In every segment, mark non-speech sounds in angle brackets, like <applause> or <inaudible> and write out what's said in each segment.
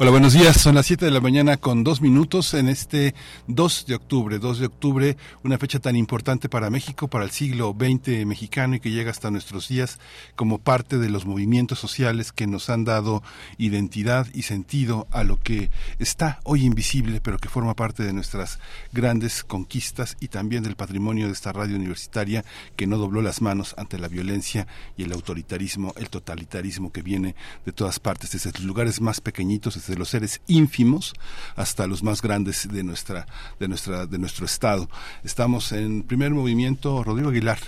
Hola, buenos días. Son las 7 de la mañana con dos minutos en este 2 de octubre. 2 de octubre, una fecha tan importante para México, para el siglo XX mexicano y que llega hasta nuestros días como parte de los movimientos sociales que nos han dado identidad y sentido a lo que está hoy invisible, pero que forma parte de nuestras grandes conquistas y también del patrimonio de esta radio universitaria que no dobló las manos ante la violencia y el autoritarismo, el totalitarismo que viene de todas partes, desde los lugares más pequeñitos, de los seres ínfimos hasta los más grandes de nuestra de nuestra de nuestro estado. Estamos en primer movimiento Rodrigo Aguilar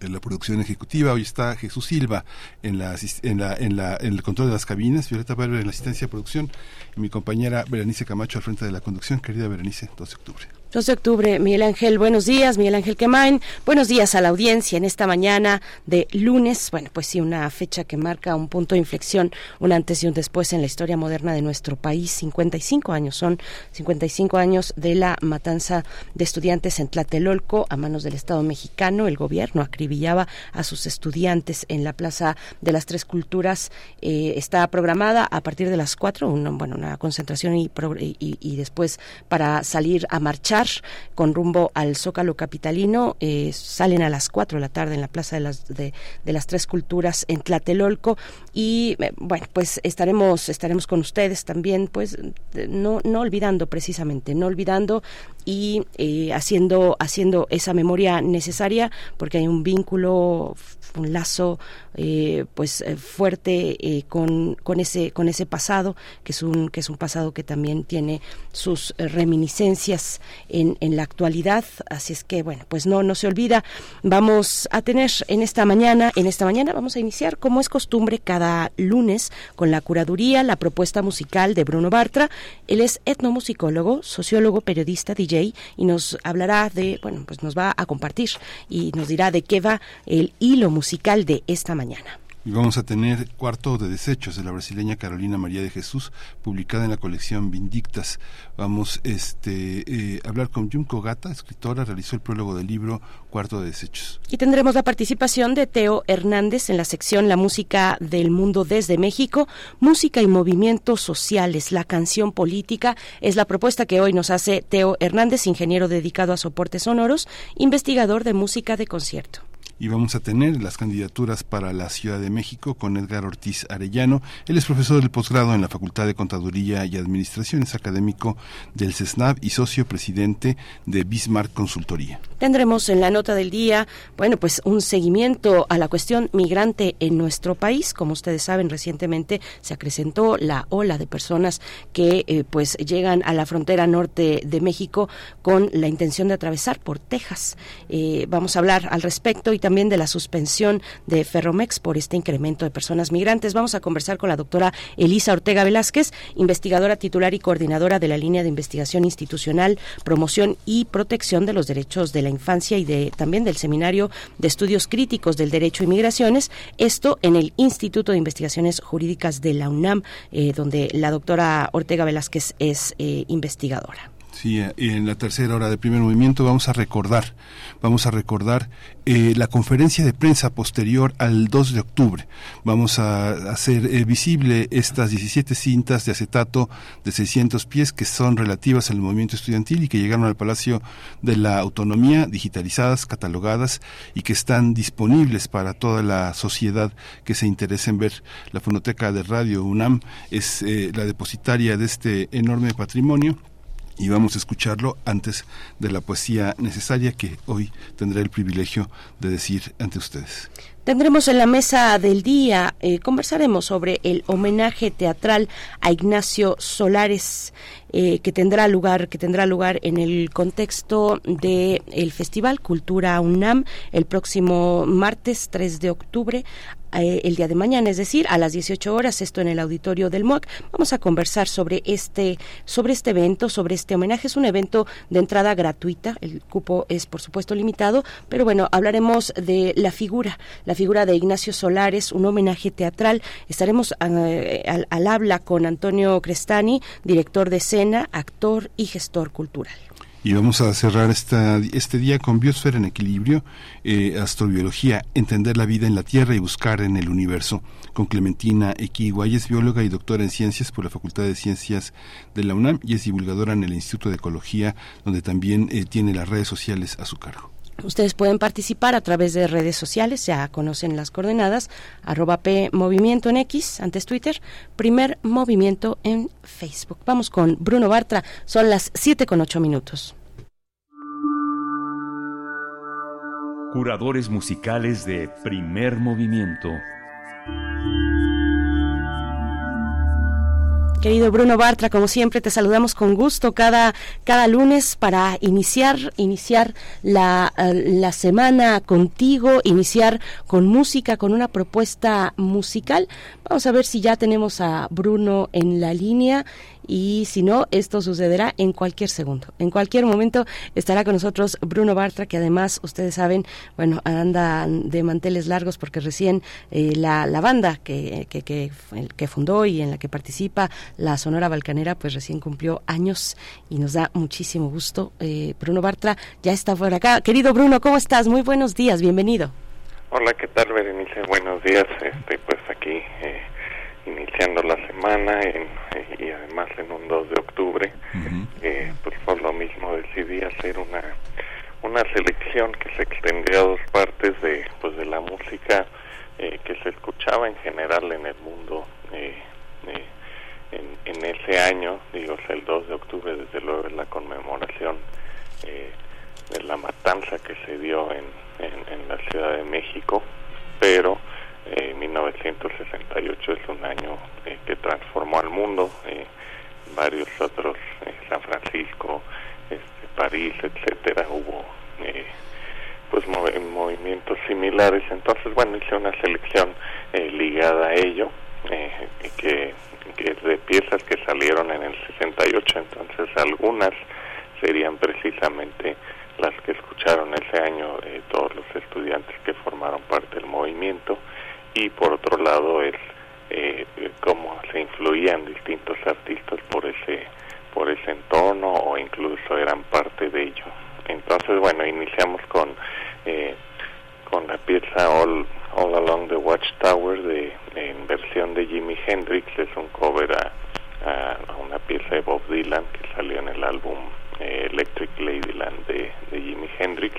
en la producción ejecutiva. Hoy está Jesús Silva en, la, en, la, en, la, en el control de las cabinas, Violeta Valver en la asistencia de producción y mi compañera Berenice Camacho al frente de la conducción. Querida Berenice, 2 de octubre. 2 de octubre, Miguel Ángel, buenos días, Miguel Ángel Quemain, buenos días a la audiencia en esta mañana de lunes, bueno, pues sí, una fecha que marca un punto de inflexión, un antes y un después en la historia moderna de nuestro país, 55 años, son 55 años de la matanza de estudiantes en Tlatelolco a manos del Estado mexicano, el gobierno acribillaba a sus estudiantes en la Plaza de las Tres Culturas, eh, está programada a partir de las 4, una, bueno, una concentración y, y después para salir a marchar con rumbo al Zócalo Capitalino. Eh, salen a las 4 de la tarde en la Plaza de las, de, las Tres Culturas en Tlatelolco. Y eh, bueno, pues estaremos, estaremos con ustedes también, pues no, no olvidando precisamente, no olvidando y eh, haciendo, haciendo esa memoria necesaria porque hay un vínculo, un lazo eh, pues eh, fuerte eh, con, con ese con ese pasado que es un que es un pasado que también tiene sus reminiscencias en, en la actualidad. Así es que bueno pues no no se olvida. Vamos a tener en esta mañana en esta mañana vamos a iniciar como es costumbre cada lunes con la curaduría la propuesta musical de Bruno Bartra. Él es etnomusicólogo sociólogo periodista DJ y nos hablará de bueno pues nos va a compartir y nos dirá de qué va el hilo musical de esta mañana y vamos a tener Cuarto de Desechos de la brasileña Carolina María de Jesús, publicada en la colección Vindictas. Vamos este, eh, a hablar con Junko Gata, escritora, realizó el prólogo del libro Cuarto de Desechos. Y tendremos la participación de Teo Hernández en la sección La música del mundo desde México, música y movimientos sociales, la canción política, es la propuesta que hoy nos hace Teo Hernández, ingeniero dedicado a soportes sonoros, investigador de música de concierto y vamos a tener las candidaturas para la Ciudad de México con Edgar Ortiz Arellano. Él es profesor del posgrado en la Facultad de Contaduría y Administración, es académico del CESNAV y socio presidente de Bismarck Consultoría. Tendremos en la nota del día, bueno, pues un seguimiento a la cuestión migrante en nuestro país. Como ustedes saben, recientemente se acrecentó la ola de personas que eh, pues llegan a la frontera norte de México con la intención de atravesar por Texas. Eh, vamos a hablar al respecto y también de la suspensión de Ferromex por este incremento de personas migrantes. Vamos a conversar con la doctora Elisa Ortega Velázquez, investigadora titular y coordinadora de la línea de investigación institucional, promoción y protección de los derechos de la infancia y de también del seminario de estudios críticos del derecho y migraciones. Esto en el Instituto de Investigaciones Jurídicas de la UNAM, eh, donde la doctora Ortega Velázquez es eh, investigadora. Sí, eh, en la tercera hora de primer movimiento vamos a recordar, vamos a recordar eh, la conferencia de prensa posterior al 2 de octubre. Vamos a hacer eh, visible estas 17 cintas de acetato de 600 pies que son relativas al movimiento estudiantil y que llegaron al Palacio de la Autonomía, digitalizadas, catalogadas y que están disponibles para toda la sociedad que se interese en ver. La Fonoteca de Radio UNAM es la depositaria de este enorme patrimonio y vamos a escucharlo antes de la poesía necesaria que hoy tendré el privilegio de decir ante ustedes. Tendremos en la mesa del día, eh, conversaremos sobre el homenaje teatral a Ignacio Solares. Eh, que tendrá lugar que tendrá lugar en el contexto de el Festival Cultura UNAM el próximo martes 3 de octubre el día de mañana, es decir, a las 18 horas, esto en el auditorio del MOAC. Vamos a conversar sobre este, sobre este evento, sobre este homenaje. Es un evento de entrada gratuita, el cupo es por supuesto limitado, pero bueno, hablaremos de la figura, la figura de Ignacio Solares, un homenaje teatral. Estaremos eh, al, al habla con Antonio Crestani, director de escena, actor y gestor cultural. Y vamos a cerrar esta, este día con Biosfera en Equilibrio, eh, Astrobiología, Entender la vida en la Tierra y buscar en el universo, con Clementina Equiguay, es bióloga y doctora en ciencias por la Facultad de Ciencias de la UNAM y es divulgadora en el Instituto de Ecología, donde también eh, tiene las redes sociales a su cargo. Ustedes pueden participar a través de redes sociales, ya conocen las coordenadas, arroba P en X, antes Twitter, primer movimiento en Facebook. Vamos con Bruno Bartra, son las 7 con 8 minutos. Curadores musicales de primer movimiento. Querido Bruno Bartra, como siempre te saludamos con gusto cada, cada lunes para iniciar, iniciar la, eh, la semana contigo, iniciar con música, con una propuesta musical. Vamos a ver si ya tenemos a Bruno en la línea y si no, esto sucederá en cualquier segundo. En cualquier momento estará con nosotros Bruno Bartra, que además, ustedes saben, bueno, anda de manteles largos porque recién eh, la, la, banda que, que, que, fundó y en la que participa, la Sonora Balcanera, pues recién cumplió años y nos da muchísimo gusto. Eh, Bruno Bartra ya está por acá. Querido Bruno, ¿cómo estás? Muy buenos días, bienvenido. Hola, ¿qué tal, Berenice? Buenos días. Este, pues aquí... Eh iniciando la semana en un 2 de octubre, eh, pues por lo mismo decidí hacer una una selección que se extendía a dos partes de pues de la música eh, que se escuchaba en general en el mundo eh, en, en, ese año, digo, el 2 de octubre desde luego es la conmemoración de la matanza que se dio en, en la Ciudad de México, pero 1968 es un año eh, que transformó al mundo, eh, varios otros, eh, San Francisco, este, París, etcétera, hubo pues movimientos similares. Entonces, bueno, hice una selección ligada a ello, que, que es de piezas que salieron en el 68, entonces algunas serían precisamente las que escucharon ese año todos los estudiantes que formaron parte del movimiento y por otro lado es eh, cómo se influían distintos artistas por ese por ese entorno o incluso eran parte de ello. Entonces bueno iniciamos con eh, con la pieza All, All Along the Watchtower de, en versión de Jimi Hendrix. Es un cover a, una pieza de Bob Dylan que salió en el álbum eh, Electric Ladyland de, de Jimi Hendrix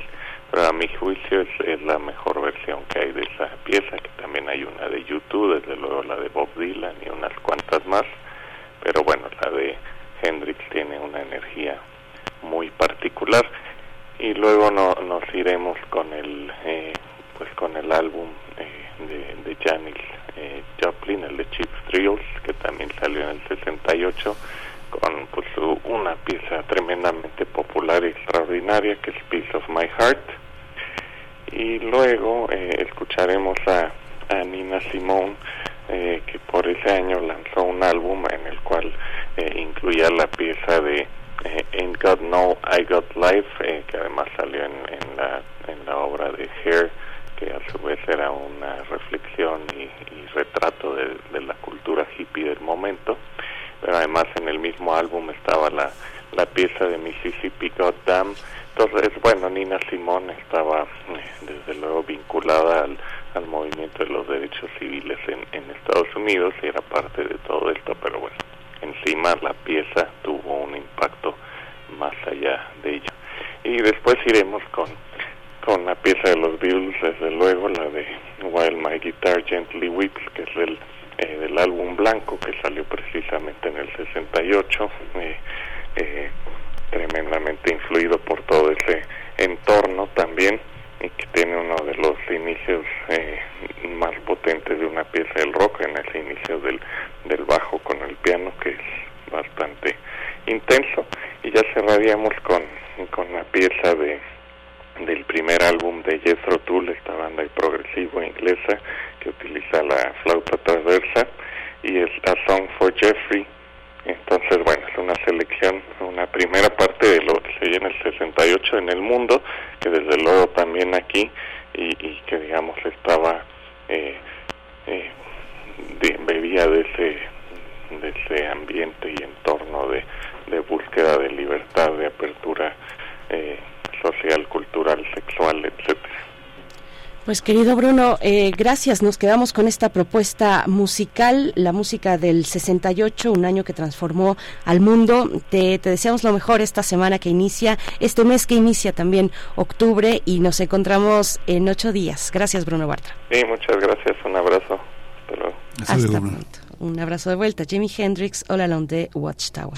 pero a mi juicio es, la mejor versión que hay de esa pieza, que también hay una de YouTube, desde luego la de Bob Dylan y unas cuantas más, pero bueno, la de Hendrix tiene una energía muy particular. Y luego no, nos iremos con el eh, pues con el álbum eh, de, de Janis eh, Joplin, el de Cheap Thrills, que también salió en el 68 con pues una pieza tremendamente popular y extraordinaria que es Piece of My Heart y luego eh, escucharemos a, Nina Simone eh, que por ese año lanzó un álbum en el cual eh, incluía la pieza de Ain't God No I Got Life que además salió en, en, la, en la obra de Hair que a su vez era una reflexión y, retrato de, de la cultura hippie del momento pero además en el mismo álbum estaba la, la pieza de Mississippi Goddamn. Entonces, bueno, Nina Simón estaba eh, desde luego vinculada al, al movimiento de los derechos civiles en, en Estados Unidos y era parte de todo esto, pero bueno, encima la pieza tuvo un impacto más allá de ello. Y después iremos con con la pieza de los Beatles, desde luego, la de While My Guitar Gently Weeps, que es el eh, del álbum blanco que salió precisamente en el 68, eh, eh, tremendamente influido por todo ese entorno también y que tiene uno de los inicios eh, más potentes de una pieza del rock en ese inicio del, del bajo con el piano que es bastante intenso y ya cerraríamos con, con la pieza de del primer álbum de Jethro Tull, esta banda progresivo inglesa que utiliza la flauta transversa y es A Song for Jeffrey. Entonces, bueno, es una selección, una primera parte de lo que se en el 68 en el mundo, que desde luego también aquí, y, que digamos estaba, eh, eh, bebía de ese, de ese ambiente y entorno de, de búsqueda de libertad, de apertura eh, social, cultural, sexual, etcétera. Pues querido Bruno, eh, gracias. Nos quedamos con esta propuesta musical, la música del 68, un año que transformó al mundo. Te, te, deseamos lo mejor esta semana que inicia, este mes que inicia también octubre y nos encontramos en ocho días. Gracias Bruno Bartra. Sí, muchas gracias. Un abrazo. Hasta luego. Hasta pronto. Un abrazo de vuelta. Jimi Hendrix, All Along the Watchtower.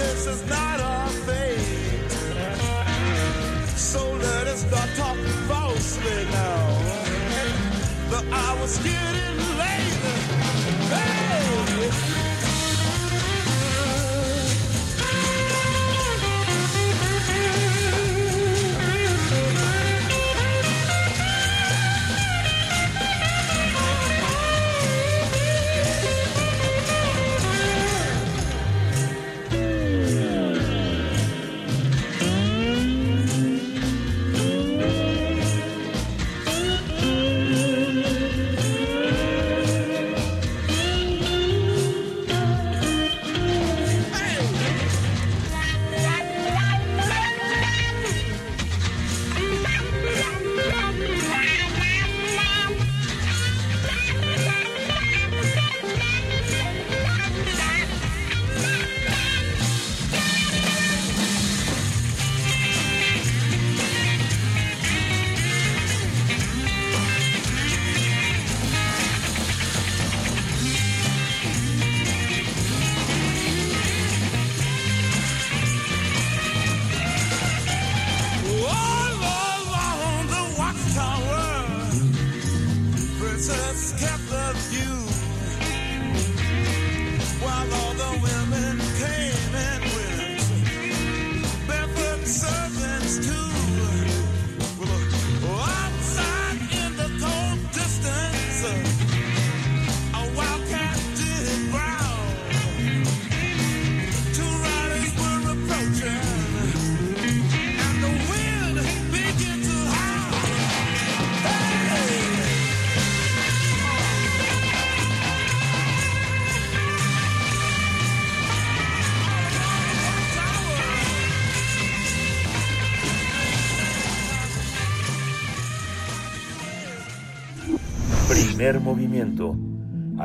this is not our fate. So let us start talking falsely now. The hour's getting late.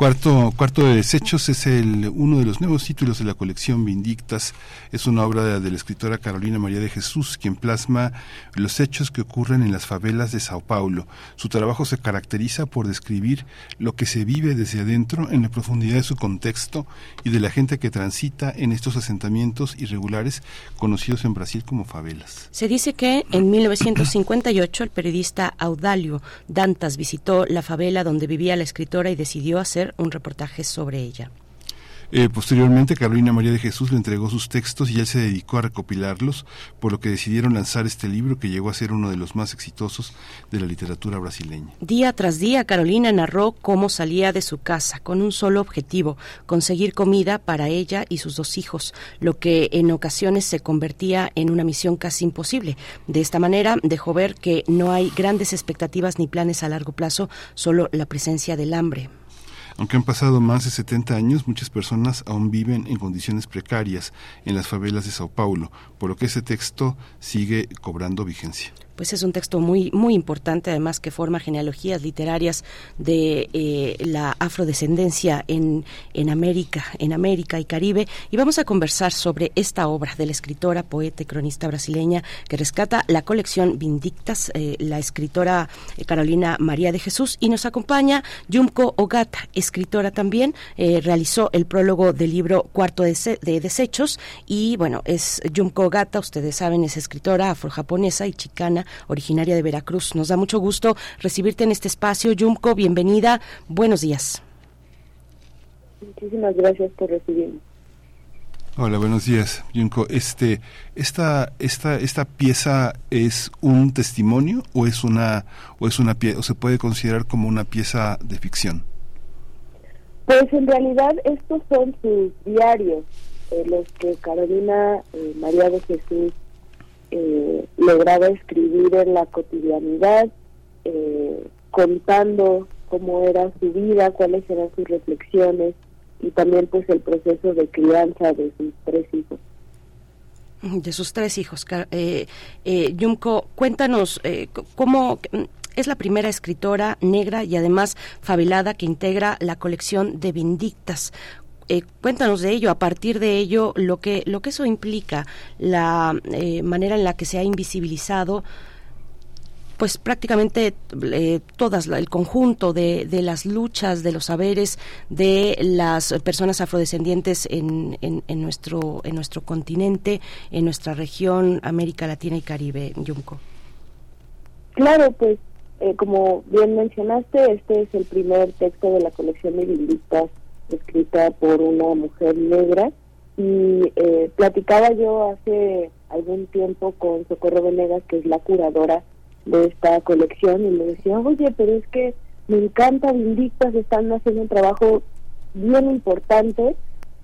Cuarto, Cuarto de Desechos es el, uno de los nuevos títulos de la colección Vindictas. Es una obra de, la escritora Carolina María de Jesús, quien plasma los hechos que ocurren en las favelas de Sao Paulo. Su trabajo se caracteriza por describir lo que se vive desde adentro en la profundidad de su contexto y de la gente que transita en estos asentamientos irregulares conocidos en Brasil como favelas. Se dice que en 1958 el periodista Audalio Dantas visitó la favela donde vivía la escritora y decidió hacer un reportaje sobre ella. Eh, posteriormente, Carolina María de Jesús le entregó sus textos y él se dedicó a recopilarlos, por lo que decidieron lanzar este libro que llegó a ser uno de los más exitosos de la literatura brasileña. Día tras día, Carolina narró cómo salía de su casa con un solo objetivo, conseguir comida para ella y sus dos hijos, lo que en ocasiones se convertía en una misión casi imposible. De esta manera, dejó ver que no hay grandes expectativas ni planes a largo plazo, solo la presencia del hambre. Aunque han pasado más de 70 años, muchas personas aún viven en condiciones precarias en las favelas de Sao Paulo, por lo que ese texto sigue cobrando vigencia pues es un texto muy muy importante además que forma genealogías literarias de eh, la afrodescendencia en, en América en América y Caribe. Y vamos a conversar sobre esta obra de la escritora poeta y cronista brasileña que rescata la colección Vindictas eh, la escritora eh, Carolina María de Jesús. Y nos acompaña Yumko Ogata escritora también. Realizó el prólogo del libro Cuarto de, de Desechos. Y bueno es Yumko Ogata ustedes saben es escritora afrojaponesa y chicana originaria de Veracruz. Nos da mucho gusto recibirte en este espacio. Yumko, bienvenida. Buenos días. Muchísimas gracias por recibirme. Hola, buenos días, Yumko. Este, esta, esta, esta pieza es un testimonio o es una, o es una o se puede considerar como una pieza de ficción. Pues en realidad estos son sus diarios, eh, los que Carolina eh, María de Jesús eh, lograba escribir en la cotidianidad, eh, contando cómo era su vida, cuáles eran sus reflexiones y también pues el proceso de crianza de sus tres hijos. De sus tres hijos. Eh, eh Yumko, cuéntanos eh, cómo es la primera escritora negra y además favelada que integra la colección de Vindictas. Eh, cuéntanos de ello, a partir de ello, lo que, lo que eso implica, la eh, manera en la que se ha invisibilizado pues prácticamente eh, todas el conjunto de, de, las luchas de los saberes de las personas afrodescendientes en, en, nuestro en nuestro continente en nuestra región América Latina y Caribe Yumko claro pues como bien mencionaste este es el primer texto de la colección de biblitas escrita por una mujer negra y eh, platicaba yo hace algún tiempo con Socorro Venegas, que es la curadora de esta colección, y le decía, oye, pero es que me encanta Vindictas, están haciendo un trabajo bien importante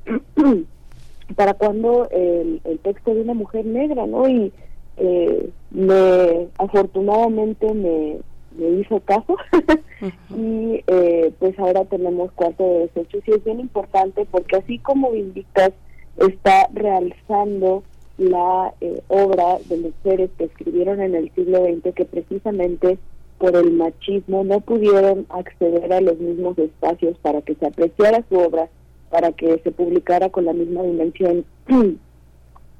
<clears throat> para cuando el, texto de una mujer negra, ¿no? Y eh, me, afortunadamente me, me hizo caso. <laughs> Y eh, pues ahora tenemos cuarto de desechos y es bien importante porque así como Vindictas está realzando la eh, obra de mujeres que escribieron en el siglo XX que precisamente por el machismo no pudieron acceder a los mismos espacios para que se apreciara su obra, para que se publicara con la misma dimensión <clears throat>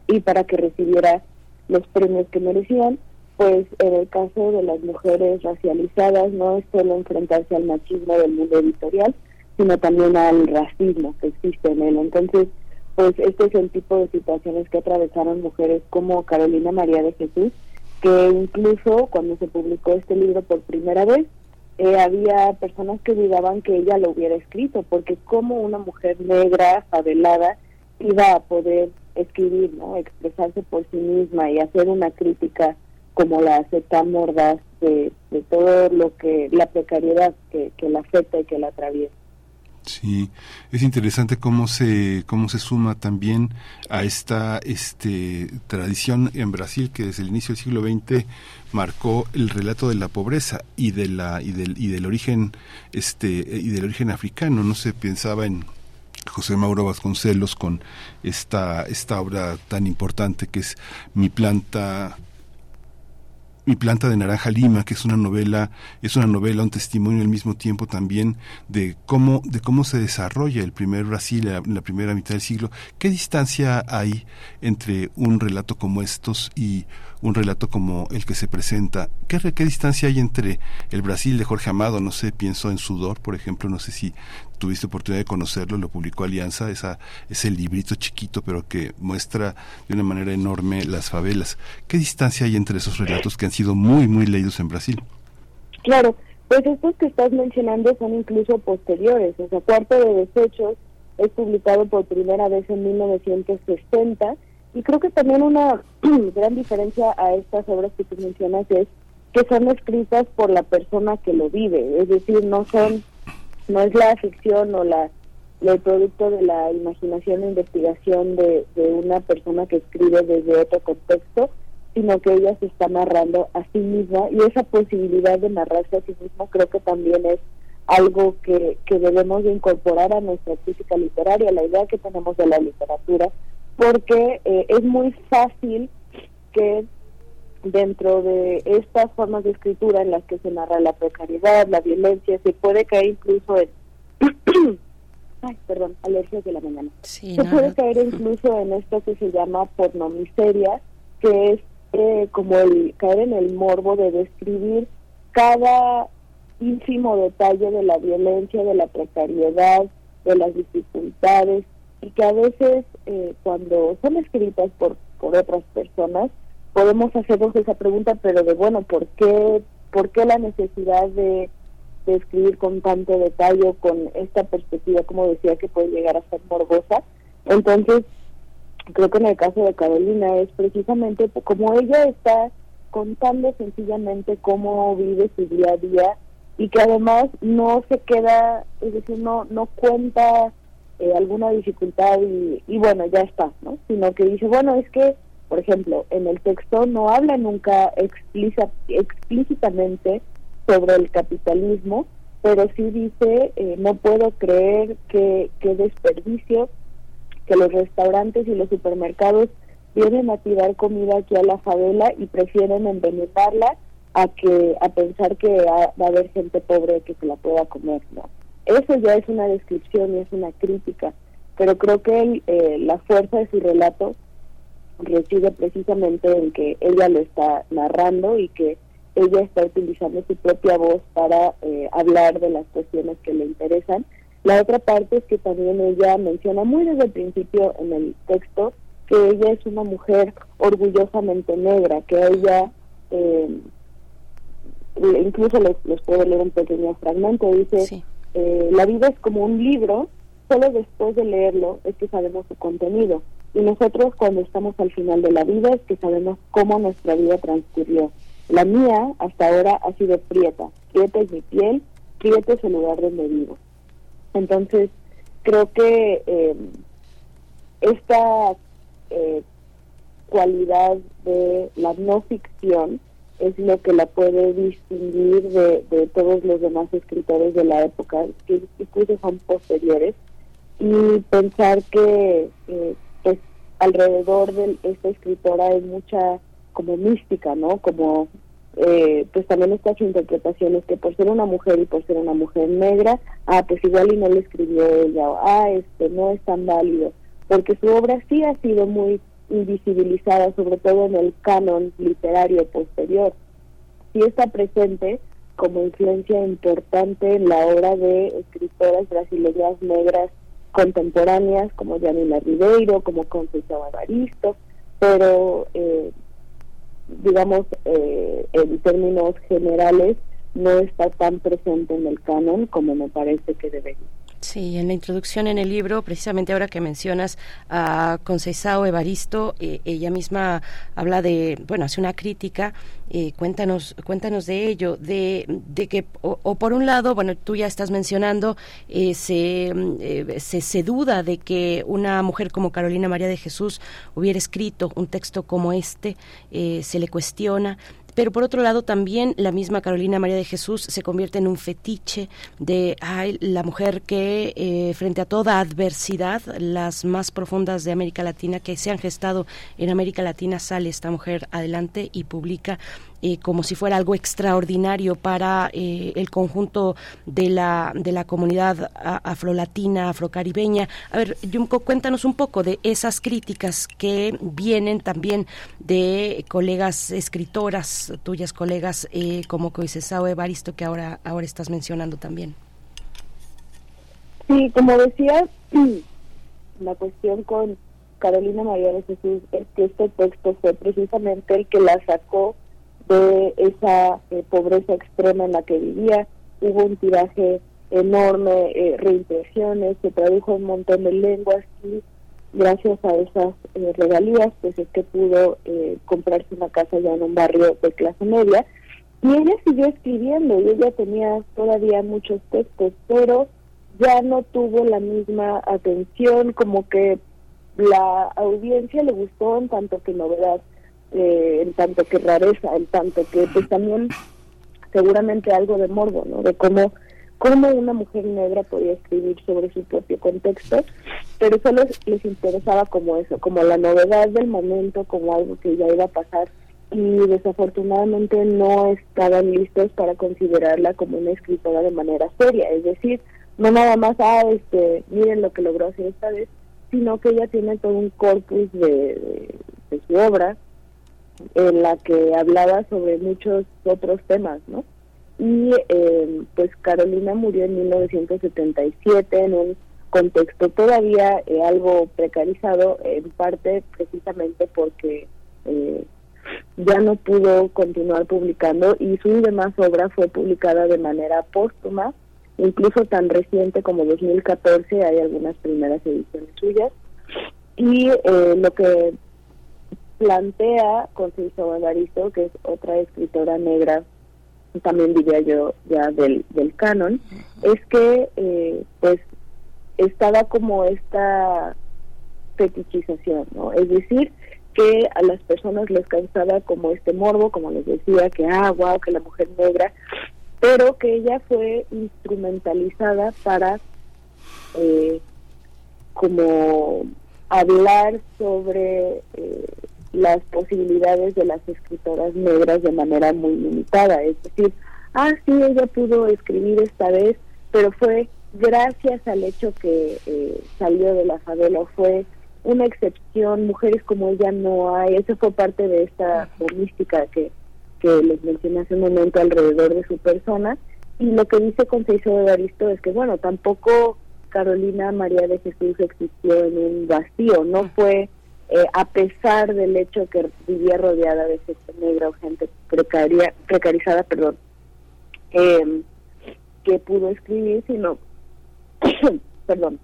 y para que recibiera los premios que merecían pues en el caso de las mujeres racializadas no es solo enfrentarse al machismo del mundo editorial, sino también al racismo que existe en él. Entonces, pues este es el tipo de situaciones que atravesaron mujeres como Carolina María de Jesús, que incluso cuando se publicó este libro por primera vez, eh, había personas que dudaban que ella lo hubiera escrito, porque como una mujer negra, favelada, iba a poder escribir, ¿no? expresarse por sí misma y hacer una crítica como la acepta mordaz de, todo lo que, la precariedad que, la afecta y que la atraviesa. Sí, es interesante cómo se cómo se suma también a esta este tradición en Brasil que desde el inicio del siglo XX marcó el relato de la pobreza y de la y del y del origen este y del origen africano, no se pensaba en José Mauro Vasconcelos con esta esta obra tan importante que es Mi planta Mi planta de naranja lima, que es una novela, es una novela, un testimonio al mismo tiempo también de cómo, de cómo se desarrolla el primer Brasil en la primera mitad del siglo. ¿Qué distancia hay entre un relato como estos y un relato como el que se presenta. ¿Qué, ¿Qué, distancia hay entre el Brasil de Jorge Amado? No sé, pienso en Sudor, por ejemplo, no sé si tuviste oportunidad de conocerlo, lo publicó Alianza, esa, ese librito chiquito, pero que muestra de una manera enorme las favelas. ¿Qué distancia hay entre esos relatos que han sido muy, muy leídos en Brasil? Claro, pues estos que estás mencionando son incluso posteriores. O sea, Cuarto de Desechos es publicado por primera vez en 1960 y creo que también una <clears throat> gran diferencia a estas obras que tú mencionas es que son escritas por la persona que lo vive, es decir, no son, no es la ficción o la el producto de la imaginación e investigación de, de una persona que escribe desde otro contexto, sino que ella se está narrando a sí misma. Y esa posibilidad de narrarse a sí misma creo que también es algo que, que debemos de incorporar a nuestra crítica literaria, la idea que tenemos de la literatura porque eh, es muy fácil que dentro de estas formas de escritura en las que se narra la precariedad, la violencia, se puede caer incluso en... <coughs> Ay, perdón, alergias de la mañana. se puede caer incluso en esto que se llama pornomiseria, que es eh, como el caer en el morbo de describir cada ínfimo detalle de la violencia, de la precariedad, de las dificultades, y que a veces eh, cuando son escritas por, por otras personas podemos hacernos esa pregunta, pero de bueno, ¿por qué, por qué la necesidad de, de escribir con tanto detalle, con esta perspectiva, como decía, que puede llegar a ser morbosa? Entonces, creo que en el caso de Carolina es precisamente como ella está contando sencillamente cómo vive su día a día y que además no se queda, es decir, no, no cuenta eh, alguna dificultad y, y, bueno, ya está, ¿no? Sino que dice, bueno, es que, por ejemplo, en el texto no habla nunca explícita, explícitamente sobre el capitalismo, pero sí dice, eh, no puedo creer que, que desperdicio, que los restaurantes y los supermercados vienen a tirar comida aquí a la favela y prefieren envenenarla a que a pensar que va a haber gente pobre que se la pueda comer, ¿no? Eso ya es una descripción y es una crítica, pero creo que eh, la fuerza de su relato reside precisamente en que ella lo está narrando y que ella está utilizando su propia voz para eh, hablar de las cuestiones que le interesan. La otra parte es que también ella menciona muy desde el principio en el texto que ella es una mujer orgullosamente negra, que ella, eh, incluso les, puedo leer un pequeño fragmento, dice, eh, la vida es como un libro, solo después de leerlo es que sabemos su contenido. Y nosotros cuando estamos al final de la vida es que sabemos cómo nuestra vida transcurrió. La mía hasta ahora ha sido prieta. Prieta es mi piel, prieta es el lugar donde vivo. Entonces, creo que eh, esta eh, cualidad de la no ficción es lo que la puede distinguir de, de todos los demás escritores de la época, que incluso son posteriores, y pensar que eh, pues alrededor de esta escritora hay mucha como mística, ¿no? Como eh, pues también estas interpretaciones que por ser una mujer y por ser una mujer negra, ah, pues igual y no le escribió ella, o ah, este no es tan válido, porque su obra sí ha sido muy invisibilizada, sobre todo en el canon literario posterior. Sí está presente como influencia importante en la obra de escritoras brasileñas negras contemporáneas como Janina Ribeiro, como Conceição Evaristo, pero eh, digamos eh, en términos generales no está tan presente en el canon como me parece que debería. Sí, en la introducción en el libro, precisamente ahora que mencionas a Conceição Evaristo, eh, ella misma habla de, bueno, hace una crítica, eh, cuéntanos, cuéntanos de ello, de, de que, o, por un lado, bueno, tú ya estás mencionando, eh, se, se, se, duda de que una mujer como Carolina María de Jesús hubiera escrito un texto como este, se le cuestiona, pero por otro lado también la misma Carolina María de Jesús se convierte en un fetiche de ay, la mujer que eh, frente a toda adversidad, las más profundas de América Latina que se han gestado en América Latina, sale esta mujer adelante y publica eh, como si fuera algo extraordinario para eh, el conjunto de la, de la comunidad afrolatina, afrocaribeña. A ver, Yumko, cuéntanos un poco de esas críticas que vienen también de colegas escritoras, tuyas colegas eh, como Coisesao Evaristo, que ahora, ahora estás mencionando también. Sí, como decía, <clears throat> la cuestión con Carolina María de Jesús es que este texto fue precisamente el que la sacó de esa eh, pobreza extrema en la que vivía. Hubo un tiraje enorme, eh, reimpresiones, se tradujo un montón de lenguas y gracias a esas eh, regalías pues es que pudo eh, comprarse una casa ya en un barrio de clase media y ella siguió escribiendo y ella tenía todavía muchos textos pero ya no tuvo la misma atención como que la audiencia le gustó en tanto que novedad eh, en tanto que rareza en tanto que pues también seguramente algo de morbo no de cómo cómo una mujer negra podía escribir sobre su propio contexto, pero solo les interesaba como eso, como la novedad del momento, como algo que ya iba a pasar y desafortunadamente no estaban listos para considerarla como una escritora de manera seria, es decir, no nada más, ah, este, miren lo que logró hacer esta vez, sino que ella tiene todo un corpus de, de su obra en la que hablaba sobre muchos otros temas, ¿no? y eh, pues Carolina murió en 1977 en un contexto todavía eh, algo precarizado, en parte precisamente porque eh, ya no pudo continuar publicando y su demás obra fue publicada de manera póstuma, incluso tan reciente como 2014 hay algunas primeras ediciones suyas y lo que plantea con Evaristo, que es otra escritora negra también diría yo ya del, del canon, es que eh, pues estaba como esta fetichización, ¿no? Es decir, que a las personas les causaba como este morbo, como les decía, que ah, wow, que la mujer negra, pero que ella fue instrumentalizada para eh, como hablar sobre eh, las posibilidades de las escritoras negras de manera muy limitada. Es decir, ah, sí, ella pudo escribir esta vez, pero fue gracias al hecho que eh, salió de la favela, fue una excepción, mujeres como ella no hay, eso fue parte de esta mística que, que les mencioné hace un momento alrededor de su persona, y lo que dice Conceição de Aristo es que, bueno, tampoco Carolina María de Jesús existió en un vacío, no fue eh, a pesar del hecho que vivía rodeada de gente negra o gente precaria, precarizada, perdón, eh, que pudo escribir, sino, <coughs> perdón,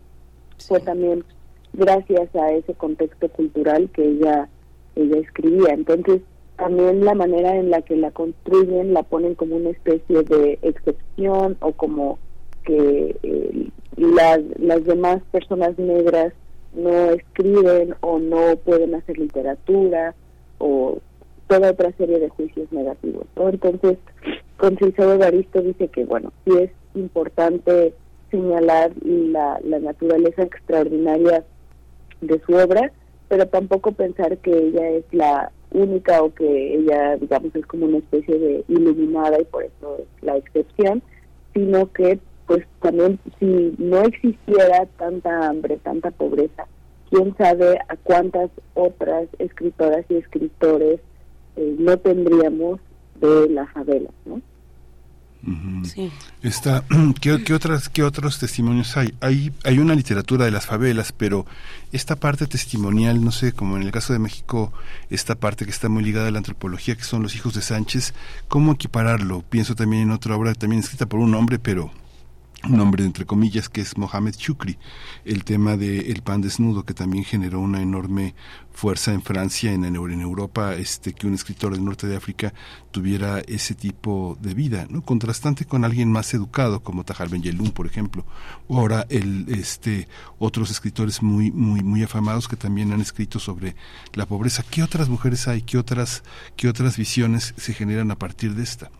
fue también gracias a ese contexto cultural que ella, ella escribía. Entonces, también la manera en la que la construyen la ponen como una especie de excepción o como que eh, las, las demás personas negras no escriben o no pueden hacer literatura o toda otra serie de juicios negativos. Entonces, Conceição Evaristo dice que, bueno, sí es importante señalar la, la naturaleza extraordinaria de su obra, pero tampoco pensar que ella es la única o que ella, digamos, es como una especie de iluminada y por eso es la excepción, sino que pues también si no existiera tanta hambre, tanta pobreza, quién sabe a cuántas otras escritoras y escritores eh, no tendríamos de la favela, ¿no? Sí. <clears throat> ¿qué, otras, ¿Qué otros testimonios hay? hay? Hay una literatura de las favelas, pero esta parte testimonial, no sé, como en el caso de México, esta parte que está muy ligada a la antropología, que son los hijos de Sánchez, ¿cómo equipararlo? Pienso también en otra obra también escrita por un hombre, pero un hombre entre comillas que es Mohamed Chukri, el tema del el pan desnudo que también generó una enorme fuerza en Francia, en, en, Europa, este que un escritor del norte de África tuviera ese tipo de vida, ¿no? contrastante con alguien más educado como Tahar Ben Yelun, por ejemplo, o ahora el este otros escritores muy muy muy afamados que también han escrito sobre la pobreza. ¿Qué otras mujeres hay? ¿Qué otras qué otras visiones se generan a partir de esta?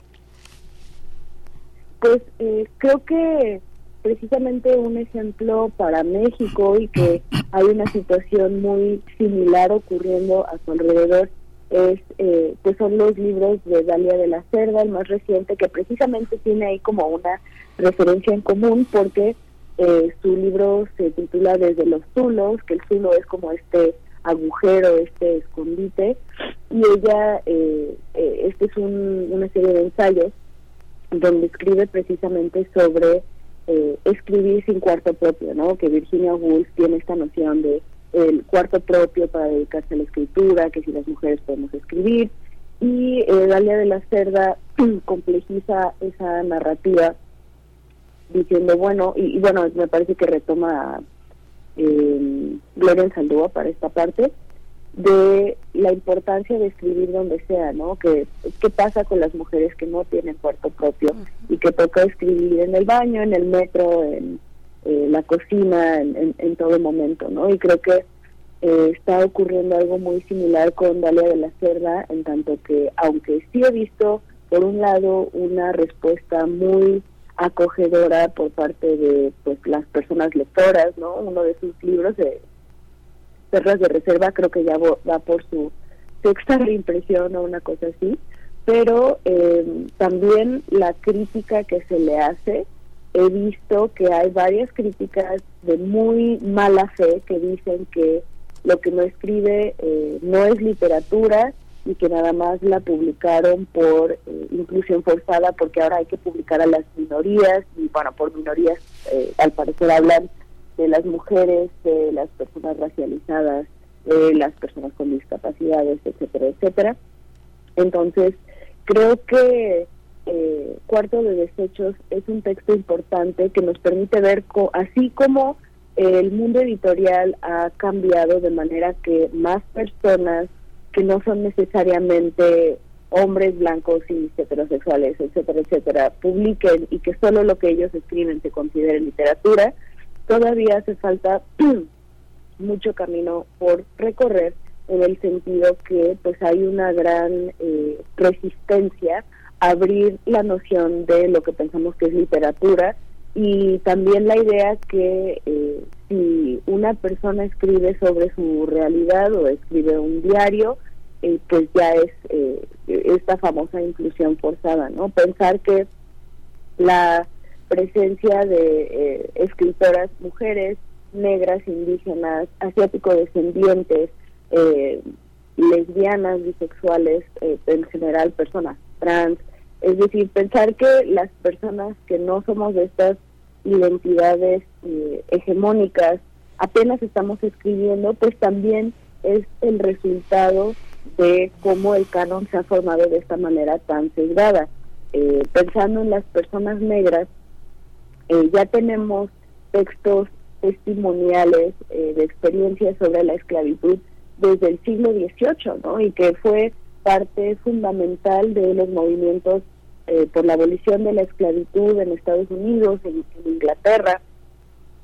Pues eh, creo que precisamente un ejemplo para México y que hay una situación muy similar ocurriendo a su alrededor es eh, pues son los libros de Dalia de la Cerda, el más reciente, que precisamente tiene ahí como una referencia en común porque eh, su libro se titula Desde los Zulos, que el zulo es como este agujero, este escondite, y ella, eh, este es una serie de ensayos donde escribe precisamente sobre escribir sin cuarto propio, ¿no? Que Virginia Woolf tiene esta noción de el cuarto propio para dedicarse a la escritura, que si las mujeres podemos escribir, y eh, Dalia de la Cerda <clears throat> complejiza esa narrativa diciendo, bueno, y, bueno, me parece que retoma eh, Gloria Saldúa para esta parte, de la importancia de escribir donde sea, ¿no? Que qué pasa con las mujeres que no tienen cuarto propio y que toca escribir en el baño, en el metro, en eh, la cocina en, en, todo momento, ¿no? Y creo que eh, está ocurriendo algo muy similar con Dalia de la Cerda, en tanto que, aunque sí he visto, por un lado, una respuesta muy acogedora por parte de pues las personas lectoras, ¿no? Uno de sus libros de Perras de Reserva creo que ya va por su sexta reimpresión o una cosa así, pero eh, también la crítica que se le hace he visto que hay varias críticas de muy mala fe que dicen que lo que no escribe eh, no es literatura y que nada más la publicaron por eh, inclusión forzada porque ahora hay que publicar a las minorías y bueno, por minorías eh, al parecer hablan de las mujeres, de las personas racializadas, de las personas con discapacidades, etcétera, etcétera. Entonces, creo que eh, Cuarto de Desechos es un texto importante que nos permite ver, así como el mundo editorial ha cambiado de manera que más personas que no son necesariamente hombres blancos y heterosexuales, etcétera, etcétera, publiquen y que solo lo que ellos escriben se considere literatura, todavía hace falta <clears throat> mucho camino por recorrer en el sentido que pues hay una gran eh, resistencia abrir la noción de lo que pensamos que es literatura y también la idea que eh, si una persona escribe sobre su realidad o escribe un diario, eh, pues ya es eh, esta famosa inclusión forzada, ¿no? Pensar que la presencia de escritoras mujeres, negras, indígenas, asiático-descendientes, lesbianas, bisexuales, en general personas trans, es decir, pensar que las personas que no somos de estas identidades eh, hegemónicas apenas estamos escribiendo, pues también es el resultado de cómo el canon se ha formado de esta manera tan sesgada. Eh, pensando en las personas negras, eh, ya tenemos textos testimoniales de experiencias sobre la esclavitud desde el siglo XVIII, ¿no? Y que fue parte fundamental de los movimientos eh, por la abolición de la esclavitud en Estados Unidos, en, Inglaterra,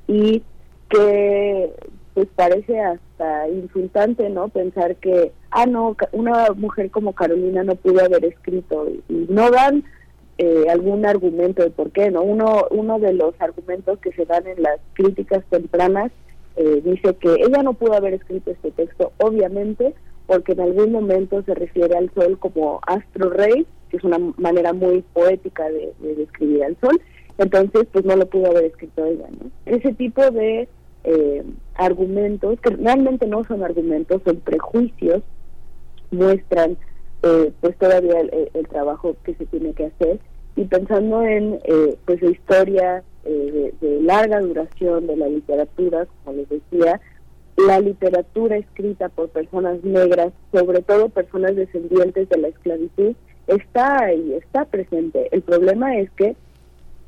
y que pues parece hasta insultante, ¿no? Pensar que, ah, no, una mujer como Carolina no pudo haber escrito y, no dan eh, algún argumento de por qué, ¿no? Uno, uno de los argumentos que se dan en las críticas tempranas eh, dice que ella no pudo haber escrito este texto, obviamente, porque en algún momento se refiere al sol como astro rey, que es una manera muy poética de, describir al sol, entonces pues no lo pudo haber escrito ella. ¿no? Ese tipo de eh, argumentos, que realmente no son argumentos, son prejuicios, muestran eh, pues todavía el, trabajo que se tiene que hacer y pensando en eh, pues la historia de, de larga duración de la literatura, como les decía, la literatura escrita por personas negras, sobre todo personas descendientes de la esclavitud, está ahí, está presente. El problema es que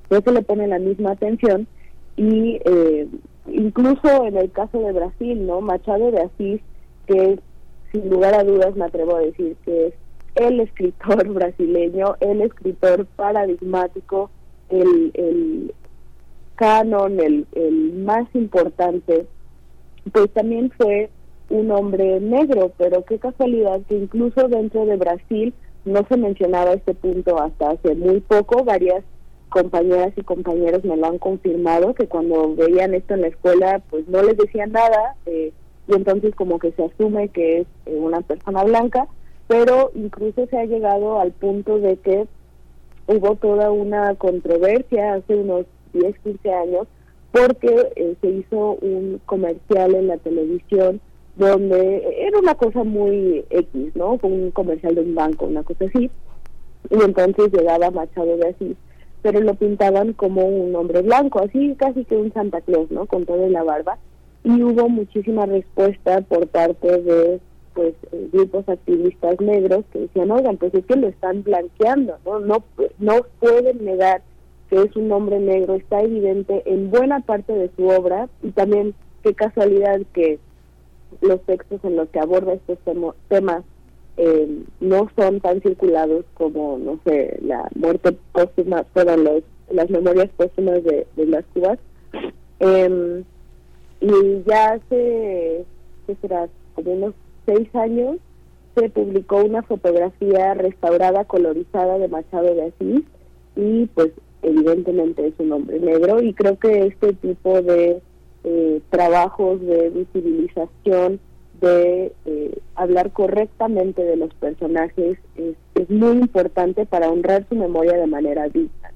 no se le pone la misma atención y eh, incluso en el caso de Brasil, ¿no? Machado de Asís, que sin lugar a dudas me atrevo a decir que es el escritor <laughs> brasileño, el escritor paradigmático, el, el canon, el, el más importante pues también fue un hombre negro, pero qué casualidad que incluso dentro de Brasil no se mencionaba este punto hasta hace muy poco, varias compañeras y compañeros me lo han confirmado, que cuando veían esto en la escuela pues no les decían nada eh, y entonces como que se asume que es eh, una persona blanca, pero incluso se ha llegado al punto de que hubo toda una controversia hace unos 10, 15 años porque eh, se hizo un comercial en la televisión donde era una cosa muy X, ¿no? Un comercial de un banco, una cosa así. Y entonces llegaba Machado de Asís, pero lo pintaban como un hombre blanco, así casi que un Santa Claus, ¿no? Con toda la barba. Y hubo muchísima respuesta por parte de pues eh, grupos activistas negros que decían, oigan, pues es que lo están blanqueando, ¿no? No, no pueden negar que es un hombre negro, está evidente en buena parte de su obra y también qué casualidad que los textos en los que aborda estos temas eh, no son tan circulados como, no sé, la muerte póstuma, fueron los, las memorias póstumas de, las cubas. Em, y ya hace, ¿qué será? Como seis años se publicó una fotografía restaurada, colorizada de Machado de Asís y pues evidentemente es un hombre negro y creo que este tipo de eh, trabajos de visibilización, de eh, hablar correctamente de los personajes, es, es, muy importante para honrar su memoria de manera digna.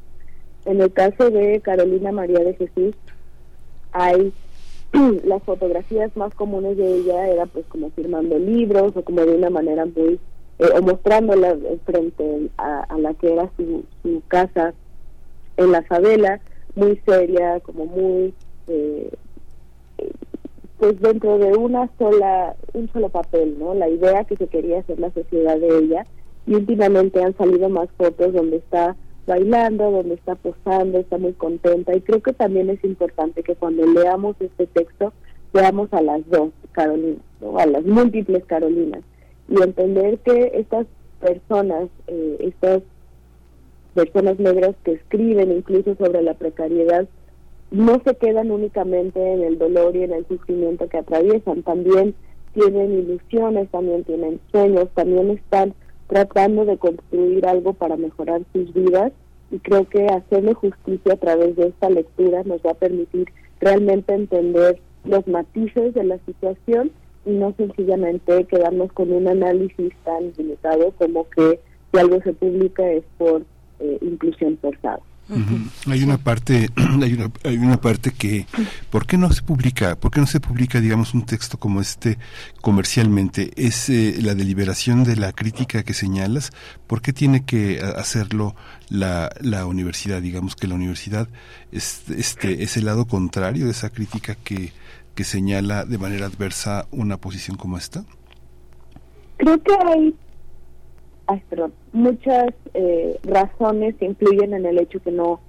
En el caso de Carolina María de Jesús, hay <clears throat> las fotografías más comunes de ella era pues como firmando libros o como de una manera muy eh, o mostrándola frente a, la que era su, su casa en la favela muy seria como muy eh, pues dentro de una sola un solo papel no la idea que se quería hacer la sociedad de ella. Y últimamente han salido más fotos donde está bailando, donde está posando, está muy contenta. Y creo que también es importante que cuando leamos este texto veamos a las dos Carolinas, a las múltiples Carolinas. Y entender que estas personas, eh, estas personas negras que escriben incluso sobre la precariedad, no se quedan únicamente en el dolor y en el sufrimiento que atraviesan, también tienen ilusiones, también tienen sueños, también están tratando de construir algo para mejorar sus vidas y creo que hacerle justicia a través de esta lectura nos va a permitir realmente entender los matices de la situación y no sencillamente quedarnos con un análisis tan limitado como que si algo se publica es por eh, inclusión forzada. Hay una parte, <clears throat> hay una, hay una parte que, ¿por qué no se publica? ¿Por qué no se publica, digamos, un texto como este comercialmente? Es eh, la deliberación de la crítica que señalas. ¿Por qué tiene que hacerlo la, la universidad? Digamos que la universidad es, este, es el lado contrario de esa crítica que, que señala de manera adversa una posición como esta. Creo que hay muchas eh, razones influyen en el hecho que no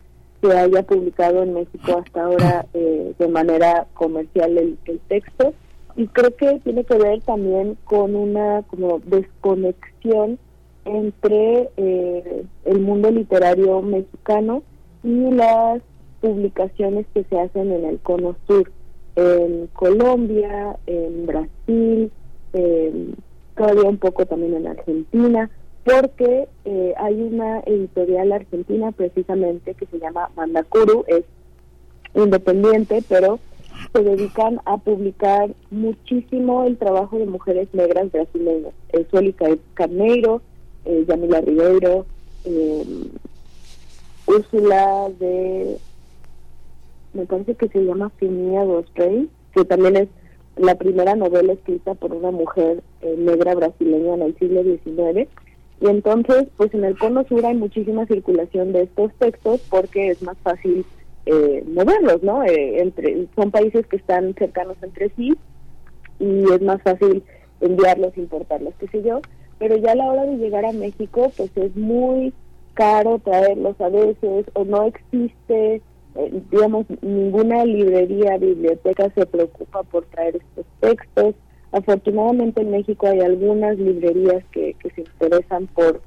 se haya publicado en México hasta ahora <laughs> eh, de manera comercial el, texto. Y creo que tiene que ver también con una como desconexión entre eh, el mundo literario mexicano y las publicaciones que se hacen en el cono sur en Colombia en Brasil todavía un poco también en Argentina porque eh, hay una editorial argentina precisamente que se llama Mandacuru, es independiente, pero se dedican a publicar muchísimo el trabajo de mujeres negras brasileñas. Eh, Sueli Carneiro, eh, Yamila Ribeiro, eh, Úrsula de, me parece que se llama Finia Gostrey, que también es la primera novela escrita por una mujer eh, negra brasileña en el siglo XIX y entonces, pues en el cono sur hay muchísima circulación de estos textos porque es más fácil eh, moverlos, ¿no? Eh, entre, son países que están cercanos entre sí y es más fácil enviarlos, importarlos, qué sé yo. Pero ya a la hora de llegar a México, pues es muy caro traerlos a veces o no existe, eh, digamos, ninguna librería, biblioteca se preocupa por traer estos textos Afortunadamente en México hay algunas librerías que, se interesan por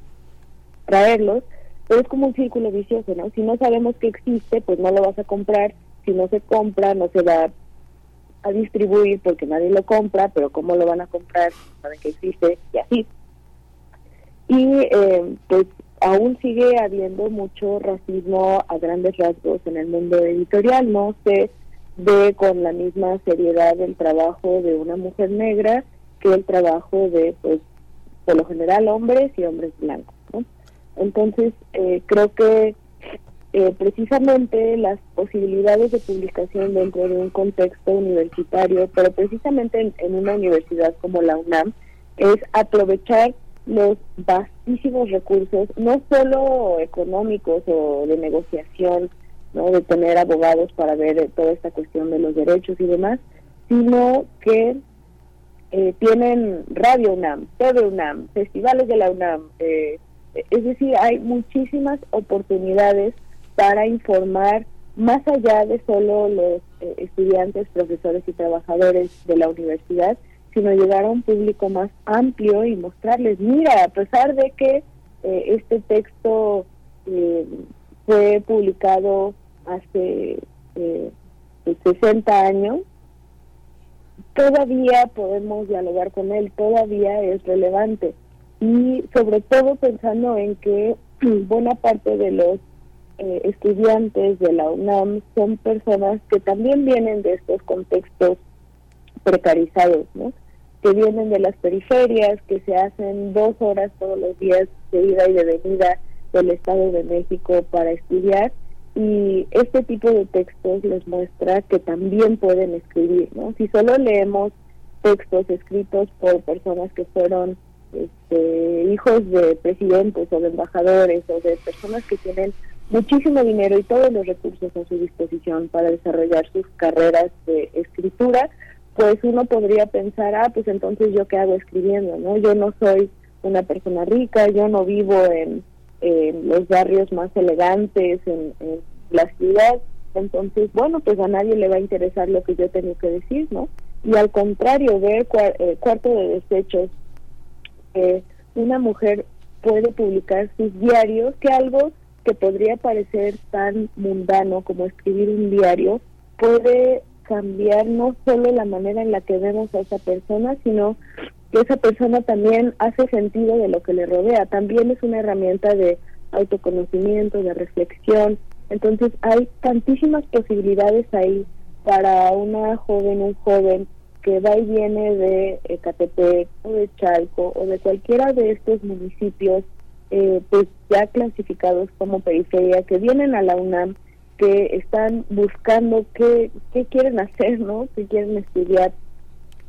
traerlos, pero es como un círculo vicioso, ¿no? Si no sabemos que existe, pues no lo vas a comprar. Si no se compra, no se va a distribuir porque nadie lo compra, pero ¿cómo lo van a comprar? Saben que existe y así. Y eh, pues aún sigue habiendo mucho racismo a grandes rasgos en el mundo editorial. No sé ve con la misma seriedad el trabajo de una mujer negra que el trabajo de pues por lo general hombres y hombres blancos. ¿no? Entonces, eh, creo que eh, precisamente las posibilidades de publicación dentro de un contexto universitario, pero precisamente en, una universidad como la UNAM, es aprovechar los vastísimos recursos, no solo económicos o de negociación, ¿no? de tener abogados para ver toda esta cuestión de los derechos y demás, sino que eh, tienen Radio UNAM, TV UNAM, festivales de la UNAM, eh, es decir, hay muchísimas oportunidades para informar más allá de solo los eh, estudiantes, profesores y trabajadores de la universidad, sino llegar a un público más amplio y mostrarles, mira, a pesar de que este texto fue publicado hace 60 años, todavía podemos dialogar con él, todavía es relevante. Y sobre todo pensando en que <clears throat> buena parte de los eh, estudiantes de la UNAM son personas que también vienen de estos contextos precarizados, ¿no? que vienen de las periferias, que se hacen dos horas todos los días de ida y de venida del Estado de México para estudiar y este tipo de textos les muestra que también pueden escribir, ¿no? Si solo leemos textos escritos por personas que fueron este, hijos de presidentes o de embajadores o de personas que tienen muchísimo dinero y todos los recursos a su disposición para desarrollar sus carreras de escritura, pues uno podría pensar, ah, pues entonces yo qué hago escribiendo, ¿no? Yo no soy una persona rica, yo no vivo en en los barrios más elegantes, en, la ciudad. Entonces, bueno, pues a nadie le va a interesar lo que yo tengo que decir, ¿no? Y al contrario, ver eh, cuarto de desechos, eh, una mujer puede publicar sus diarios, que algo que podría parecer tan mundano como escribir un diario, puede cambiar no solo la manera en la que vemos a esa persona, sino que esa persona también hace sentido de lo que le rodea. También es una herramienta de autoconocimiento, de reflexión. Entonces hay tantísimas posibilidades ahí para una joven, un joven que va y viene de Ecatepec o de Chalco o de cualquiera de estos municipios eh, pues ya clasificados como periferia, que vienen a la UNAM, que están buscando qué, qué quieren hacer, ¿no? qué quieren estudiar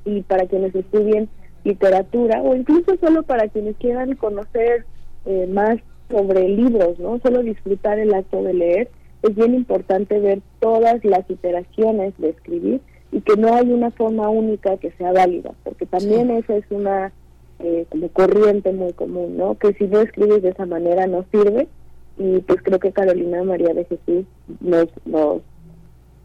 y para quienes estudien literatura o incluso solo para quienes quieran conocer eh, más sobre libros, ¿no? Solo disfrutar el acto de leer. Es bien importante ver todas las iteraciones de escribir y que no hay una forma única que sea válida, porque también esa es una eh, como corriente muy común, ¿no? Que si no escribes de esa manera no sirve y pues creo que Carolina María de Jesús nos, nos,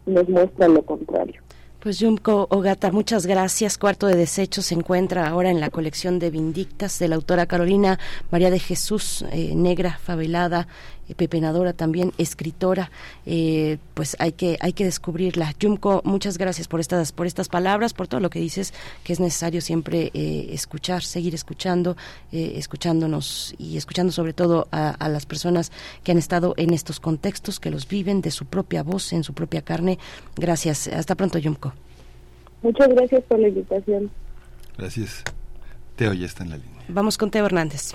nos muestra lo contrario. Pues Yumko Ogata, muchas gracias. Cuarto de Desechos se encuentra ahora en la colección de Vindictas de la autora Carolina María de Jesús, eh, negra, favelada, pepenadora también, escritora. Eh, pues hay que hay que descubrirla. Yumko, muchas gracias por estas por estas palabras, por todo lo que dices, que es necesario siempre escuchar, seguir escuchando, escuchándonos y escuchando sobre todo a, a las personas que han estado en estos contextos, que los viven de su propia voz, en su propia carne. Gracias. Hasta pronto, Yumko. Muchas gracias por la invitación. Gracias. Teo ya está en la línea. Vamos con Teo Hernández.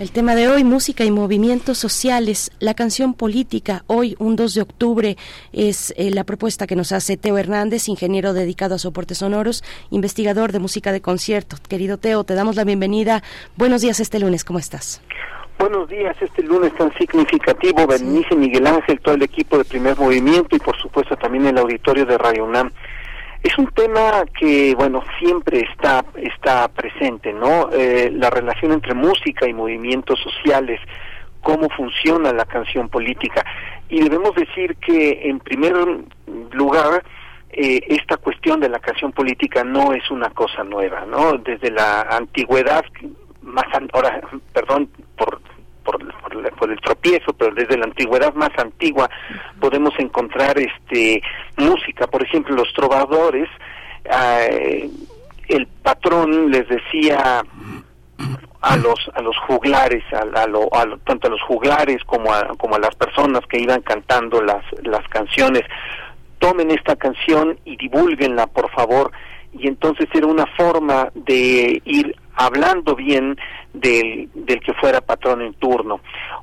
El tema de hoy, música y movimientos sociales, la canción política, hoy un 2 de octubre, es eh, la propuesta que nos hace Teo Hernández, ingeniero dedicado a soportes sonoros, investigador de música de concierto. Querido Teo, te damos la bienvenida. Buenos días este lunes, ¿cómo estás? Buenos días, este lunes tan significativo, Bernice Miguel Ángel, todo el equipo de Primer Movimiento y por supuesto también el auditorio de Radio UNAM. Es un tema que, bueno, siempre está, está presente, ¿no? Eh, la relación entre música y movimientos sociales, cómo funciona la canción política. Y debemos decir que, en primer lugar, eh, esta cuestión de la canción política no es una cosa nueva, ¿no? Desde la antigüedad, más ahora, perdón por por, por, el tropiezo, pero desde la antigüedad más antigua podemos encontrar este música. Por ejemplo, los trovadores, eh, el patrón les decía a los a los juglares a, lo, tanto a los juglares como a, como a las personas que iban cantando las las canciones tomen esta canción y divulguenla por favor y entonces era una forma de ir hablando bien del, del que fuera patrón en turno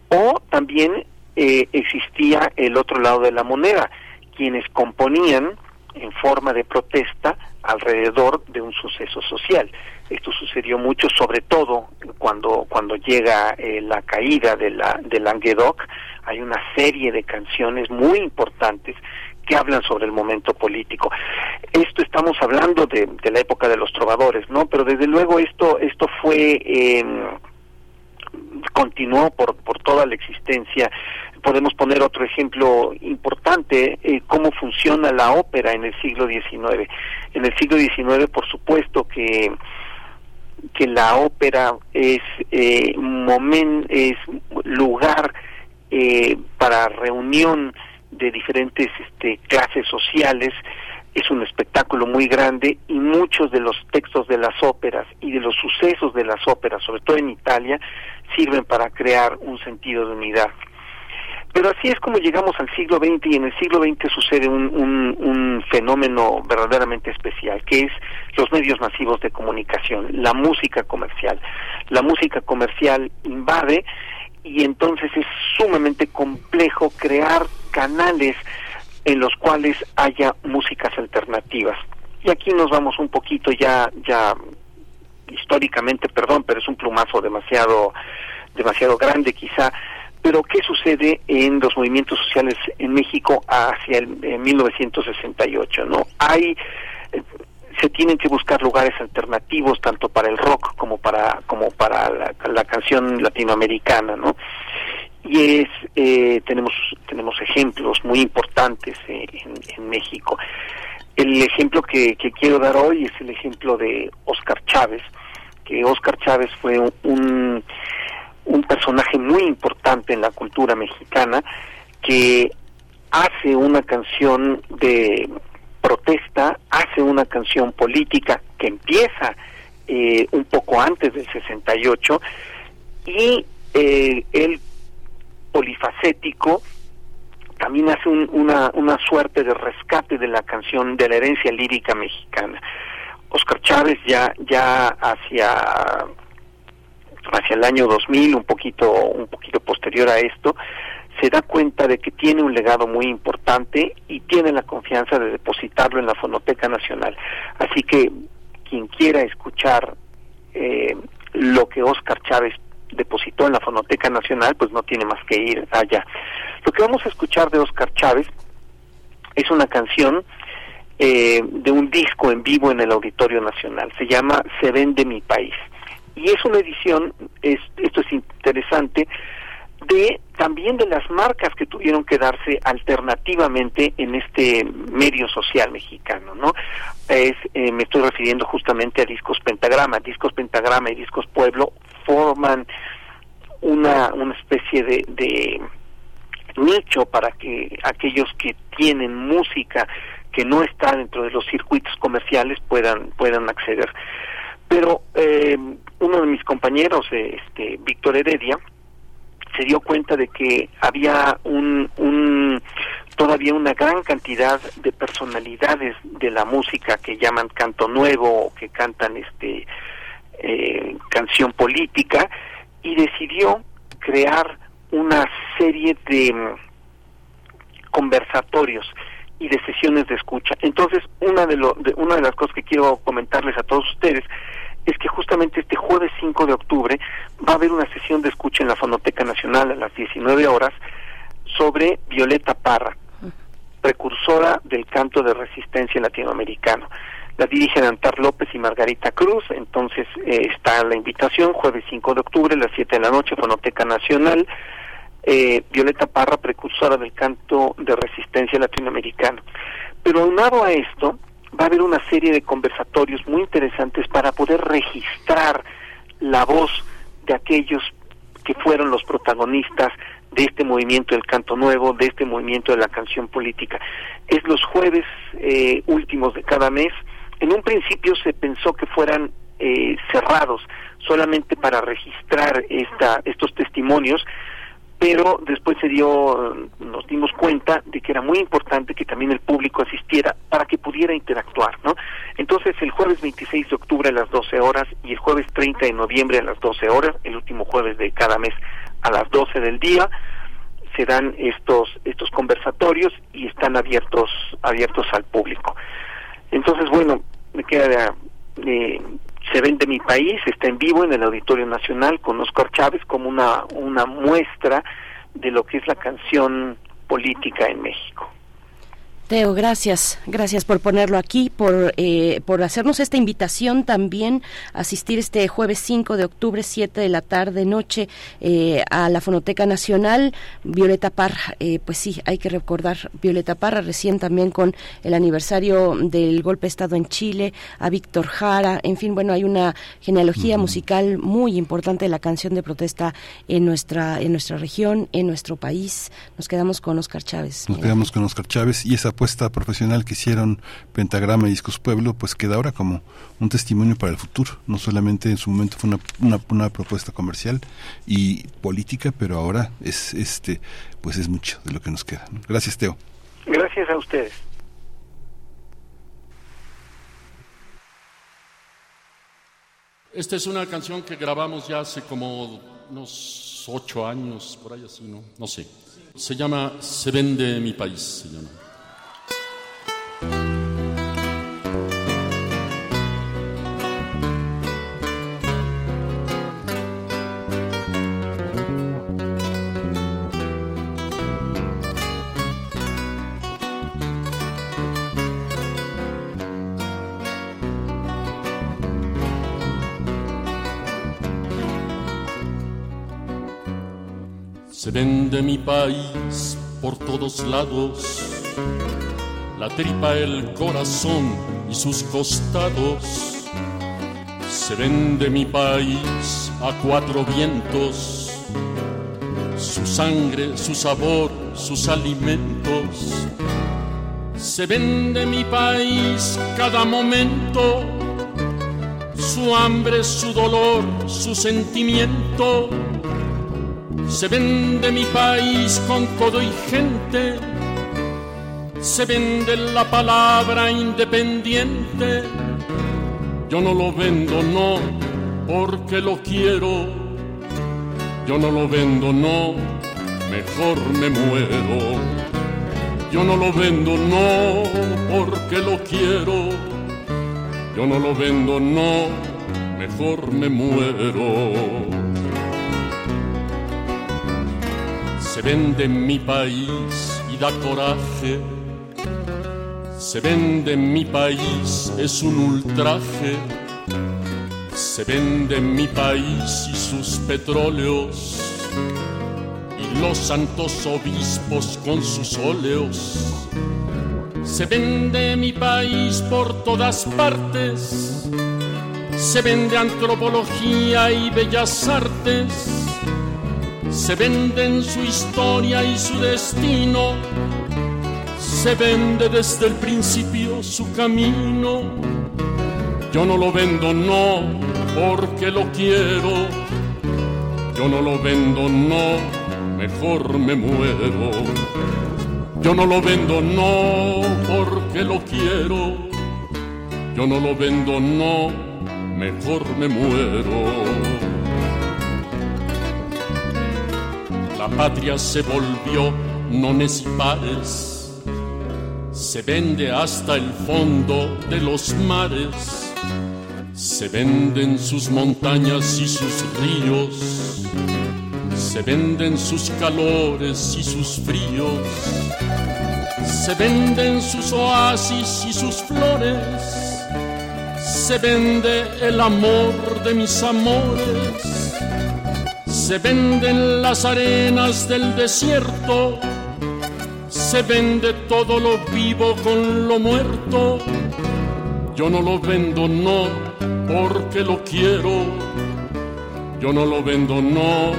o también eh, existía el otro lado de la moneda quienes componían en forma de protesta alrededor de un suceso social. Esto sucedió mucho, sobre todo cuando cuando llega eh, la caída de la de Languedoc. Hay una serie de canciones muy importantes que hablan sobre el momento político. Esto estamos hablando de, la época de los trovadores, ¿no? Pero desde luego esto esto fue eh, continuó por por toda la existencia podemos poner otro ejemplo importante, eh, cómo funciona la ópera en el siglo XIX. En el siglo XIX, por supuesto que que la ópera es eh, es lugar eh, para reunión de diferentes este, clases sociales es un espectáculo muy grande y muchos de los textos de las óperas y de los sucesos de las óperas, sobre todo en Italia, sirven para crear un sentido de unidad. Pero así es como llegamos al siglo XX y en el siglo XX sucede un, un, fenómeno verdaderamente especial, que es los medios masivos de comunicación, la música comercial. La música comercial invade y entonces es sumamente complejo crear canales en los cuales haya músicas alternativas. Y aquí nos vamos un poquito ya, ya históricamente, perdón, pero es un plumazo demasiado, demasiado grande quizá pero ¿qué sucede en los movimientos sociales en México hacia el 1968? ¿no? Hay se tienen que buscar lugares alternativos tanto para el rock como para como para la, canción latinoamericana, ¿no? Y es eh, tenemos tenemos ejemplos muy importantes en, en México. El ejemplo que, que, quiero dar hoy es el ejemplo de Oscar Chávez, que Oscar Chávez fue un un personaje muy importante en la cultura mexicana que hace una canción de protesta, hace una canción política que empieza eh, un poco antes del 68 y eh, el polifacético también hace una, una suerte de rescate de la canción de la herencia lírica mexicana. Oscar Chávez ya, ya hacia hacia el año 2000, un poquito, un poquito posterior a esto, se da cuenta de que tiene un legado muy importante y tiene la confianza de depositarlo en la Fonoteca Nacional. Así que quien quiera escuchar eh, lo que Oscar Chávez depositó en la Fonoteca Nacional, pues no tiene más que ir allá. Lo que vamos a escuchar de Oscar Chávez es una canción eh, de un disco en vivo en el Auditorio Nacional. Se llama Se vende mi país y es una edición, es, esto es interesante, de también de las marcas que tuvieron que darse alternativamente en este medio social mexicano, ¿no? Es, eh, me estoy refiriendo justamente a Discos Pentagrama, Discos Pentagrama y Discos Pueblo forman una, una especie de, de nicho para que aquellos que tienen música que no está dentro de los circuitos comerciales puedan puedan acceder pero eh, uno de mis compañeros, este, Víctor Heredia, se dio cuenta de que había un, un, todavía una gran cantidad de personalidades de la música que llaman canto nuevo o que cantan este eh, canción política y decidió crear una serie de mm, conversatorios y de sesiones de escucha. Entonces, una de, una de las cosas que quiero comentarles a todos ustedes es que justamente este jueves 5 de octubre va a haber una sesión de escucha en la Fonoteca Nacional a las 19 horas sobre Violeta Parra, precursora del canto de resistencia latinoamericano. La dirigen Antar López y Margarita Cruz, entonces eh, está la invitación, jueves 5 de octubre, a las 7 de la noche, Fonoteca Nacional. Eh, Violeta Parra, precursora del canto de resistencia latinoamericano. Pero aunado a esto, va a haber una serie de conversatorios muy interesantes para poder registrar la voz de aquellos que fueron los protagonistas de este movimiento del canto nuevo, de este movimiento de la canción política. Es los jueves eh, últimos de cada mes. En un principio se pensó que fueran eh, cerrados solamente para registrar esta, estos testimonios, pero después se dio, nos dimos cuenta de que era muy importante que también el público asistiera para que pudiera interactuar, ¿no? Entonces el jueves 26 de octubre a las 12 horas y el jueves 30 de noviembre a las 12 horas, el último jueves de cada mes a las 12 del día, se dan estos estos conversatorios y están abiertos abiertos al público. Entonces, bueno, me queda eh, se vende mi país, está en vivo en el Auditorio Nacional con Oscar Chávez como una, una muestra de lo que es la canción política en México. Teo, gracias, gracias por ponerlo aquí, por, eh, por hacernos esta invitación también asistir este jueves 5 de octubre, 7 de la tarde, noche, eh, a la Fonoteca Nacional. Violeta Parra, eh, pues sí, hay que recordar Violeta Parra, recién también con el aniversario del golpe de Estado en Chile, a Víctor Jara, en fin, bueno, hay una genealogía musical muy importante de la canción de protesta en nuestra, en nuestra región, en nuestro país. Nos quedamos con Oscar Chávez. Nos quedamos con Oscar Chávez y esa apuesta profesional que hicieron Pentagrama y Discos Pueblo, pues queda ahora como un testimonio para el futuro. No solamente en su momento fue una, una, propuesta comercial y política, pero ahora es este pues es mucho de lo que nos queda. Gracias, Teo. Gracias a ustedes. Esta es una canción que grabamos ya hace como unos ocho años, por ahí así, ¿no? No sé. Se llama Se vende mi país, se llama. Vende mi país por todos lados, la tripa, el corazón y sus costados. Se vende mi país a cuatro vientos, su sangre, su sabor, sus alimentos. Se vende mi país cada momento, su hambre, su dolor, su sentimiento se vende mi país con todo y gente. Se vende la palabra independiente. Yo no lo vendo, no, porque lo quiero. Yo no lo vendo, no, mejor me muero. Yo no lo vendo, no, porque lo quiero. Yo no lo vendo, no, mejor me muero. Se vende en mi país y da coraje. Se vende en mi país, es un ultraje. Se vende en mi país y sus petróleos. Y los santos obispos con sus óleos. Se vende mi país por todas partes. Se vende antropología y bellas artes se vende su historia y su destino, se vende desde el principio su camino. Yo no lo vendo, no, porque lo quiero. Yo no lo vendo, no, mejor me muero. Yo no lo vendo, no, porque lo quiero. Yo no lo vendo, no, mejor me muero. Patria se volvió nones y pares, se vende hasta el fondo de los mares, se venden sus montañas y sus ríos, se venden sus calores y sus fríos, se venden sus oasis y sus flores, se vende el amor de mis amores se venden las arenas del desierto, se vende todo lo vivo con lo muerto. Yo no lo vendo, no, porque lo quiero. Yo no lo vendo, no,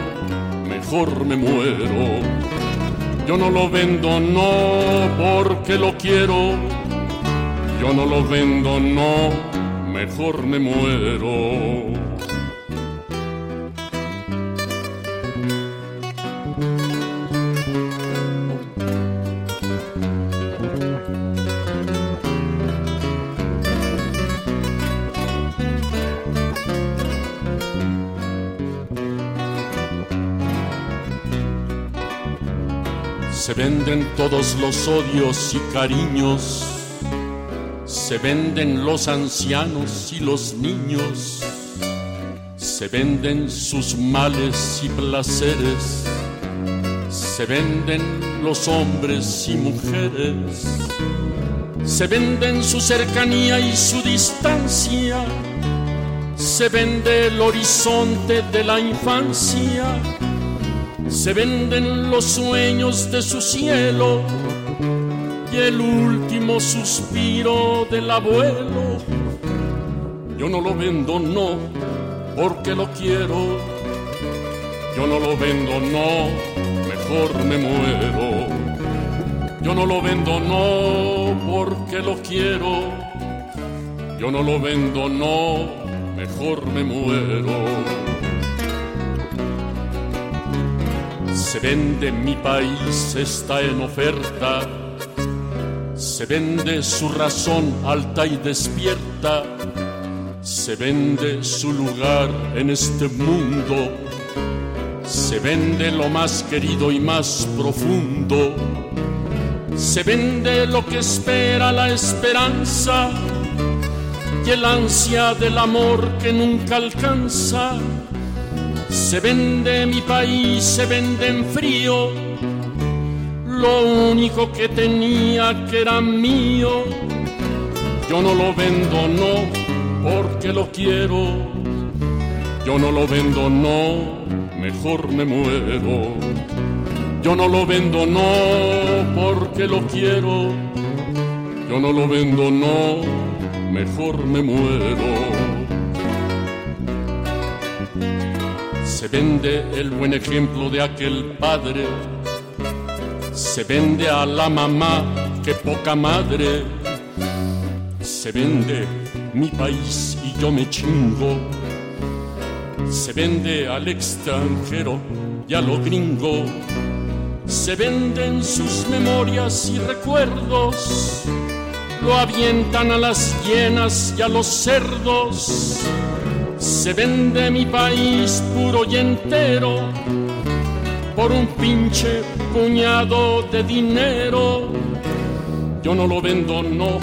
mejor me muero. Yo no lo vendo, no, porque lo quiero. Yo no lo vendo, no, mejor me muero. Se venden todos los odios y cariños, se venden los ancianos y los niños, se venden sus males y placeres, se venden los hombres y mujeres, se venden su cercanía y su distancia, se vende el horizonte de la infancia se venden los sueños de su cielo y el último suspiro del abuelo. Yo no lo vendo, no, porque lo quiero. Yo no lo vendo, no, mejor me muero. Yo no lo vendo, no, porque lo quiero. Yo no lo vendo, no, mejor me muero. Se vende mi país, está en oferta. Se vende su razón alta y despierta. Se vende su lugar en este mundo. Se vende lo más querido y más profundo. Se vende lo que espera la esperanza y el ansia del amor que nunca alcanza se vende mi país, se vende en frío. Lo único que tenía que era mío. Yo no lo vendo, no, porque lo quiero. Yo no lo vendo, no, mejor me muero. Yo no lo vendo, no, porque lo quiero. Yo no lo vendo, no, mejor me muero. Vende el buen ejemplo de aquel padre. Se vende a la mamá, que poca madre. Se vende mi país y yo me chingo. Se vende al extranjero y a lo gringo. Se venden sus memorias y recuerdos. Lo avientan a las hienas y a los cerdos se vende mi país puro y entero por un pinche puñado de dinero. Yo no lo vendo, no,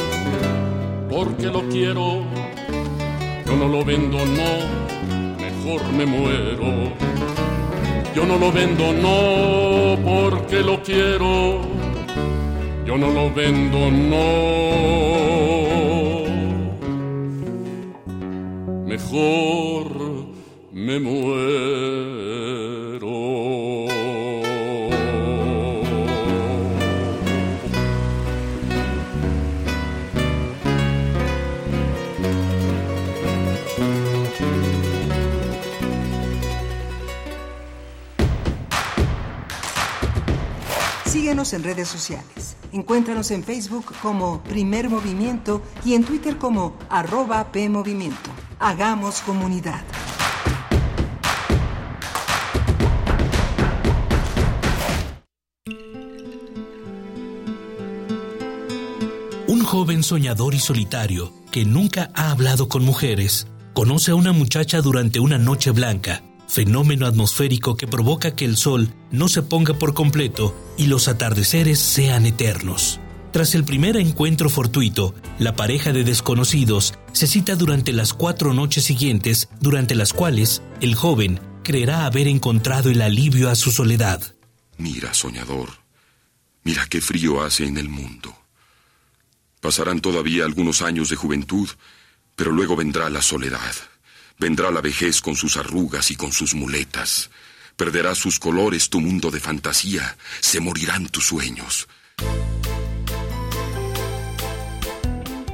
porque lo quiero. Yo no lo vendo, no, mejor me muero. Yo no lo vendo, no, porque lo quiero. Yo no lo vendo, no mejor me muero. Síguenos en redes sociales. Encuéntranos en Facebook como Primer Movimiento y en Twitter como arroba PMovimiento. Hagamos comunidad. Un joven soñador y solitario que nunca ha hablado con mujeres conoce a una muchacha durante una noche blanca, fenómeno atmosférico que provoca que el sol no se ponga por completo y los atardeceres sean eternos. Tras el primer encuentro fortuito, la pareja de desconocidos se cita durante las cuatro noches siguientes, durante las cuales el joven creerá haber encontrado el alivio a su soledad. Mira, soñador, mira qué frío hace en el mundo. Pasarán todavía algunos años de juventud, pero luego vendrá la soledad. Vendrá la vejez con sus arrugas y con sus muletas. Perderá sus colores tu mundo de fantasía, se morirán tus sueños.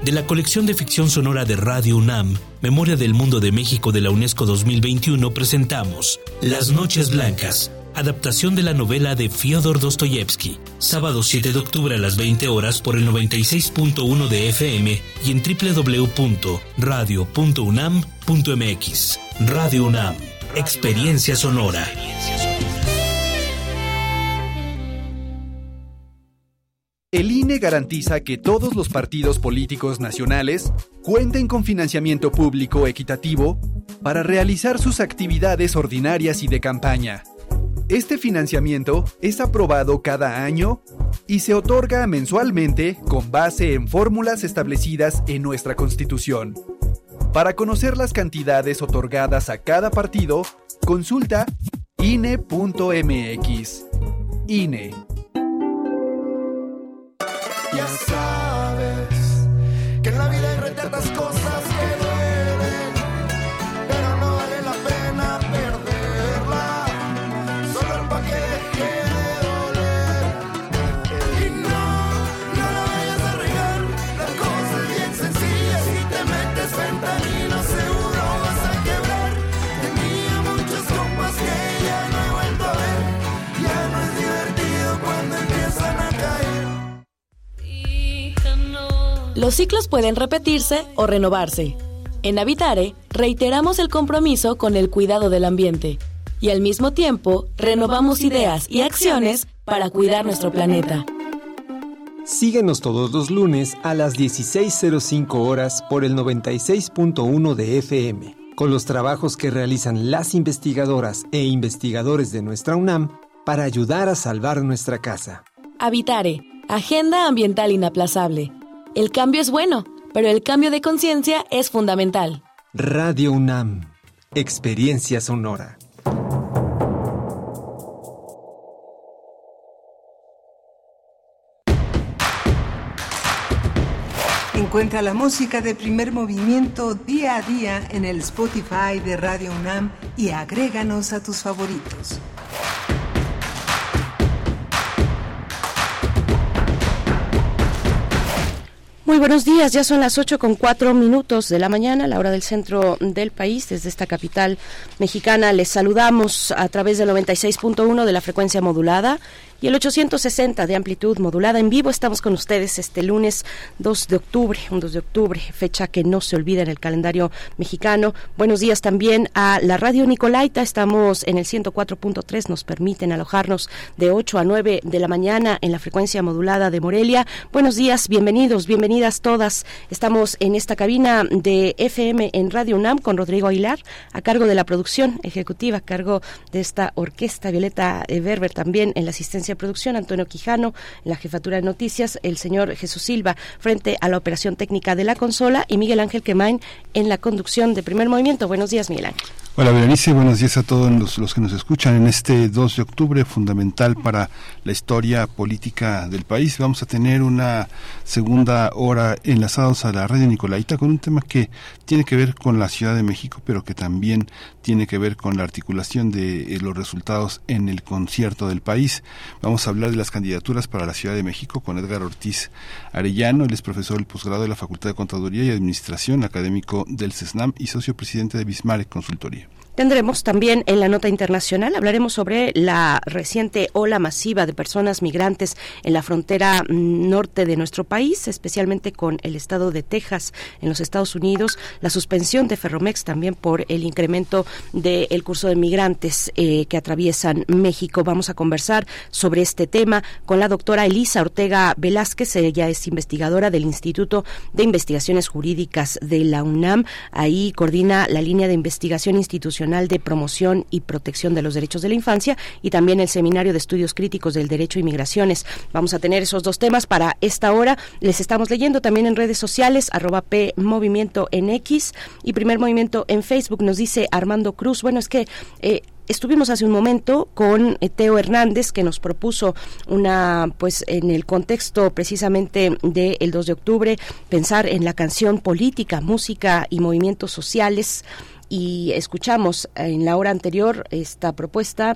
De la colección de ficción sonora de Radio UNAM, Memoria del Mundo de México de la UNESCO 2021, presentamos Las Noches Blancas, adaptación de la novela de Fyodor Dostoyevsky. Sábado 7 de octubre a las 20 horas por el 96.1 de FM y en www.radio.unam.mx. Radio UNAM, experiencia sonora. El INE garantiza que todos los partidos políticos nacionales cuenten con financiamiento público equitativo para realizar sus actividades ordinarias y de campaña. Este financiamiento es aprobado cada año y se otorga mensualmente con base en fórmulas establecidas en nuestra Constitución. Para conocer las cantidades otorgadas a cada partido, consulta INE.mx. INE. Ya sabes Los ciclos pueden repetirse o renovarse. En Habitare, reiteramos el compromiso con el cuidado del ambiente y al mismo tiempo renovamos ideas y acciones para cuidar nuestro planeta. Síguenos todos los lunes a las 16.05 horas por el 96.1 de FM, con los trabajos que realizan las investigadoras e investigadores de nuestra UNAM para ayudar a salvar nuestra casa. Habitare, Agenda Ambiental Inaplazable. El cambio es bueno, pero el cambio de conciencia es fundamental. Radio UNAM, experiencia sonora. Encuentra la música de primer movimiento día a día en el Spotify de Radio UNAM y agréganos a tus favoritos. Muy buenos días, ya son las 8 con cuatro minutos de la mañana, la hora del centro del país, desde esta capital mexicana. Les saludamos a través del 96.1 de la frecuencia modulada y el 860 de amplitud modulada en vivo. Estamos con ustedes este lunes 2 de octubre, un 2 de octubre, fecha que no se olvida en el calendario mexicano. Buenos días también a la radio Nicolaita. Estamos en el 104.3, nos permiten alojarnos de 8 a 9 de la mañana en la frecuencia modulada de Morelia. Buenos días, bienvenidos, bienvenidas todas. Estamos en esta cabina de FM en Radio UNAM con Rodrigo Aguilar, a cargo de la producción ejecutiva, a cargo de esta orquesta, Violeta Berber también en la asistencia de producción, Antonio Quijano, en la jefatura de noticias, el señor Jesús Silva frente a la operación técnica de la consola y Miguel Ángel Quemain en la conducción de primer movimiento. Buenos días, Miguel Ángel. Hola Berenice, buenos días a todos los, que nos escuchan en este 2 de octubre, fundamental para la historia política del país. Vamos a tener una segunda hora enlazados a la de Nicolaita con un tema que tiene que ver con la Ciudad de México, pero que también tiene que ver con la articulación de eh, los resultados en el concierto del país. Vamos a hablar de las candidaturas para la Ciudad de México con Edgar Ortiz Arellano, él es profesor del posgrado de la Facultad de Contaduría y Administración, académico del CESNAM y socio presidente de Bismarck Consultoría. Tendremos también en la nota internacional, hablaremos sobre la reciente ola masiva de personas migrantes en la frontera norte de nuestro país, especialmente con el estado de Texas en los Estados Unidos, la suspensión de Ferromex también por el incremento del curso de migrantes eh, que atraviesan México. Vamos a conversar sobre este tema con la doctora Elisa Ortega Velázquez, ella es investigadora del Instituto de Investigaciones Jurídicas de la UNAM, ahí coordina la línea de investigación institucional de Promoción y Protección de los Derechos de la Infancia y también el Seminario de Estudios Críticos del Derecho y Migraciones. Vamos a tener esos dos temas para esta hora. Les estamos leyendo también en redes sociales, arroba P Movimiento en X y Primer Movimiento en Facebook. Nos dice Armando Cruz, bueno, es que... Eh, Estuvimos hace un momento con Teo Hernández que nos propuso una, pues en el contexto precisamente del 2 de octubre, pensar en la canción política, música y movimientos sociales y escuchamos en la hora anterior esta propuesta,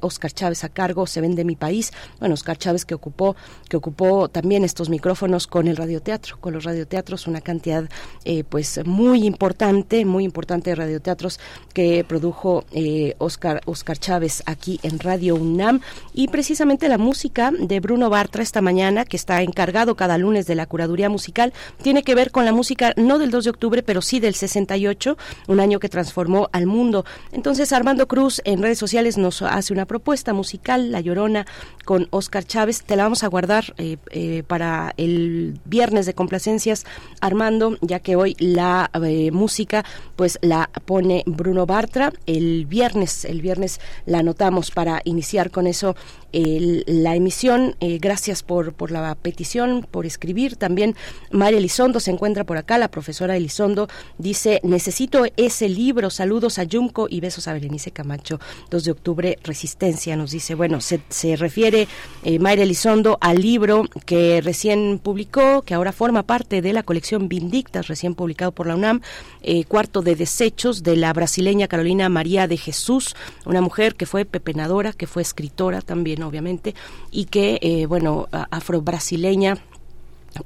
Oscar Chávez a cargo, Se vende mi país. Bueno, Oscar Chávez que ocupó, que ocupó también estos micrófonos con el radioteatro, con los radioteatros, una cantidad eh, pues muy importante, muy importante de radioteatros que produjo eh, Oscar, Oscar Chávez aquí en Radio UNAM y precisamente la música de Bruno Bartra esta mañana, que está encargado cada lunes de la curaduría musical, tiene que ver con la música no del 2 de octubre, pero sí del 68, un año que transformó al mundo. Entonces Armando Cruz en redes sociales nos hace una propuesta musical, La Llorona, con Oscar Chávez. Te la vamos a guardar eh, eh, para el viernes de complacencias, Armando, ya que hoy la eh, música pues la pone Bruno Bartra. El viernes, el viernes la anotamos para iniciar con eso la emisión. gracias por, por la petición, por escribir. También María Elizondo se encuentra por acá, la profesora Elizondo dice, necesito ese libro, saludos a Yumco y besos a Berenice Camacho. 2 de octubre, Resistencia, nos dice, bueno, se, se refiere eh, Mayra Elizondo al libro que recién publicó, que ahora forma parte de la colección Vindictas, recién publicado por la UNAM, eh, Cuarto de Desechos, de la brasileña Carolina María de Jesús, una mujer que fue pepenadora, que fue escritora también, obviamente, y que, eh, bueno, afro-brasileña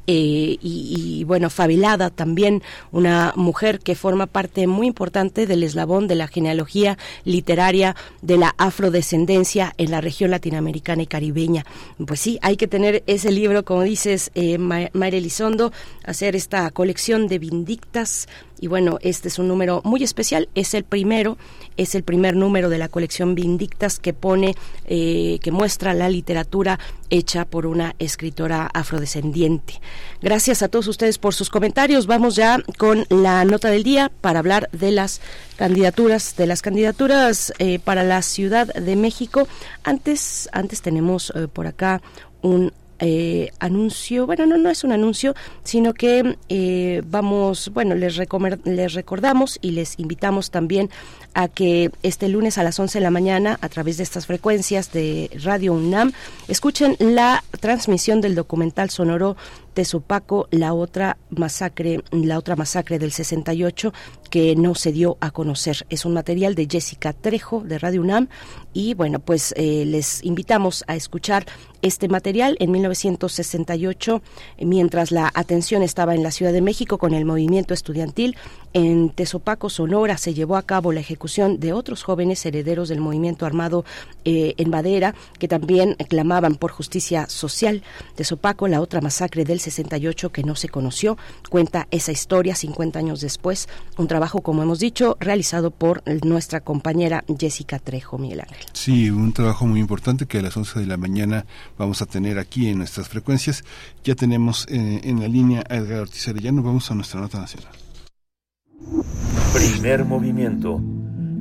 eh, y, bueno, Fabilada también, una mujer que forma parte muy importante del eslabón de la genealogía literaria de la afrodescendencia en la región latinoamericana y caribeña. Pues sí, hay que tener ese libro, como dices, eh, Mayra Elizondo, hacer esta colección de vindictas y bueno, este es un número muy especial, es el primero, es el primer número de la colección Vindictas que pone, eh, que muestra la literatura hecha por una escritora afrodescendiente. Gracias a todos ustedes por sus comentarios. Vamos ya con la nota del día para hablar de las candidaturas, de las candidaturas eh, para la Ciudad de México. Antes, antes tenemos eh, por acá un eh, anuncio, bueno, no, no es un anuncio, sino que eh, vamos, bueno, les, les recordamos y les invitamos también a que este lunes a las 11 de la mañana, a través de estas frecuencias de Radio UNAM, escuchen la transmisión del documental sonoro Tezopaco, la otra masacre, la otra masacre del 68 que no se dio a conocer. Es un material de Jessica Trejo de Radio UNAM y bueno, pues eh, les invitamos a escuchar este material en 1968 mientras la atención estaba en la Ciudad de México con el movimiento estudiantil en Tezopaco, Sonora, se llevó a cabo la ejecución de otros jóvenes herederos del movimiento armado eh, en Madera que también clamaban por justicia social. Tezopaco, la otra masacre del 68 que no se conoció. Cuenta esa historia 50 años después. Un trabajo, como hemos dicho, realizado por nuestra compañera Jessica Trejo, Miguel Ángel. Sí, un trabajo muy importante que a las 11 de la mañana vamos a tener aquí en nuestras frecuencias. Ya tenemos eh, en la línea a Edgar Ortiz Arellano. Vamos a nuestra nota nacional. Primer movimiento.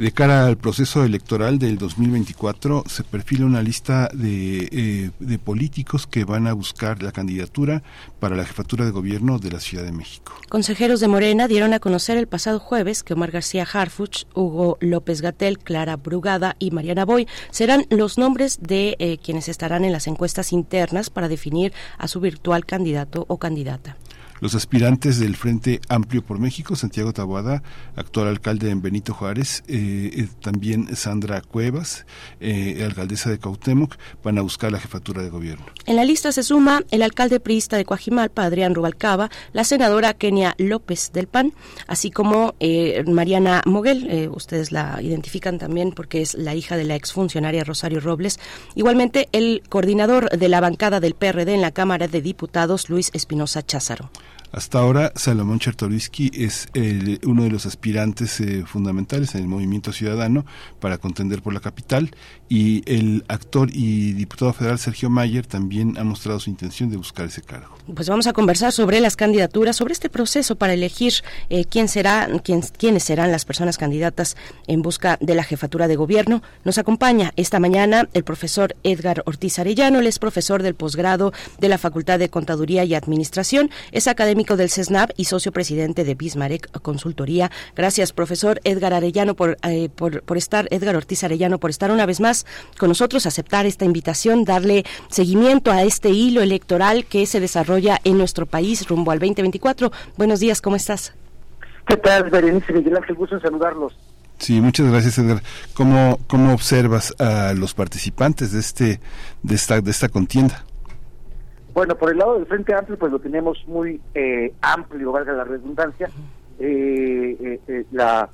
De cara al proceso electoral del 2024, se perfila una lista de, eh, de, políticos que van a buscar la candidatura para la jefatura de gobierno de la Ciudad de México. Consejeros de Morena dieron a conocer el pasado jueves que Omar García Harfuch, Hugo López Gatel, Clara Brugada y Mariana Boy serán los nombres de eh, quienes estarán en las encuestas internas para definir a su virtual candidato o candidata. Los aspirantes del Frente Amplio por México, Santiago Taboada, actual alcalde en Benito Juárez, eh, eh, también Sandra Cuevas, eh, alcaldesa de Cautemoc, van a buscar la jefatura de gobierno. En la lista se suma el alcalde priista de Coajimalpa, Adrián Rubalcaba, la senadora Kenia López del PAN, así como Mariana Moguel, ustedes la identifican también porque es la hija de la exfuncionaria Rosario Robles. Igualmente, el coordinador de la bancada del PRD en la Cámara de Diputados, Luis Espinosa Cházaro. Hasta ahora, Salomón Chertorisky es uno de los aspirantes eh, fundamentales en el movimiento ciudadano para contender por la capital y el actor y diputado federal Sergio Mayer también ha mostrado su intención de buscar ese cargo. Pues vamos a conversar sobre las candidaturas, sobre este proceso para elegir eh, quién será, quién, quiénes serán las personas candidatas en busca de la jefatura de gobierno. Nos acompaña esta mañana el profesor Edgar Ortiz Arellano, él es profesor del posgrado de la Facultad de Contaduría y Administración, es académico académico del CESNAP y socio presidente de Bismarck Consultoría. Gracias, profesor Edgar Arellano, por, eh, por, por estar, Edgar Ortiz Arellano, por estar una vez más con nosotros, aceptar esta invitación, darle seguimiento a este hilo electoral que se desarrolla en nuestro país rumbo al 2024. Buenos días, ¿cómo estás? ¿Qué tal, Berenice Miguel Ángel? Gusto en saludarlos. Sí, muchas gracias, Edgar. ¿Cómo, cómo observas a los participantes de este de esta de esta contienda? Bueno, por el lado del Frente Amplio, pues lo tenemos muy eh, amplio, valga la redundancia. Eh, eh, eh, la,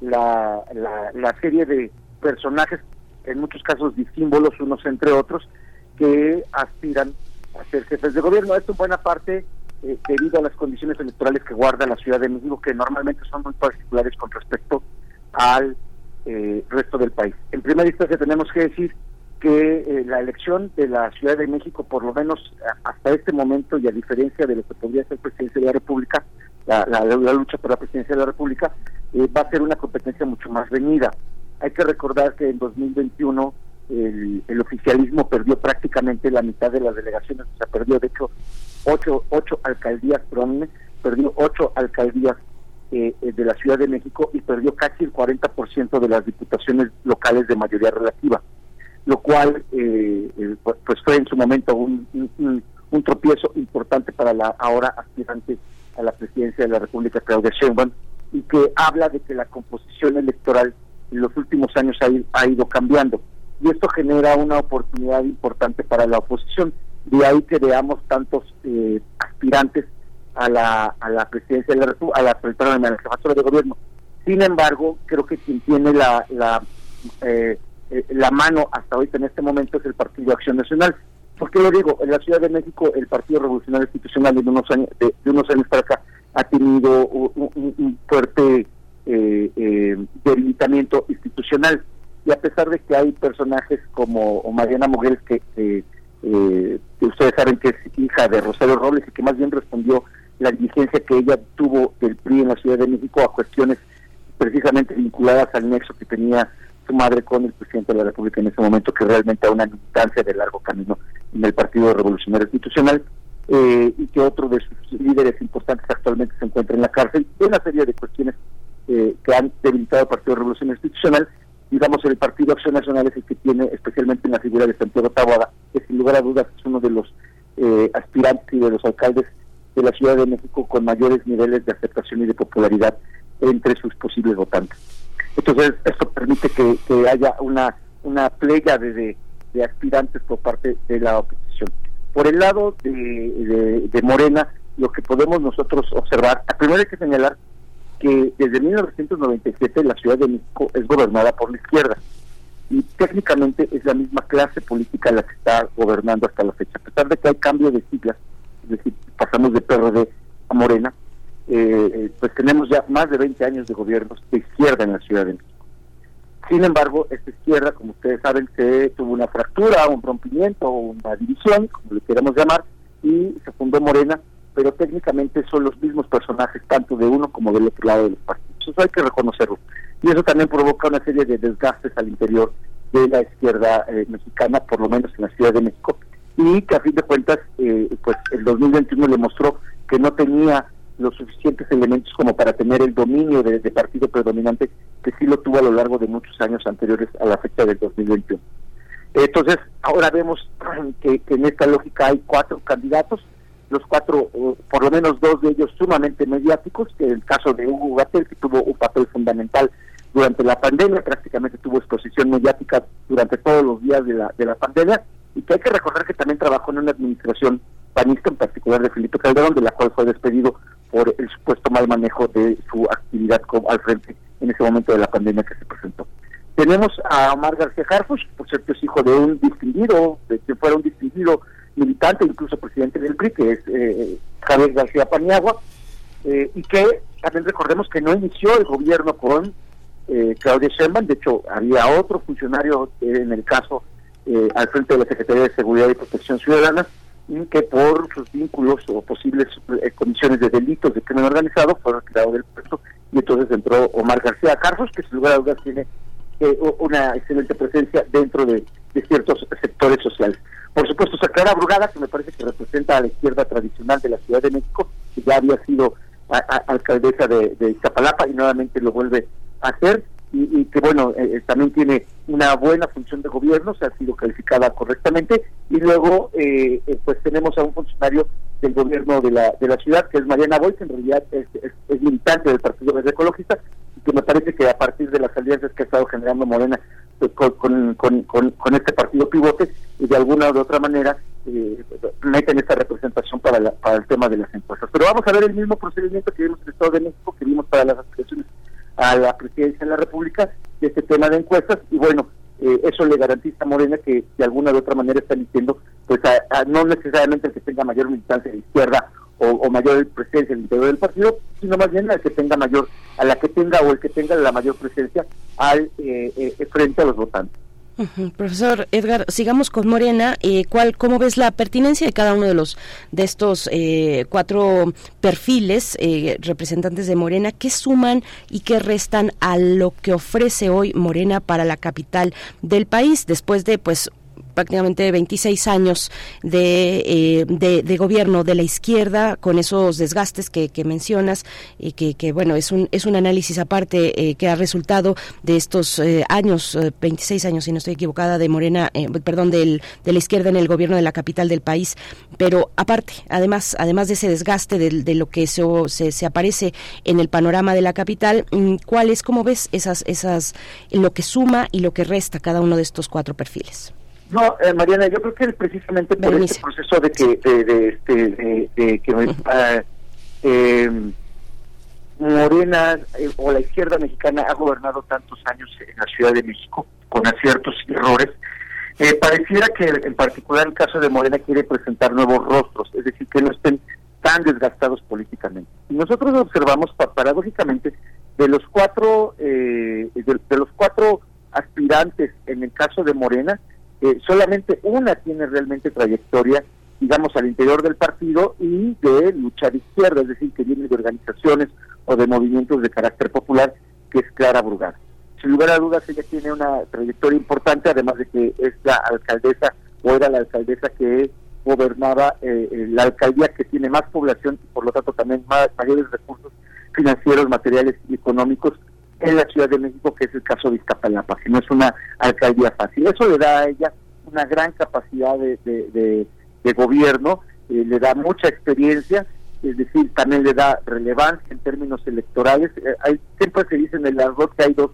la, la, la serie de personajes, en muchos casos disímbolos, unos entre otros, que aspiran a ser jefes de gobierno. Esto en buena parte eh, debido a las condiciones electorales que guarda la Ciudad de México, que normalmente son muy particulares con respecto al eh, resto del país. En primera instancia tenemos que decir que eh, la elección de la Ciudad de México, por lo menos hasta este momento, y a diferencia de lo que podría ser presidencia de la República, la, la- lucha por la presidencia de la República, va a ser una competencia mucho más reñida. Hay que recordar que en 2021 el, el oficialismo perdió prácticamente la mitad de las delegaciones, o sea, perdió de hecho ocho, ocho alcaldías, perdónenme, perdió ocho alcaldías eh, eh, de la Ciudad de México y perdió casi el 40% de las diputaciones locales de mayoría relativa, lo cual eh, eh, pu- pues fue en su momento un- un- un tropiezo importante para la ahora aspirante a la presidencia de la República, Claudia Sheinbaum, y que habla de que la composición electoral en los últimos años ha, ha ido cambiando. Y esto genera una oportunidad importante para la oposición. De ahí que veamos tantos eh, aspirantes a la, a la presidencia de la a la, a la jefatura de gobierno. Sin embargo, creo que quien tiene la, la, eh, eh, la mano hasta ahorita en este momento es el Partido Acción Nacional. ¿Por qué lo digo? En la Ciudad de México el Partido Revolucionario Institucional de unos años, de, unos años para acá ha tenido un- un fuerte eh, eh, debilitamiento institucional. Y a pesar de que hay personajes como Mariana Moguel, que, eh, que ustedes saben que es hija de Rosario Robles y que más bien respondió la diligencia que ella tuvo del PRI en la Ciudad de México a cuestiones precisamente vinculadas al nexo que tenía su madre con el presidente de la República en ese momento, que realmente a una militancia de largo camino en el Partido Revolucionario Institucional, eh, y que otro de sus líderes importantes actualmente se encuentra en la cárcel, una serie de cuestiones eh, que han debilitado al Partido Revolucionario Institucional. Digamos, el Partido Acción Nacional es el que tiene, especialmente en la figura de Santiago Taboada, que sin lugar a dudas es uno de los eh, aspirantes y de los alcaldes de la Ciudad de México con mayores niveles de aceptación y de popularidad entre sus posibles votantes. Entonces, esto permite que, haya una, una de, de, de aspirantes por parte de la oposición. Por el lado de, de, de Morena, lo que podemos nosotros observar, primero hay que señalar que desde 1997 la Ciudad de México es gobernada por la izquierda y técnicamente es la misma clase política la que está gobernando hasta la fecha. A pesar de que hay cambio de siglas, es decir, pasamos de PRD a Morena, eh, eh, pues tenemos ya más de 20 años de gobiernos de izquierda en la Ciudad de México. Sin embargo, esta izquierda, como ustedes saben, se tuvo una fractura, un rompimiento, una división, como le queramos llamar, y se fundó Morena, pero técnicamente son los mismos personajes, tanto de uno como del otro lado de los partidos. Eso hay que reconocerlo. Y eso también provoca una serie de desgastes al interior de la izquierda eh, mexicana, por lo menos en la Ciudad de México, y que a fin de cuentas, eh, pues el 2021 le mostró que no tenía los suficientes elementos como para tener el dominio de, partido predominante que sí lo tuvo a lo largo de muchos años anteriores a la fecha del 2021. Entonces, ahora vemos <clears throat> que, que en esta lógica hay cuatro candidatos, los cuatro, eh, por lo menos dos de ellos sumamente mediáticos, que el caso de Hugo Gatel, que tuvo un papel fundamental durante la pandemia, prácticamente tuvo exposición mediática durante todos los días de la, de la pandemia, y que hay que recordar que también trabajó en una administración panista, en particular de Felipe Calderón, de la cual fue despedido por el supuesto mal manejo de su actividad al frente en ese momento de la pandemia que se presentó. Tenemos a Omar García Harfuch, por cierto es hijo de un distinguido, de que fuera un distinguido militante, incluso presidente del PRI, que es eh, Javier García Paniagua, eh, y que también recordemos que no inició el gobierno con eh, Claudia Sheinbaum, de hecho había otro funcionario eh, en el caso eh, al frente de la Secretaría de Seguridad y Protección Ciudadana, y que por sus vínculos o posibles comisiones de delitos de crimen organizado fueron retirados del puesto y entonces entró Omar García Carlos, que sin lugar a dudas tiene eh, una excelente presencia dentro de, ciertos sectores sociales. Por supuesto, Clara Brugada, que me parece que representa a la izquierda tradicional de la Ciudad de México, que ya había sido alcaldesa de, de Iztapalapa y nuevamente lo vuelve a hacer y, que bueno eh, eh, también tiene una buena función de gobierno se ha sido calificada correctamente y luego eh, eh, pues tenemos a un funcionario del gobierno de la de la ciudad que es Mariana Boy que en realidad es, es- militante del Partido Verde Ecologista que me parece que a partir de las alianzas que ha estado generando Morena pues, con, con, este partido pivote y de alguna u otra manera eh, meten esta representación para, la- para el tema de las encuestas. Pero vamos a ver el mismo procedimiento que vimos en el Estado de México, que vimos para las aspiraciones a la presidencia de la República, de este tema de encuestas, y bueno, eh, eso le garantiza a Morena que de alguna u otra manera está diciendo, pues a, a no necesariamente el que tenga mayor militancia de izquierda o, mayor presencia en el interior del partido, sino más bien al que tenga mayor, a la que tenga o el que tenga la mayor presencia al eh, eh, frente a los votantes. Profesor Edgar, sigamos con Morena. Eh, ¿cuál, ¿Cómo ves la pertinencia de cada uno de los de estos eh, cuatro perfiles eh, representantes de Morena? ¿Qué suman y qué restan a lo que ofrece hoy Morena para la capital del país después de pues prácticamente 26 años de, eh, de, de gobierno de la izquierda con esos desgastes que, mencionas y que, que, bueno es un es un análisis aparte eh, que ha resultado de estos eh, años eh, 26 años si no estoy equivocada de Morena perdón del, de la izquierda en el gobierno de la capital del país pero aparte además además de ese desgaste de, de lo que se, se, se aparece en el panorama de la capital mm, ¿cuál es cómo ves esas esas lo que suma y lo que resta cada uno de estos cuatro perfiles? No, eh, Mariana, yo creo que es precisamente por Berenice. este proceso de que, de, de, este, de, de que eh, Morena eh, o la izquierda mexicana ha gobernado tantos años en la Ciudad de México con aciertos y errores. Eh, pareciera que en particular el caso de Morena quiere presentar nuevos rostros, es decir, que no estén tan desgastados políticamente. Y nosotros observamos pa- paradójicamente de los cuatro eh, de los cuatro aspirantes en el caso de Morena, eh, solamente una tiene realmente trayectoria, digamos, al interior del partido y de lucha de izquierda, es decir, que viene de organizaciones o de movimientos de carácter popular, que es Clara Brugada. Sin lugar a dudas, ella tiene una trayectoria importante, además de que es la alcaldesa o era la alcaldesa que gobernaba eh, eh, la alcaldía que tiene más población y por lo tanto también más, mayores recursos financieros, materiales y económicos en la Ciudad de México, que es el caso de Iztapalapa, que no es una alcaldía fácil. Eso le da a ella una gran capacidad de, de, gobierno, eh, le da mucha experiencia, es decir, también le da relevancia en términos electorales. Eh, hay, siempre se dice en el argot que hay dos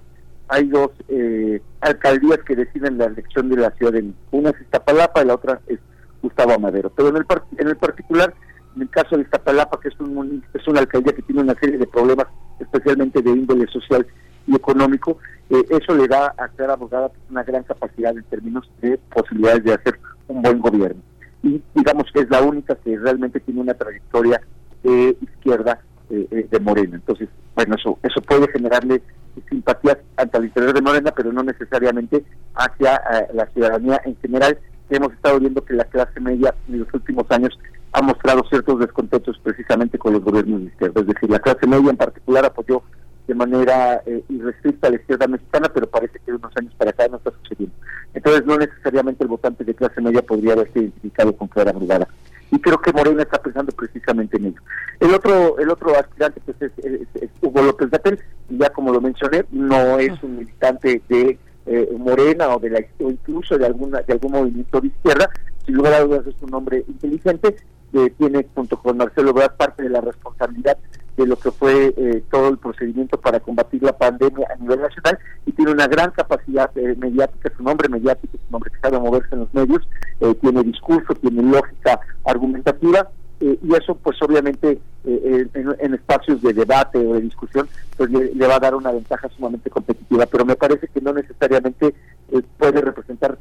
hay dos eh, alcaldías que deciden la elección de la Ciudad de México. Una es Iztapalapa y la otra es Gustavo Amadero. Pero en el, en el particular, en el caso de Iztapalapa, que es, un, es una alcaldía que tiene una serie de problemas, especialmente de índole social y económico, eh, eso le da a Clara Abogada una gran capacidad en términos de posibilidades de hacer un buen gobierno. Y digamos que es la única que realmente tiene una trayectoria de izquierda eh, eh, de Morena. Entonces, bueno, eso, eso puede generarle simpatías ante el interior de Morena, pero no necesariamente hacia eh, la ciudadanía en general. Hemos estado viendo que la clase media en los últimos años ha mostrado ciertos descontentos precisamente con los gobiernos de izquierda. Es decir, la clase media en particular apoyó de manera eh, irrestricta a la izquierda mexicana, pero parece que de unos años para acá no está sucediendo. Entonces, no necesariamente el votante de clase media podría haberse identificado con Clara Brugada. Y creo que Morena está pensando precisamente en ello. El otro el otro aspirante pues, es, es- es Hugo López Gatel, y ya como lo mencioné, no es un militante de eh, Morena o de la o incluso de alguna de algún movimiento de izquierda, sin lugar a dudas es un hombre inteligente, que tiene junto con Marcelo Ebrard parte de la responsabilidad de lo que fue eh, todo el procedimiento para combatir la pandemia a nivel nacional y tiene una gran capacidad eh, mediática, es un hombre mediático, es un hombre que sabe moverse en los medios, eh, tiene discurso, tiene lógica argumentativa eh, y eso pues obviamente eh, eh, en, en espacios de debate o de discusión pues le, va a dar una ventaja sumamente competitiva, pero me parece que no necesariamente eh, puede representar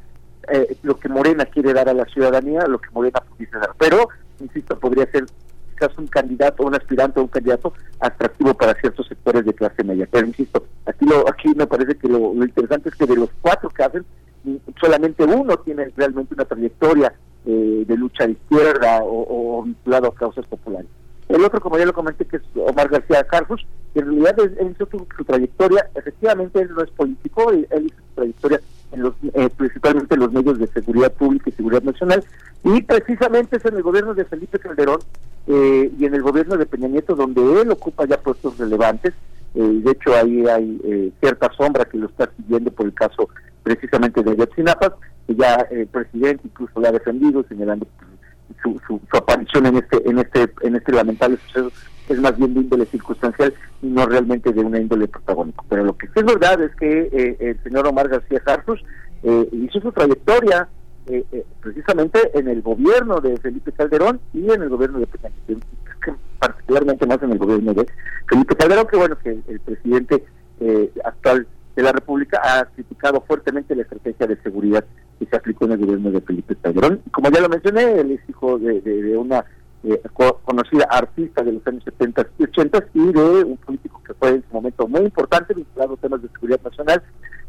eh, lo que Morena quiere dar a la ciudadanía, lo que Morena pudiese dar, pero insisto, podría ser quizás un candidato, un aspirante o un candidato atractivo para ciertos sectores de clase media. Pero insisto, aquí lo, aquí me parece que lo, lo interesante es que de los cuatro que hacen, mm, solamente uno tiene realmente una trayectoria eh, de lucha de izquierda o, o vinculado a causas populares. El otro, como ya lo comenté, que es Omar García Carlos, en realidad él, hizo su, su trayectoria, efectivamente él no es político, él, hizo su trayectoria los, eh, principalmente en los medios de seguridad pública y seguridad nacional, y precisamente es en el gobierno de Felipe Calderón eh, y en el gobierno de Peña Nieto, donde él ocupa ya puestos relevantes. Eh, de hecho, ahí hay eh, cierta sombra que lo está siguiendo por el caso precisamente de Ayotzinapa, que ya el presidente incluso lo ha defendido, señalando su, su, su aparición en este en este en este lamentable suceso es más bien de índole circunstancial y no realmente de una índole protagónico. Pero lo que sí es verdad es que eh, el señor Omar García Harfus eh, hizo su trayectoria eh, eh, precisamente en el gobierno de Felipe Calderón y en el gobierno de Peña particularmente más en el gobierno de Felipe Calderón, que bueno, que el, el presidente eh, actual de la República ha criticado fuertemente la estrategia de seguridad que se aplicó en el gobierno de Felipe Calderón. Como ya lo mencioné, él es hijo de una eh, co- conocida artista de los años 70 y 80 y de un político que fue en su momento muy importante vinculado a temas de seguridad nacional,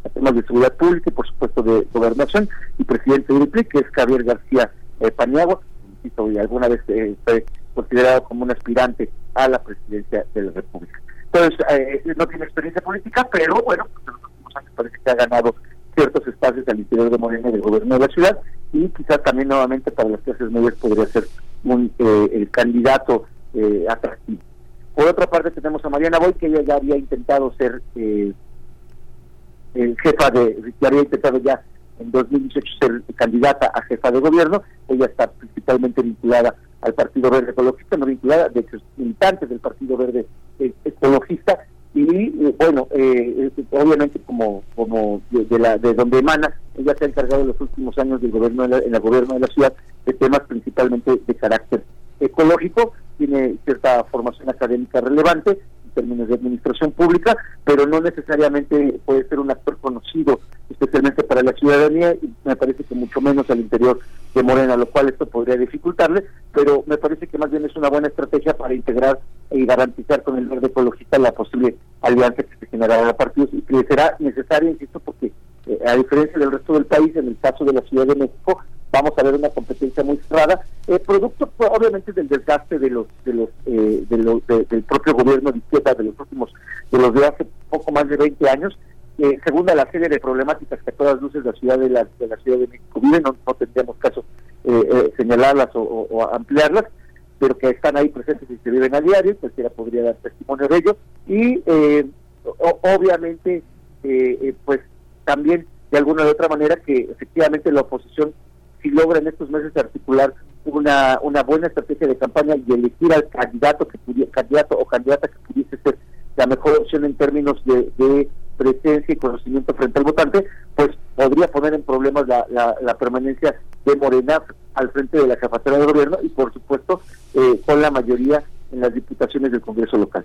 a temas de seguridad pública y por supuesto de gobernación, y presidente del PRI, que es Javier García eh, Paniagua, y alguna vez eh, fue considerado como un aspirante a la presidencia de la República. Entonces, eh, no tiene experiencia política, pero bueno, pues en los últimos años parece que ha ganado ciertos espacios al interior de Morena y del gobierno de la ciudad y quizás también nuevamente para las clases medias podría ser un eh, el candidato eh, atractivo. Por otra parte tenemos a Mariana Boy que ella ya había intentado ser eh, el jefa de, ya había intentado ya en 2018 ser candidata a jefa de gobierno, ella está principalmente vinculada al Partido Verde Ecologista, no vinculada, de hecho es militante del Partido Verde eh, Ecologista y bueno, eh, obviamente como como de, la de donde emana, ella se ha encargado en los últimos años del gobierno de la, en el gobierno de la ciudad de temas principalmente de carácter ecológico, tiene cierta formación académica relevante términos de administración pública, pero no necesariamente puede ser un actor conocido especialmente para la ciudadanía y me parece que mucho menos al interior de Morena, lo cual esto podría dificultarle, pero me parece que más bien es una buena estrategia para integrar y garantizar con el verde ecologista la posible alianza que se generará a partidos y que será necesaria, insisto, porque eh, a diferencia del resto del país, en el caso de la Ciudad de México, vamos a ver una competencia muy cerrada, eh, producto pues, obviamente del desgaste de los de los eh, de los de- del propio gobierno de izquierda de los últimos de los de hace poco más de 20 años, eh, según la serie de problemáticas que a todas luces la ciudad de la, de la Ciudad de México vive, no, no tendríamos caso eh, eh, señalarlas o, o- o ampliarlas, pero que están ahí presentes y se viven a diario, cualquiera podría dar testimonio de ello, y eh, o- obviamente, eh, eh, pues también de alguna u otra manera que efectivamente la oposición, si logra en estos meses articular una, una buena estrategia de campaña y elegir al candidato que pudiera, candidato o candidata que pudiese ser la mejor opción en términos de, presencia y conocimiento frente al votante, pues podría poner en problemas la, la, la permanencia de Morena al frente de la jefatura de gobierno y por supuesto eh, con la mayoría en las diputaciones del Congreso local.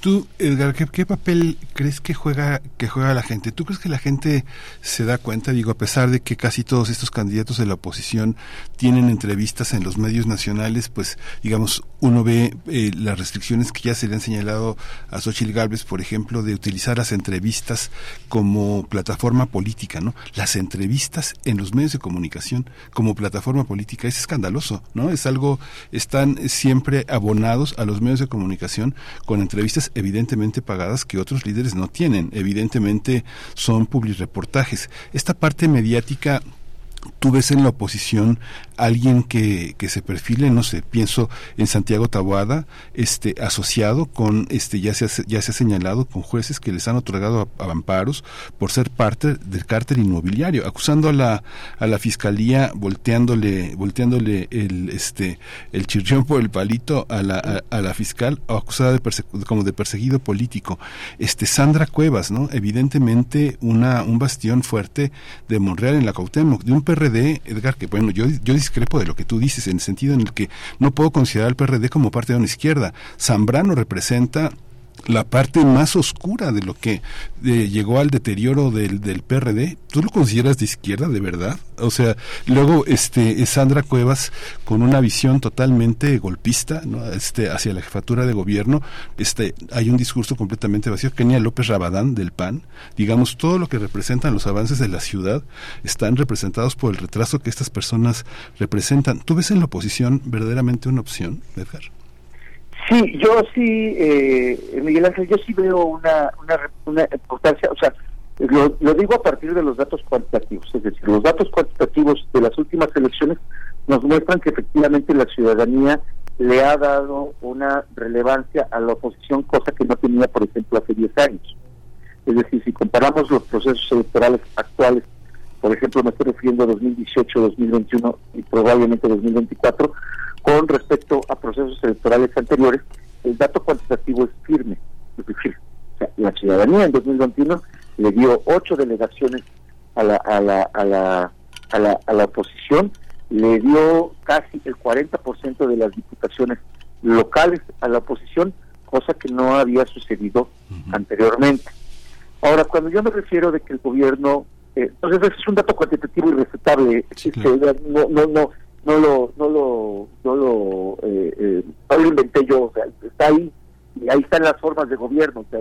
Tú, Edgar, ¿qué, qué papel crees que juega que juega la gente? ¿Tú crees que la gente se da cuenta? Digo, a pesar de que casi todos estos candidatos de la oposición tienen entrevistas en los medios nacionales, pues, digamos, uno ve eh, las restricciones que ya se le han señalado a Xochitl Gálvez, por ejemplo, de utilizar las entrevistas como plataforma política, ¿no? Las entrevistas en los medios de comunicación como plataforma política es escandaloso, ¿no? Es algo, están siempre abonados a los medios de comunicación con entrevistas evidentemente pagadas que otros líderes no tienen. Evidentemente son publireportajes. Esta parte mediática tú ves en la oposición alguien que, que se perfile, no sé, pienso en Santiago Taboada, este, asociado con, este, ya se ha, ya se ha señalado con jueces que les han otorgado a- amparos por ser parte del cártel inmobiliario, acusando a la, a la fiscalía, volteándole, volteándole el, este, el chirrión por el palito a la, a, la fiscal, acusada de como de perseguido político. Este, Sandra Cuevas, ¿no? Evidentemente una, un bastión fuerte de Monreal en la Cuauhtémoc, de un PRD, Edgar, que bueno, yo, yo de lo que tú dices, en el sentido en el que no puedo considerar al PRD como parte de una izquierda. Zambrano representa la parte más oscura de lo que eh, llegó al deterioro del, del PRD. ¿Tú lo consideras de izquierda, de verdad? O sea, luego este Sandra Cuevas con una visión totalmente golpista, ¿no? Este hacia la jefatura de gobierno, este hay un discurso completamente vacío. Kenia López Rabadán del PAN, digamos todo lo que representan los avances de la ciudad están representados por el retraso que estas personas representan. ¿Tú ves en la oposición verdaderamente una opción, Edgar? Sí, yo sí, eh, Miguel Ángel, yo sí veo una, una, una importancia, o sea, lo, lo digo a partir de los datos cuantitativos, es decir, los datos cuantitativos de las últimas elecciones nos muestran que efectivamente la ciudadanía le ha dado una relevancia a la oposición, cosa que no tenía, por ejemplo, hace 10 años. Es decir, si comparamos los procesos electorales actuales, por ejemplo, me estoy refiriendo a 2018, 2021 y probablemente 2024, con respecto a procesos electorales anteriores, el dato cuantitativo es firme. Es decir, o sea, la ciudadanía en 2021 le dio ocho delegaciones a la, a la, a la, a la, a la oposición, le dio casi el 40% de las diputaciones locales a la oposición, cosa que no había sucedido anteriormente. Ahora, cuando yo me refiero de que el gobierno, entonces ese es un dato cuantitativo y respetable, no, no, no, no lo, no lo, no lo, eh, eh, no lo inventé yo, o sea, está ahí, y ahí están las formas de gobierno, o sea,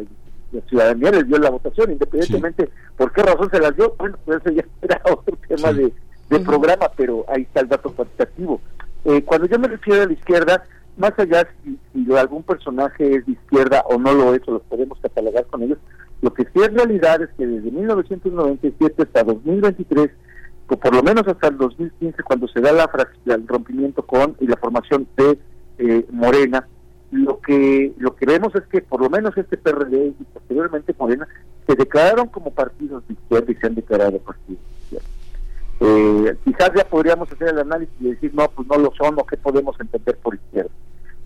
la ciudadanía les dio la votación, independientemente por qué razón se las dio, bueno, pues eso ya <laughs> era otro tema de, de programa, pero ahí está el dato cuantitativo. Eh, cuando yo me refiero a la izquierda, más allá si, si algún personaje es de izquierda o no lo es, o los podemos catalogar con ellos, lo que sí es realidad es que desde 1997 hasta 2023, o por lo menos hasta el 2015, cuando se da la el rompimiento con y la formación de eh, Morena, lo que lo que vemos es que por lo menos este PRD y posteriormente Morena se declararon como partidos de izquierda y se han declarado partidos de izquierda. Eh, quizás ya podríamos hacer el análisis y decir, no, pues no lo son, o qué podemos entender por izquierda.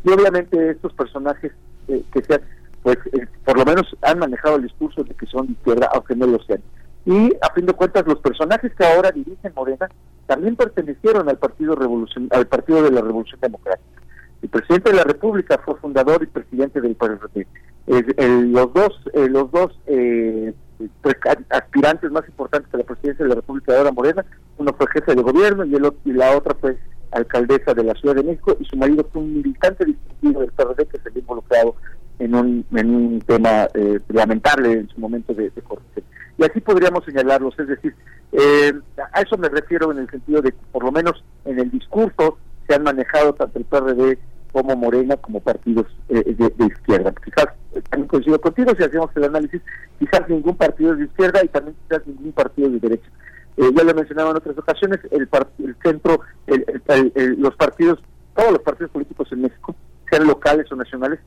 Y obviamente estos personajes eh, que sean, pues eh, por lo menos han manejado el discurso de que son de izquierda, aunque no lo sean. Y a fin de cuentas, los personajes que ahora dirigen Morena también pertenecieron al Partido Revolución, al Partido de la Revolución Democrática. El presidente de la República fue fundador y presidente del PRD. Los dos, eh, los dos eh, pues, aspirantes más importantes a la presidencia de la República de ahora Morena, uno fue jefe de gobierno y, el, ot- y la otra fue alcaldesa de la Ciudad de México y su marido fue un militante distinguido del PRD que se había involucrado en un, en un tema eh, lamentable en su momento de, de. Y así podríamos señalarlos, es decir, eh, a eso me refiero en el sentido de que por lo menos en el discurso se han manejado tanto el PRD como Morena como partidos eh, de, izquierda. Quizás eh, también coincido contigo si hacemos el análisis, quizás ningún partido de izquierda y también quizás ningún partido de derecha. Eh, ya lo he mencionado en otras ocasiones, el, par- el centro, el- los partidos, todos los partidos políticos en México, sean locales o nacionales,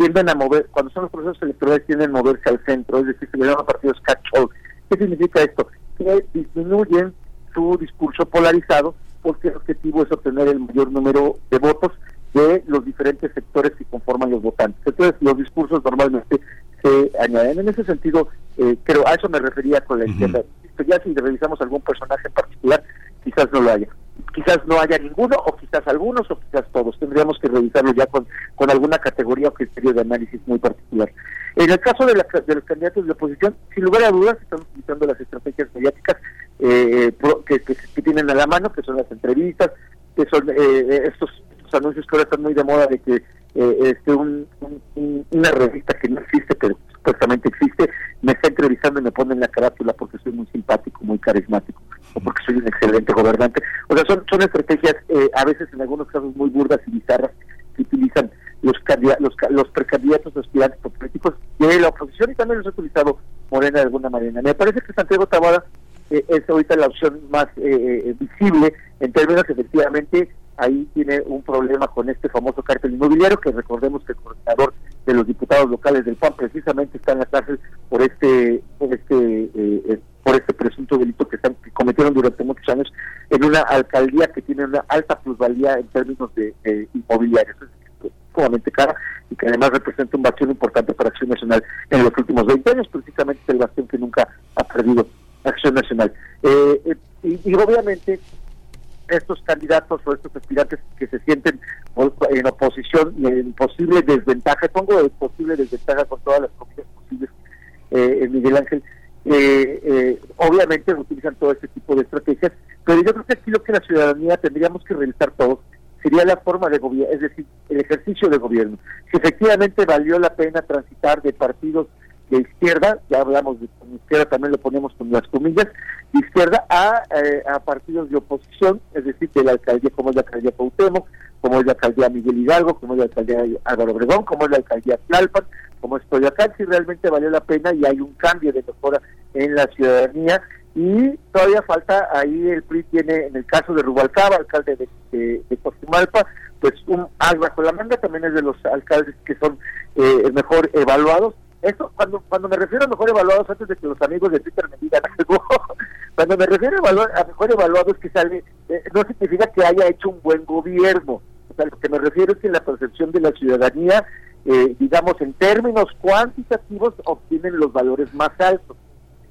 tienden a mover, cuando son los procesos electorales tienden a moverse al centro, es decir, se le llaman partidos catch-all. ¿Qué significa esto? Que disminuyen su discurso polarizado porque el objetivo es obtener el mayor número de votos de los diferentes sectores que conforman los votantes. Entonces, los discursos normalmente se añaden. En ese sentido, eh, creo, a eso me refería con la izquierda. Esto Ya si revisamos algún personaje en particular, quizás no lo haya. Quizás no haya ninguno, o quizás algunos, o quizás todos. Tendríamos que revisarlo ya con, con alguna categoría o criterio de análisis muy particular. En el caso de, la- de los candidatos de oposición, sin lugar a dudas, están utilizando las estrategias mediáticas eh, que, que- que tienen a la mano, que son las entrevistas, que son eh, estos, estos anuncios que ahora están muy de moda de que eh, este un- un- una revista que no existe, pero supuestamente existe, me está entrevistando y me pone en la carátula porque soy muy simpático, muy carismático, o porque soy un excelente gobernante. O sea, son, son estrategias eh, a veces en algunos casos muy burdas y bizarras que utilizan los, los, los precandidatos aspirantes políticos de la oposición y también los ha utilizado Morena de alguna manera. Me parece que Santiago Tabada eh, es ahorita la opción más eh, eh, visible en términos que efectivamente ahí tiene un problema con este famoso cártel inmobiliario que recordemos que el coordinador de los diputados locales del PAN precisamente está en la cárcel por este por este eh, por este presunto delito que, están, que cometieron durante muchos años en una alcaldía que tiene una alta plusvalía en términos de eh, inmobiliarios es sumamente cara y que además representa un bastión importante para Acción Nacional en los últimos 20 años, precisamente el bastión que nunca ha perdido Acción Nacional. Eh, eh, y, obviamente estos candidatos o estos aspirantes que se sienten en oposición y en posible desventaja, pongo de posible desventaja con todas las comillas posibles, eh, Miguel Ángel, eh, eh, obviamente utilizan todo este tipo de estrategias, pero yo creo que aquí lo que la ciudadanía tendríamos que revisar todos sería la forma de gobierno, es decir, el ejercicio de gobierno. Si efectivamente valió la pena transitar de partidos de izquierda, ya hablamos de izquierda, también lo ponemos con las comillas, de izquierda a, eh, a partidos de oposición, es decir, de la alcaldía como es la alcaldía Cuauhtémoc, como es la alcaldía Miguel Hidalgo, como es la alcaldía Álvaro Obregón, como es la alcaldía Tlalpan, como es Coyoacán, si realmente valió la pena y hay un cambio de mejora en la ciudadanía y todavía falta, ahí el PRI tiene, en el caso de Rubalcaba, alcalde de, de, de pues un as bajo la manga también es de los alcaldes que son eh, mejor evaluados. Esto, cuando cuando me refiero a mejor evaluados, antes de que los amigos de Twitter me digan algo, <laughs> cuando me refiero a, evaluar- a mejor evaluados que sale, eh, no significa que haya hecho un buen gobierno. O sea, lo que me refiero es que la percepción de la ciudadanía, eh, digamos, en términos cuantitativos, obtienen los valores más altos.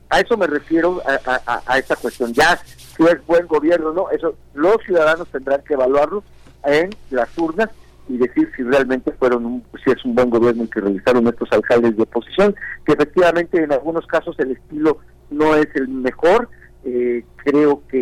A eso me refiero a, a, a- esta cuestión. Ya, si es buen gobierno no, eso los ciudadanos tendrán que evaluarlo en las urnas y decir si realmente fueron un, si es un buen gobierno el que realizaron estos alcaldes de oposición, que efectivamente en algunos casos el estilo no es el mejor. Eh, creo que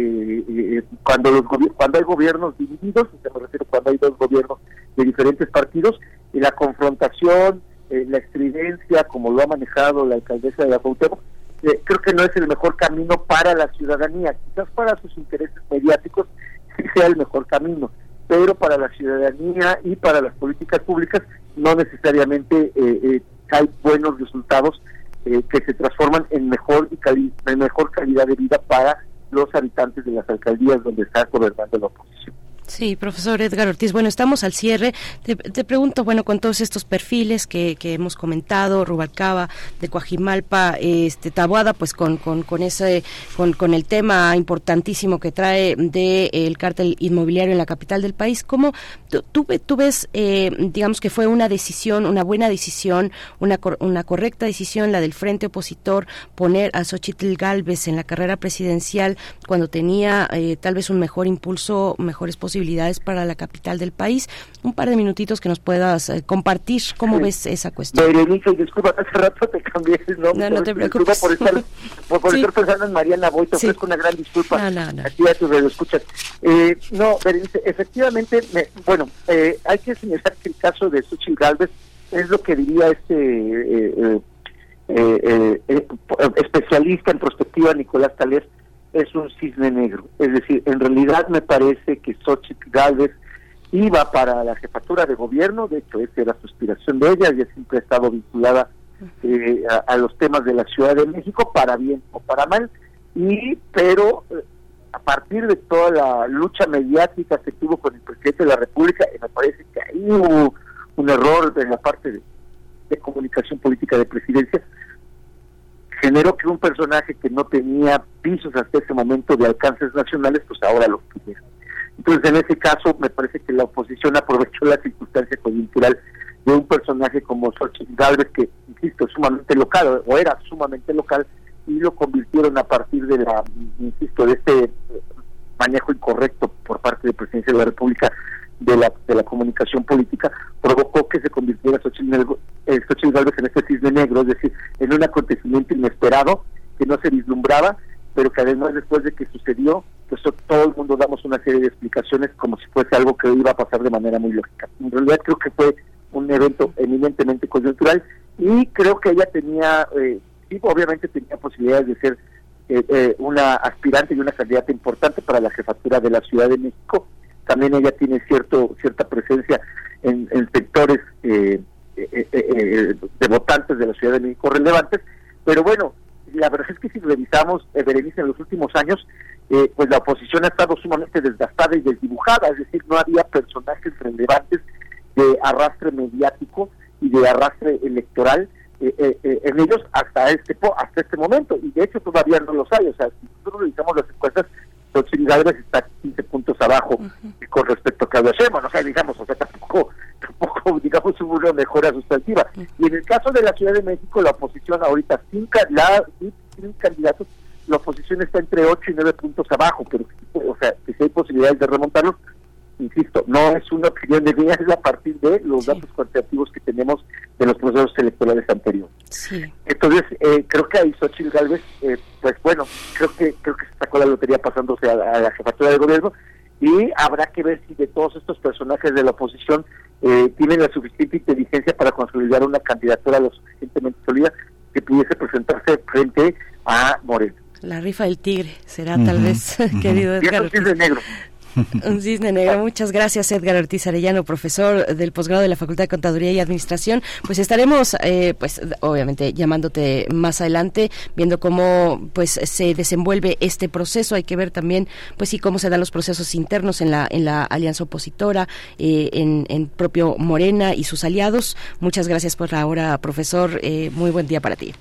eh, cuando los cuando hay gobiernos divididos, me refiero cuando hay dos gobiernos de diferentes partidos, y la confrontación, eh, la estridencia, como lo ha manejado la alcaldesa de la Cuauhtémoc, eh, creo que no es el mejor camino para la ciudadanía. Quizás para sus intereses mediáticos sí sea el mejor camino, pero para la ciudadanía y para las políticas públicas no necesariamente eh, eh, hay buenos resultados eh, que se transforman en mejor y cali- en mejor calidad de vida para los habitantes de las alcaldías donde está gobernando la oposición. Sí, profesor Edgar Ortiz. Bueno, estamos al cierre. Te, pregunto, bueno, con todos estos perfiles que, que hemos comentado, Rubalcaba, de Coajimalpa, este Tabuada, pues con, con, con ese, con, con el tema importantísimo que trae de el cártel inmobiliario en la capital del país, ¿cómo tú, tú ves, eh, digamos que fue una decisión, una buena decisión, una, cor- una correcta decisión, la del frente opositor, poner a Xochitl Galvez en la carrera presidencial cuando tenía eh, tal vez un mejor impulso, mejores posibilidades para la capital del país. Un par de minutitos que nos puedas eh, compartir cómo Sí. ves esa cuestión. Berenice, disculpa, hace rato te cambié el nombre. No, no te preocupes. por estar, por, por Sí. estar pensando en Mariana Boy, te ofrezco una gran disculpa. No, no, no. Aquí a tus radioescuchas. Eh, no, Berenice, efectivamente, me- bueno, eh, hay que señalar que el caso de Xochitl Galvez es lo que diría este eh, eh, eh, eh, eh, especialista en prospectiva Nicolás Talés, es un cisne negro. Es decir, en realidad me parece que Xochitl Galvez iba para la jefatura de gobierno, de hecho esa era su aspiración de ella, ella siempre ha estado vinculada eh, a, los temas de la Ciudad de México, para bien o para mal, y pero eh, a partir de toda la lucha mediática que tuvo con el presidente de la República, y me parece que ahí hubo un error en la parte de comunicación política de presidencia, generó que un personaje que no tenía pisos hasta ese momento de alcances nacionales, pues ahora lo tuviera. Entonces, en ese caso, me parece que la oposición aprovechó la circunstancia coyuntural de un personaje como Xochitl Galvez, que, insisto, es sumamente local, o era sumamente local, y lo convirtieron a partir de la, insisto, de este manejo incorrecto por parte de Presidencia de la República de la, de la comunicación política, provocó que se convirtiera Xochitl, eh, Xochitl Gálvez en este cisne negro, es decir, en un acontecimiento inesperado que no se vislumbraba, pero que además después de que sucedió, pues to- todo el mundo damos una serie de explicaciones como si fuese algo que iba a pasar de manera muy lógica. En realidad creo que fue un evento eminentemente coyuntural y creo que ella tenía, eh, obviamente tenía posibilidades de ser eh, eh, una aspirante y una candidata importante para la jefatura de la Ciudad de México. También ella tiene cierto cierta presencia en, sectores eh, eh, eh, eh, de votantes de la Ciudad de México relevantes, pero bueno, la verdad es que si revisamos, eh, Berenice, en los últimos años, eh, pues la oposición ha estado sumamente desgastada y desdibujada, es decir, no había personajes relevantes de arrastre mediático y de arrastre electoral en ellos hasta este hasta este momento y de hecho todavía no los hay o sea si nosotros revisamos las encuestas Xochitl Gálvez está 15 puntos abajo con respecto a Claudia Sheinbaum. O sea digamos o sea tampoco <laughs> tampoco digamos hubo una mejora sustantiva. Y en el caso de la Ciudad de México la oposición ahorita sin, la- sin- sin candidatos la oposición está entre 8 y 9 puntos abajo pero o sea que si hay posibilidades de remontarlos insisto, no es una opinión de mía, <laughs> es a partir de los datos cuantitativos que tenemos de los procesos electorales anteriores. Entonces, eh, creo que ahí Xochitl Galvez, eh, pues bueno, creo que creo que se sacó la lotería pasándose a, la- a la jefatura del gobierno y habrá que ver si de todos estos personajes de la oposición eh, tienen la suficiente inteligencia para consolidar una candidatura lo suficientemente sólida que pudiese presentarse frente a Moreno. La rifa del tigre será tal vez, <laughs> querido Y Edgar eso sí es de Ortiz. negro. <laughs> Un cisne negro. Muchas gracias, Edgar Ortiz Arellano, profesor del posgrado de la Facultad de Contaduría y Administración. Pues estaremos, eh, pues obviamente, llamándote más adelante, viendo cómo pues se desenvuelve este proceso. Hay que ver también, pues sí, cómo se dan los procesos internos en la en la alianza opositora, eh, en, en propio Morena y sus aliados. Muchas gracias por la hora, profesor. Eh, muy buen día para ti.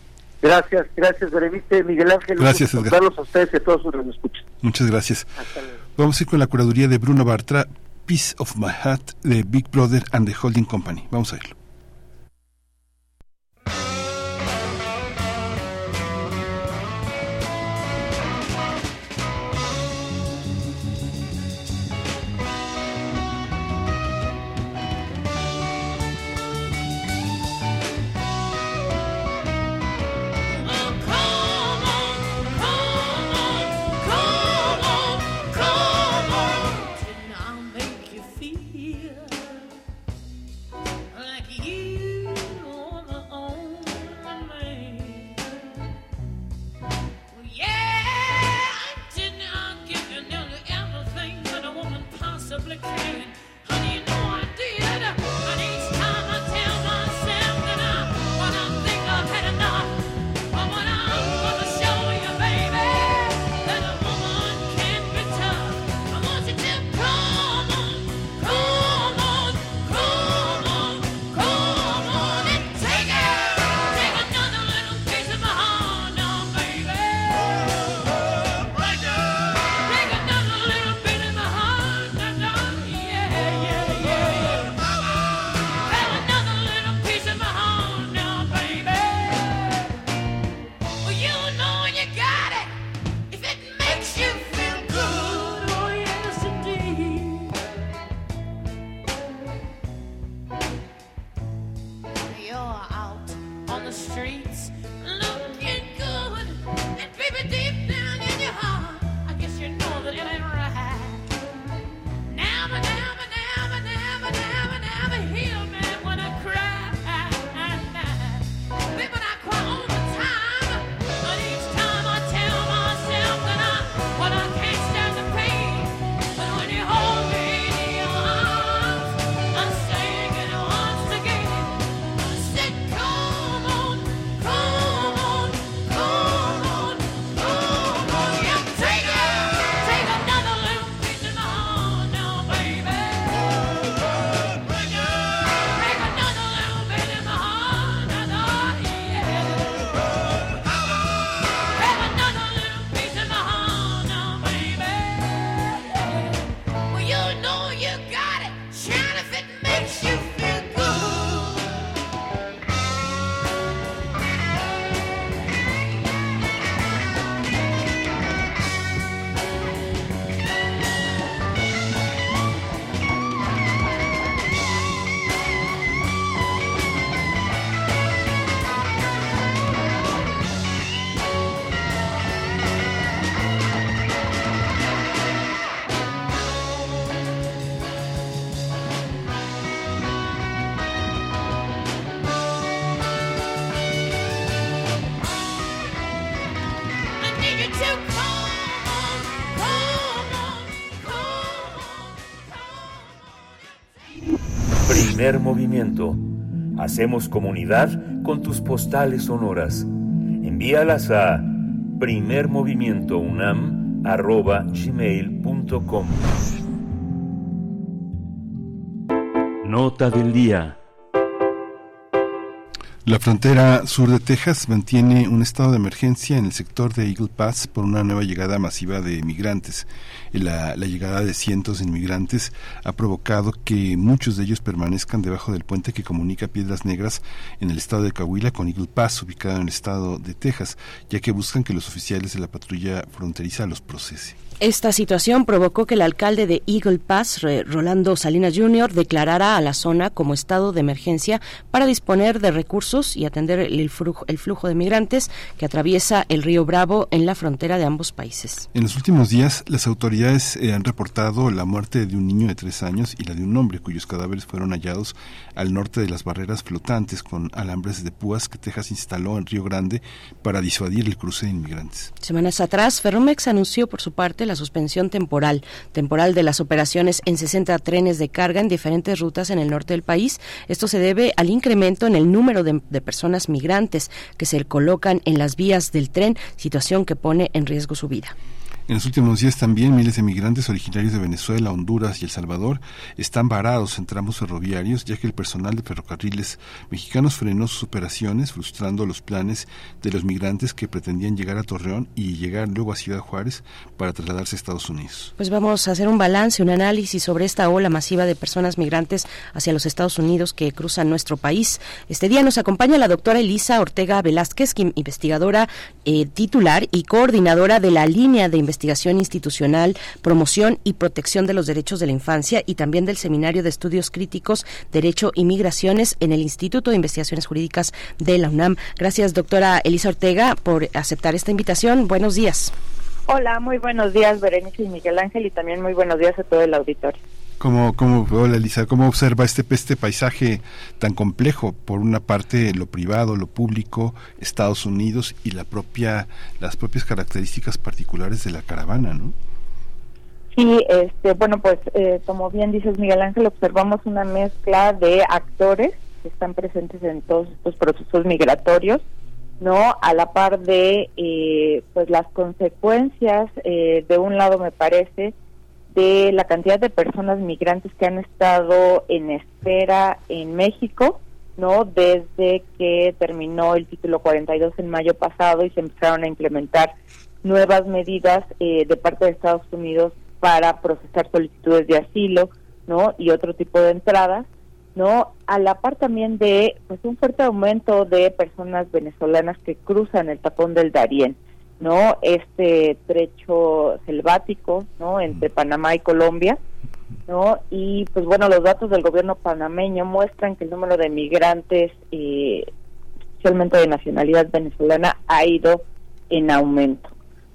Gracias, gracias, Berenice, Miguel Ángel. Gracias, a ustedes y a todos los que nos escuchan. Muchas gracias. Vamos a ir con la curaduría de Bruno Bartra, Piece of My Heart, de Big Brother and the Holding Company. Vamos a irlo. Primer movimiento. Hacemos comunidad con tus postales sonoras. Envíalas a primermovimientounam.gmail.com Nota del día. La frontera sur de Texas mantiene un estado de emergencia en el sector de Eagle Pass por una nueva llegada masiva de migrantes. La, la llegada de cientos de inmigrantes ha provocado que muchos de ellos permanezcan debajo del puente que comunica Piedras Negras en el estado de Coahuila con Eagle Pass, ubicado en el estado de Texas, ya que buscan que los oficiales de la patrulla fronteriza los procese. Esta situación provocó que el alcalde de Eagle Pass, Rolando Salinas Jr., declarara a la zona como estado de emergencia para disponer de recursos y atender el flujo, el flujo de migrantes que atraviesa el río Bravo en la frontera de ambos países. En los últimos días, las autoridades eh, han reportado la muerte de un niño de tres años y la de un hombre cuyos cadáveres fueron hallados al norte de las barreras flotantes con alambres de púas que Texas instaló en Río Grande para disuadir el cruce de inmigrantes. Semanas atrás, Ferromex anunció por su parte la suspensión temporal, temporal de las operaciones en 60 trenes de carga en diferentes rutas en el norte del país. Esto se debe al incremento en el número de, de personas migrantes que se colocan en las vías del tren, situación que pone en riesgo su vida. En los últimos días también miles de migrantes originarios de Venezuela, Honduras y El Salvador están varados en tramos ferroviarios ya que el personal de ferrocarriles mexicanos frenó sus operaciones frustrando los planes de los migrantes que pretendían llegar a Torreón y llegar luego a Ciudad Juárez para trasladarse a Estados Unidos. Pues vamos a hacer un balance, un análisis sobre esta ola masiva de personas migrantes hacia los Estados Unidos que cruzan nuestro país. Este día nos acompaña la doctora Elisa Ortega Velázquez, investigadora eh, titular y coordinadora de la línea de investigación institucional, promoción y protección de los derechos de la infancia y también del Seminario de Estudios Críticos, Derecho y Migraciones en el Instituto de Investigaciones Jurídicas de la UNAM. Gracias, doctora Elisa Ortega, por aceptar esta invitación. Buenos días. Hola, muy buenos días, Berenice y Miguel Ángel, y también muy buenos días a todo el auditorio. ¿Cómo, cómo, hola Elisa, ¿cómo observa este, este paisaje tan complejo? Por una parte, lo privado, lo público, Estados Unidos y la propia, las propias características particulares de la caravana, ¿no? Sí, este, bueno, pues eh, como bien dices Miguel Ángel, observamos una mezcla de actores que están presentes en todos estos procesos migratorios, ¿no? A la par de, eh, pues las consecuencias, eh, de un lado me parece, de la cantidad de personas migrantes que han estado en espera en México, ¿no? Desde que terminó el título 42 en mayo pasado y se empezaron a implementar nuevas medidas eh, de parte de Estados Unidos para procesar solicitudes de asilo, ¿no? Y otro tipo de entradas, ¿no? A la par también de pues un fuerte aumento de personas venezolanas que cruzan el tapón del Darién, ¿no? Este trecho selvático, ¿no? Entre Panamá y Colombia, ¿no? Y pues bueno, los datos del gobierno panameño muestran que el número de migrantes, eh, especialmente de nacionalidad venezolana, ha ido en aumento,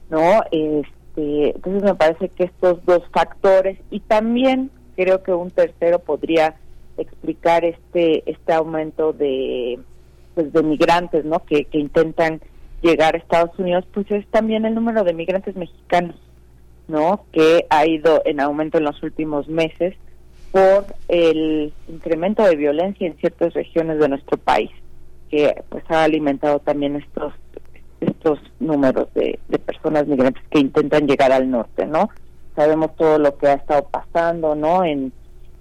¿no? Este, entonces me parece que estos dos factores y también creo que un tercero podría explicar este este aumento de pues de migrantes, ¿no? Que, que intentan llegar a Estados Unidos, pues es también el número de migrantes mexicanos, ¿no? Que ha ido en aumento en los últimos meses por el incremento de violencia en ciertas regiones de nuestro país, que pues ha alimentado también estos estos números de, de personas migrantes que intentan llegar al norte, ¿no? Sabemos todo lo que ha estado pasando, ¿no? En,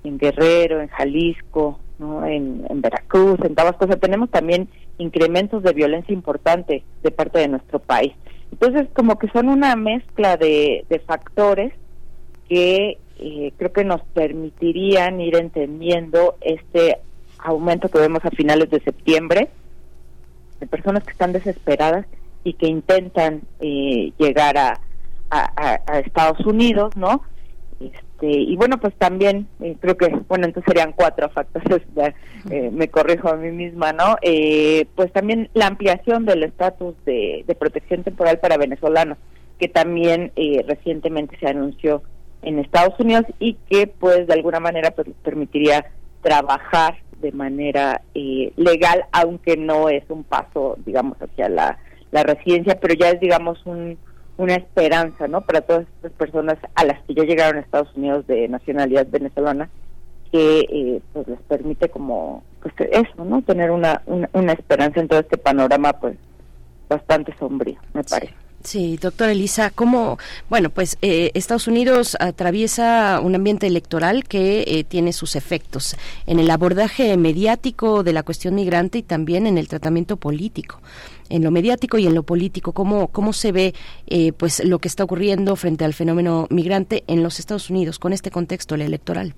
Guerrero, en Jalisco, ¿no? En, en Veracruz, en Tabasco, o sea, tenemos también incrementos de violencia importante de parte de nuestro país. Entonces, como que son una mezcla de, factores que eh, creo que nos permitirían ir entendiendo este aumento que vemos a finales de septiembre de personas que están desesperadas y que intentan eh, llegar a Estados Unidos, ¿no? Este, y bueno, pues también eh, creo que, bueno, entonces serían cuatro factores, <laughs> ya, eh, me corrijo a mí misma, ¿no? Eh, pues también la ampliación del estatus de, de protección temporal para venezolanos, que también eh, recientemente se anunció en Estados Unidos y que pues de alguna manera pues permitiría trabajar de manera eh, legal, aunque no es un paso, digamos, hacia la, la residencia, pero ya es, digamos, un, una esperanza, ¿no? Para todas estas personas a las que ya llegaron a Estados Unidos de nacionalidad venezolana, que eh, pues les permite como, pues eso, ¿no? Tener una, una, una esperanza en todo este panorama, pues, bastante sombrío, me parece. Sí, doctora Elisa, ¿cómo, bueno, pues eh, Estados Unidos atraviesa un ambiente electoral que eh, tiene sus efectos en el abordaje mediático de la cuestión migrante y también en el tratamiento político. En lo mediático y en lo político, ¿cómo, cómo se ve eh, pues lo que está ocurriendo frente al fenómeno migrante en los Estados Unidos con este contexto el electoral?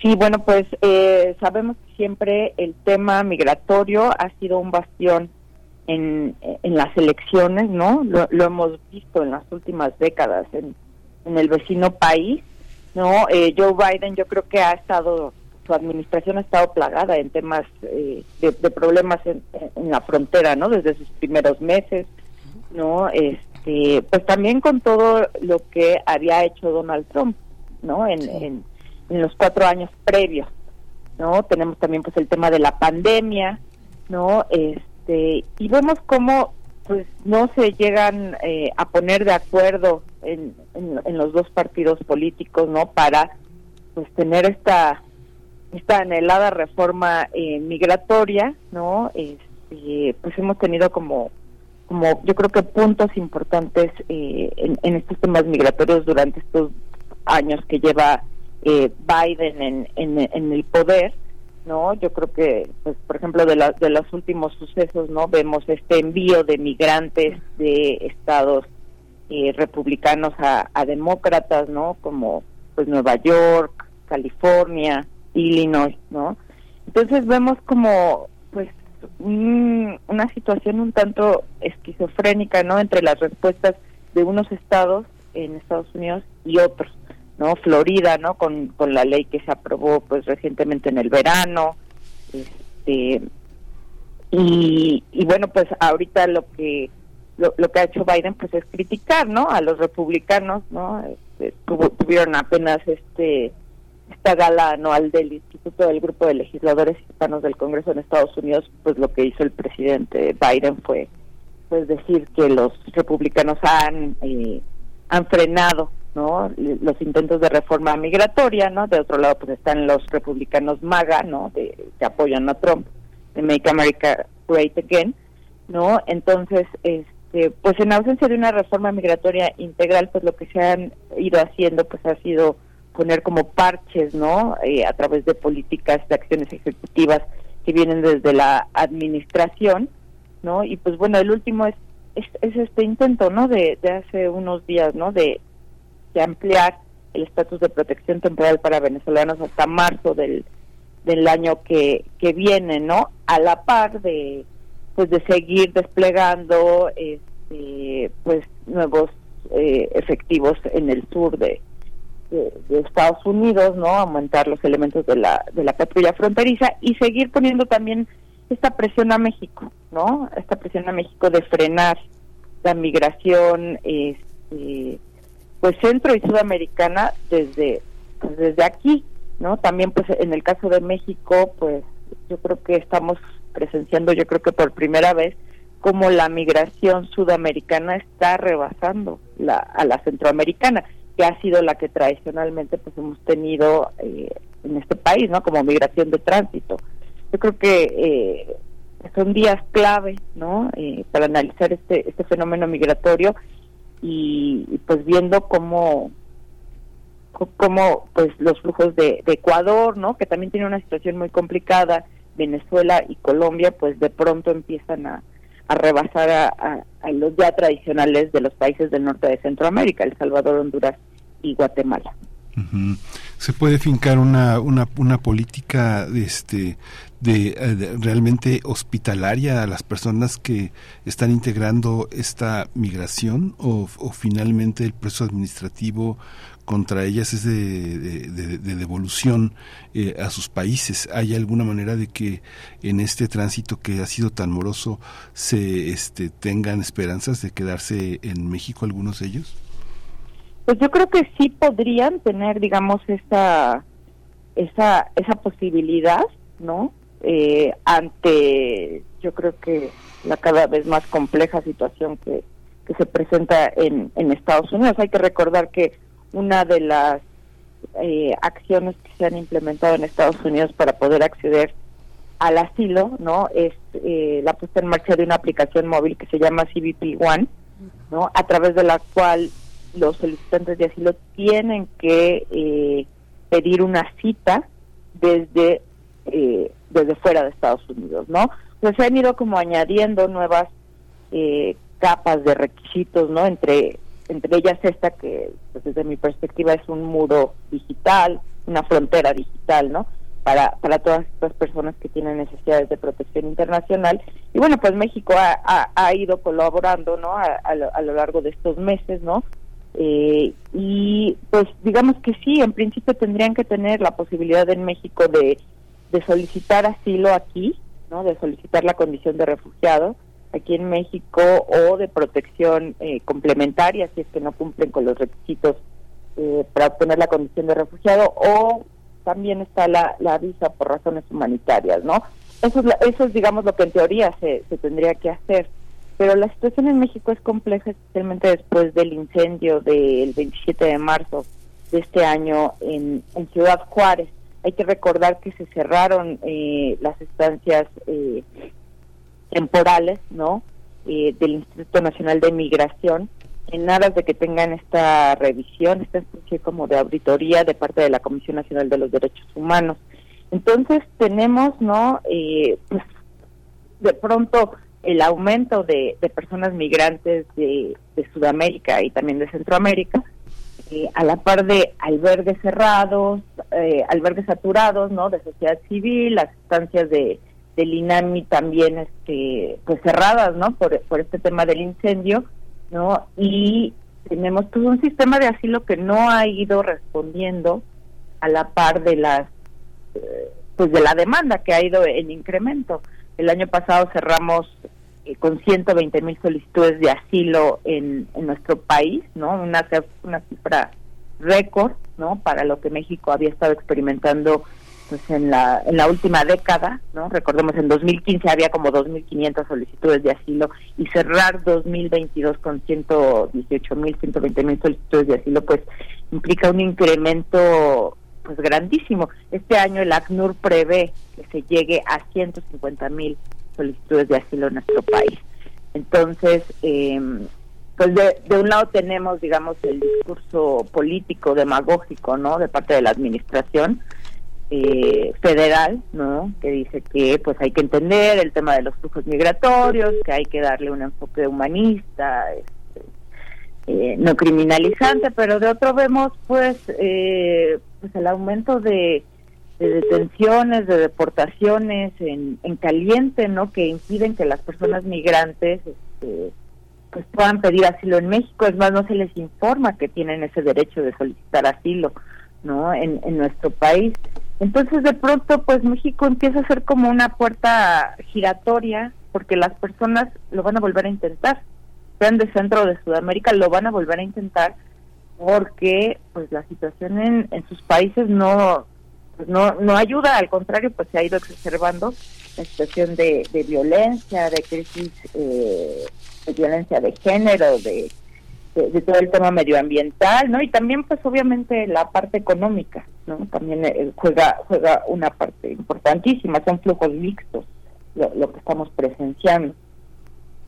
Sí, bueno, pues eh, sabemos que siempre el tema migratorio ha sido un bastión en, en las elecciones, ¿no? Lo, lo hemos visto en las últimas décadas en, en el vecino país, ¿no? Eh, Joe Biden yo creo que ha estado su administración ha estado plagada en temas eh, de, de problemas en, en la frontera, ¿no? Desde sus primeros meses, ¿no? Este, pues también con todo lo que había hecho Donald Trump, ¿no? En, en, en los cuatro años previos, ¿no? Tenemos también pues el tema de la pandemia, ¿no? Este, y vemos cómo pues no se llegan eh, a poner de acuerdo en, en, los dos partidos políticos, ¿no? Para pues tener esta esta anhelada reforma eh, migratoria, ¿no? Este, pues hemos tenido como como yo creo que puntos importantes eh, en, estos temas migratorios durante estos años que lleva eh, Biden en, en, en el poder, ¿no? Yo creo que, pues, por ejemplo, de, la, de los últimos sucesos, ¿no? Vemos este envío de migrantes de estados eh, republicanos a, demócratas, ¿no? Como, pues, Nueva York, California, Illinois, ¿no? Entonces vemos como, pues, un- una situación un tanto esquizofrénica, ¿no? Entre las respuestas de unos estados en Estados Unidos y otros, ¿no? Florida, ¿no? Con, con la ley que se aprobó, pues, recientemente en el verano, este, y, y bueno, pues ahorita lo que lo, lo que ha hecho Biden pues es criticar, ¿no? A los republicanos, ¿no? Este, tuvo- tuvieron apenas este esta gala anual del Instituto del Grupo de Legisladores Hispanos del Congreso en Estados Unidos, pues lo que hizo el presidente Biden fue pues decir que los republicanos han eh, han frenado no los intentos de reforma migratoria no de otro lado pues están los republicanos MAGA no de, que apoyan a Trump de Make America Great Again no entonces este pues en ausencia de una reforma migratoria integral pues lo que se han ido haciendo pues ha sido poner como parches no Eh, a través de políticas de acciones ejecutivas que vienen desde la administración no y pues bueno el último es es, es este intento no de, de hace unos días no de, de ampliar el estatus de protección temporal para venezolanos hasta marzo del del año que que viene no a la par de pues de seguir desplegando este pues nuevos eh, efectivos en el sur de, de, de Estados Unidos, ¿no? Aumentar los elementos de la, de la patrulla fronteriza y seguir poniendo también esta presión a México, ¿no? Esta presión a México de frenar la migración, este, pues centro y sudamericana desde, pues, desde aquí, ¿no? También, pues, en el caso de México, pues, yo creo que estamos presenciando, yo creo que por primera vez, como la migración sudamericana está rebasando la, a la centroamericana, que ha sido la que tradicionalmente pues hemos tenido eh, en este país, ¿no? Como migración de tránsito. Yo creo que eh, son días clave, ¿no? Eh, para analizar este este fenómeno migratorio y, pues viendo cómo co- cómo pues los flujos de, Ecuador, ¿no? Que también tiene una situación muy complicada, Venezuela y Colombia, pues de pronto empiezan a, a rebasar a, los ya tradicionales de los países del norte de Centroamérica, El Salvador, Honduras y Guatemala. Se puede fincar una, una, una política de este de, eh, de realmente hospitalaria a las personas que están integrando esta migración o, finalmente el proceso administrativo contra ellas es de, de- de- de devolución eh, a sus países. ¿Hay alguna manera de que en este tránsito que ha sido tan moroso se este, tengan esperanzas de quedarse en México algunos de ellos? Pues yo creo que sí podrían tener, digamos, esa esa esa posibilidad, ¿no? Eh, ante, yo creo que la cada vez más compleja situación que, que se presenta en, en Estados Unidos. Hay que recordar que una de las eh, acciones que se han implementado en Estados Unidos para poder acceder al asilo, ¿no? Es eh, la puesta en marcha de una aplicación móvil que se llama CBP One, ¿no? A través de la cual los solicitantes de asilo tienen que eh, pedir una cita desde eh, desde fuera de Estados Unidos, ¿no? Pues se han ido como añadiendo nuevas eh, capas de requisitos, ¿no? Entre entre ellas esta que pues, desde mi perspectiva es un muro digital, una frontera digital, ¿no? Para, para todas estas personas que tienen necesidades de protección internacional. Y bueno, pues México ha, ha, ha ido colaborando, ¿no? A, a lo, a lo largo de estos meses, ¿no? Eh, y pues digamos que sí, en principio tendrían que tener la posibilidad en México de, de solicitar asilo aquí, ¿no? De solicitar la condición de refugiado aquí en México o de protección eh, complementaria si es que no cumplen con los requisitos eh, para obtener la condición de refugiado o también está la, la visa por razones humanitarias, ¿no? Eso es, la- eso es, digamos, lo que en teoría se, se tendría que hacer. Pero la situación en México es compleja, especialmente después del incendio del 27 de marzo de este año en, en Ciudad Juárez. Hay que recordar que se cerraron eh, las estancias eh, temporales, ¿no? Eh, del Instituto Nacional de Migración en aras de que tengan esta revisión, esta especie como de auditoría de parte de la Comisión Nacional de los Derechos Humanos. Entonces tenemos, ¿no? Eh, pues, de pronto el aumento de, personas migrantes de, de Sudamérica y también de Centroamérica, eh, a la par de albergues cerrados, eh, albergues saturados, ¿no? De sociedad civil, las estancias de del INAMI también, este, pues cerradas, ¿no? Por, por este tema del incendio, ¿no? Y tenemos pues un sistema de asilo que no ha ido respondiendo a la par de las eh, pues de la demanda que ha ido en incremento. El año pasado cerramos eh, con 120 mil solicitudes de asilo en, en nuestro país, ¿no? Una, una cifra récord, ¿no? Para lo que México había estado experimentando pues en la en la última década, ¿no? Recordemos en 2015 había como 2.500 solicitudes de asilo y cerrar 2022 con 118 mil, 120 mil solicitudes de asilo, pues implica un incremento pues grandísimo. Este año el ACNUR prevé que se llegue a 150 mil solicitudes de asilo en nuestro país. Entonces, eh, pues de, de un lado tenemos, digamos, el discurso político demagógico, ¿no? De parte de la administración eh, federal, ¿no? Que dice que pues hay que entender el tema de los flujos migratorios, que hay que darle un enfoque humanista, este, eh, no criminalizante, pero de otro vemos pues eh, pues el aumento de, de detenciones, de deportaciones en, en caliente, ¿no? Que impiden que las personas migrantes este, pues puedan pedir asilo en México. Es más, no se les informa que tienen ese derecho de solicitar asilo, ¿no? En, en nuestro país. Entonces, de pronto, pues México empieza a ser como una puerta giratoria, porque las personas lo van a volver a intentar. Sean de centro de Sudamérica, lo van a volver a intentar, porque pues la situación en, en sus países no pues, no no ayuda, al contrario, pues se ha ido exacerbando la situación de, de violencia, de crisis eh, de violencia de género, de, de, de todo el tema medioambiental, ¿no? Y también, pues obviamente la parte económica, ¿no? También eh, juega juega una parte importantísima, son flujos mixtos lo, lo que estamos presenciando.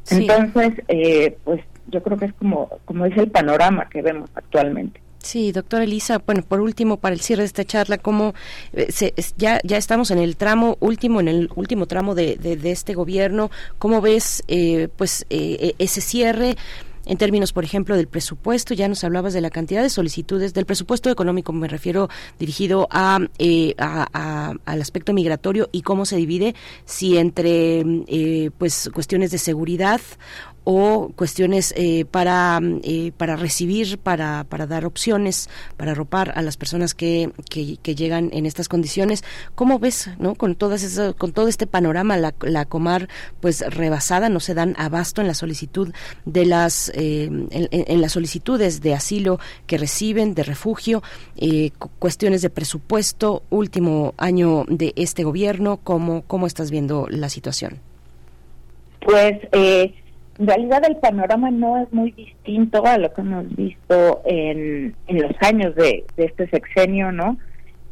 Sí. Entonces, eh, pues yo creo que es como como es el panorama que vemos actualmente. Sí, doctora Elisa, bueno, por último, para el cierre de esta charla, ¿cómo eh, se- ya, ya estamos en el tramo último, en el último tramo de, de- este gobierno? ¿Cómo ves eh, pues eh, eh, ese cierre? En términos, por ejemplo, del presupuesto, ya nos hablabas de la cantidad de solicitudes, del presupuesto económico, me refiero dirigido a, eh, a- a- al aspecto migratorio y cómo se divide, si entre eh, pues cuestiones de seguridad o cuestiones eh, para eh, para recibir para para dar opciones para arropar a las personas que, que, que llegan en estas condiciones. Cómo ves no con todas esas con todo este panorama la, la comar pues rebasada no se dan abasto en la solicitud de las eh, en, las solicitudes de asilo que reciben de refugio eh, cu- cuestiones de presupuesto último año de este gobierno. Cómo cómo estás viendo la situación Pues eh, en realidad el panorama no es muy distinto a lo que hemos visto en, en los años de, de este sexenio, ¿no?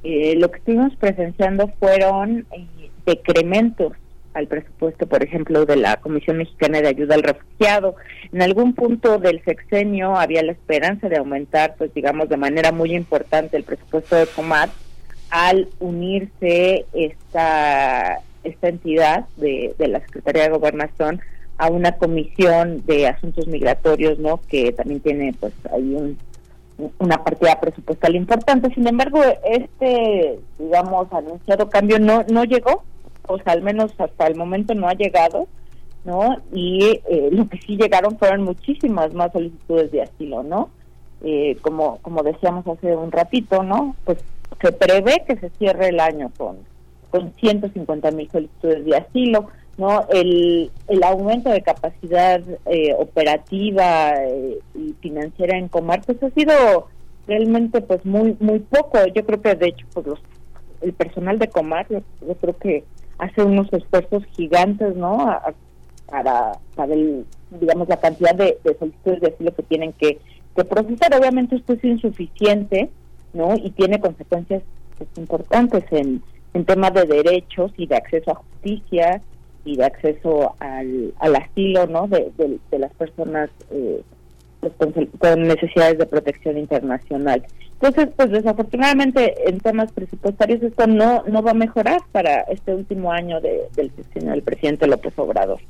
Eh, lo que estuvimos presenciando fueron eh, decrementos al presupuesto, por ejemplo, de la Comisión Mexicana de Ayuda al Refugiado. En algún punto del sexenio había la esperanza de aumentar, pues digamos, de manera muy importante el presupuesto de Comat al unirse esta, esta entidad de, de la Secretaría de Gobernación a una comisión de asuntos migratorios, ¿no? Que también tiene, pues, ahí un, una partida presupuestal importante. Sin embargo, este, digamos, anunciado cambio no no llegó, o sea, al menos hasta el momento no ha llegado, ¿no? Y eh, lo que sí llegaron fueron muchísimas más solicitudes de asilo, ¿no? eh, como, como decíamos hace un ratito, ¿no? Pues se prevé que se cierre el año con, con 150 mil solicitudes de asilo, ¿no? El, el aumento de capacidad eh, operativa eh, y financiera en Comar, pues ha sido realmente pues muy muy poco. Yo creo que de hecho pues los, el personal de Comar, yo, yo creo que hace unos esfuerzos gigantes, ¿no? A- para, para el, digamos, la cantidad de, de solicitudes de asilo que tienen que, que procesar. Obviamente esto es insuficiente, ¿no? Y tiene consecuencias pues, importantes en, en temas de derechos y de acceso a justicia y de acceso al, asilo, ¿no? De, las personas eh, pues, con, necesidades de protección internacional. Entonces, pues desafortunadamente en temas presupuestarios esto no no va a mejorar para este último año de- del del presidente López Obrador.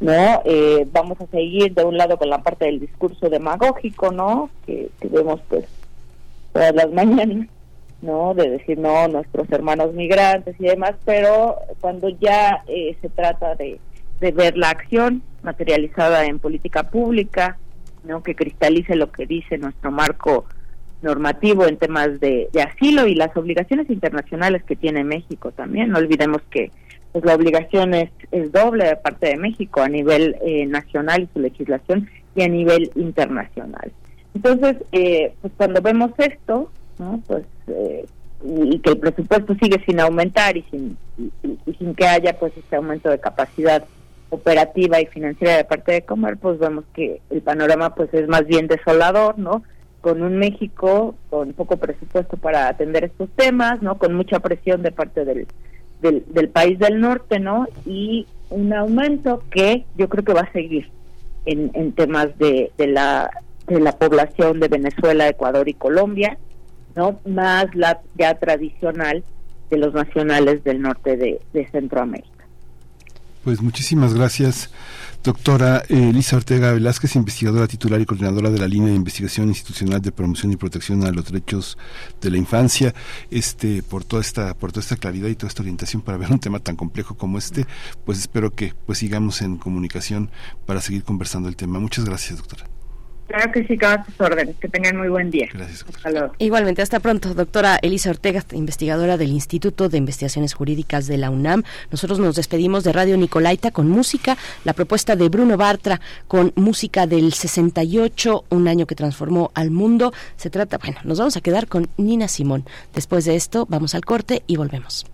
no eh, vamos a seguir de un lado con la parte del discurso demagógico no que, que vemos pues todas las mañanas no de decir no nuestros hermanos migrantes y demás pero cuando ya eh, se trata de, de ver la acción materializada en política pública no que cristalice lo que dice nuestro marco normativo en temas de, de asilo y las obligaciones internacionales que tiene México también no olvidemos que pues la obligación es, es doble de parte de México a nivel eh, nacional y su legislación y a nivel internacional. Entonces, eh, pues cuando vemos esto, ¿no? pues eh, y, que el presupuesto sigue sin aumentar y sin y sin que haya pues este aumento de capacidad operativa y financiera de parte de Comer, pues vemos que el panorama pues es más bien desolador, ¿no? Con un México con poco presupuesto para atender estos temas, ¿no? Con mucha presión de parte del del, del país del norte, ¿no? Y un aumento que yo creo que va a seguir en, en temas de, de la de la población de Venezuela, Ecuador y Colombia, ¿no? Más la ya tradicional de los nacionales del norte de, Centroamérica. Pues muchísimas gracias, doctora eh, Elisa Ortega Velázquez, investigadora titular y coordinadora de la línea de investigación institucional de promoción y protección a los derechos de la infancia, este, por toda esta, por toda esta claridad y toda esta orientación para <laughs> ver un tema tan complejo como este, pues espero que pues sigamos en comunicación para seguir conversando el tema. Muchas gracias, doctora. Claro que sí, cada sus órdenes. Que tengan muy buen día. Gracias. Hasta luego. Igualmente, hasta pronto, doctora Elisa Ortega, investigadora del Instituto de Investigaciones Jurídicas de la UNAM. Nosotros nos despedimos de Radio Nicolaita con música, la propuesta de Bruno Bartra con música del 68, un año que transformó al mundo. Se trata, bueno, nos vamos a quedar con Nina Simón. Después de esto, vamos al corte y volvemos.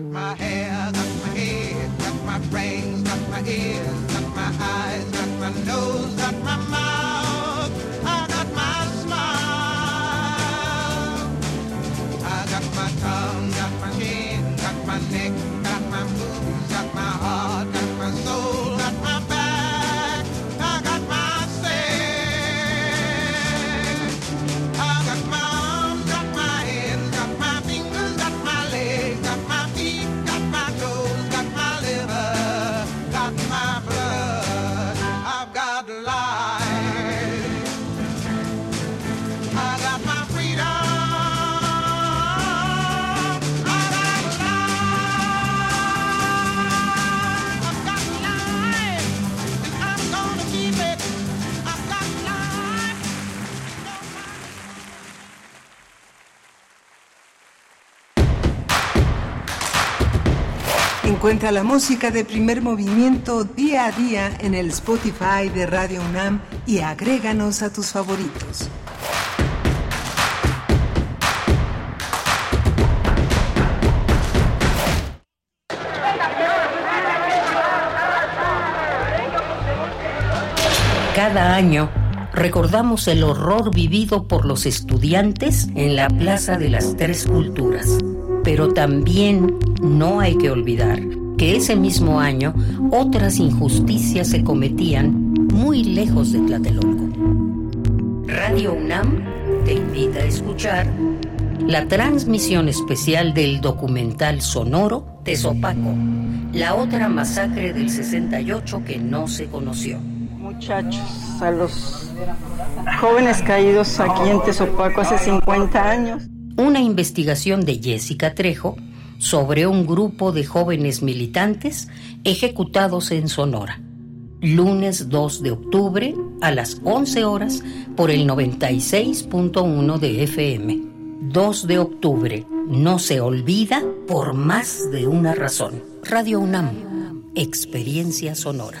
My hair, Encuentra la música de primer movimiento día a día en el Spotify de Radio UNAM y agréganos a tus favoritos. Cada año recordamos el horror vivido por los estudiantes en la Plaza de las Tres Culturas. Pero también no hay que olvidar que ese mismo año otras injusticias se cometían muy lejos de Tlatelolco. Radio UNAM te invita a escuchar la transmisión especial del documental sonoro Tezopaco, la otra masacre del 68 que no se conoció. muchachos, a los jóvenes caídos aquí en Tezopaco hace 50 años. Una investigación de Jessica Trejo sobre un grupo de jóvenes militantes ejecutados en Sonora. Lunes 2 de octubre a las 11 horas por el 96.1 de FM. 2 de octubre. No se olvida por más de una razón. Radio UNAM. Experiencia sonora.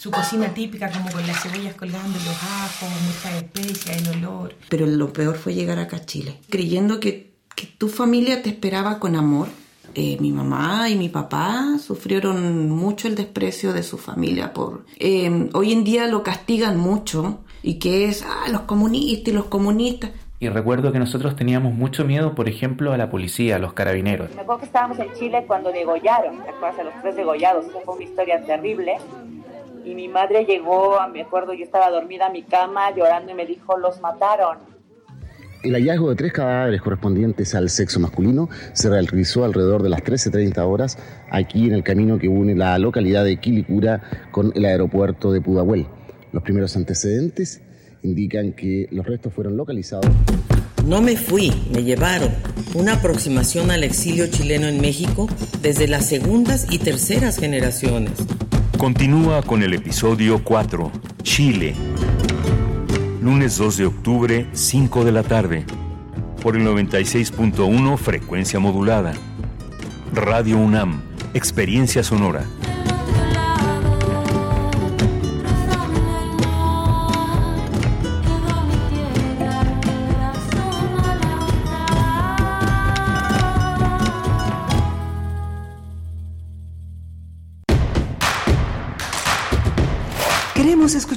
Su cocina típica, como con las cebollas colgando, los ajos, mucha especia, el olor. Pero lo peor fue llegar acá a Chile, creyendo que, que tu familia te esperaba con amor. Eh, mi mamá y mi papá sufrieron mucho el desprecio de su familia por eh, hoy en día lo castigan mucho y que es ah, los comunistas y los comunistas Y recuerdo que nosotros teníamos mucho miedo, por ejemplo, a la policía, a los carabineros. Me acuerdo que estábamos en Chile cuando degollaron, ¿te acuerdas? A los tres degollados, fue una historia terrible. Y mi madre llegó, me acuerdo, yo estaba dormida en mi cama llorando y me dijo, los mataron. El hallazgo de tres cadáveres correspondientes al sexo masculino se realizó alrededor de las 13.30 horas aquí en el camino que une la localidad de Quilicura con el aeropuerto de Pudahuel. Los primeros antecedentes indican que los restos fueron localizados. No me fui, me llevaron. Una aproximación al exilio chileno en México desde las segundas y terceras generaciones. Continúa con el episodio 4, Chile. Lunes 2 de octubre, 5 de la tarde. Por el 96.1 frecuencia modulada. Radio UNAM, experiencia sonora.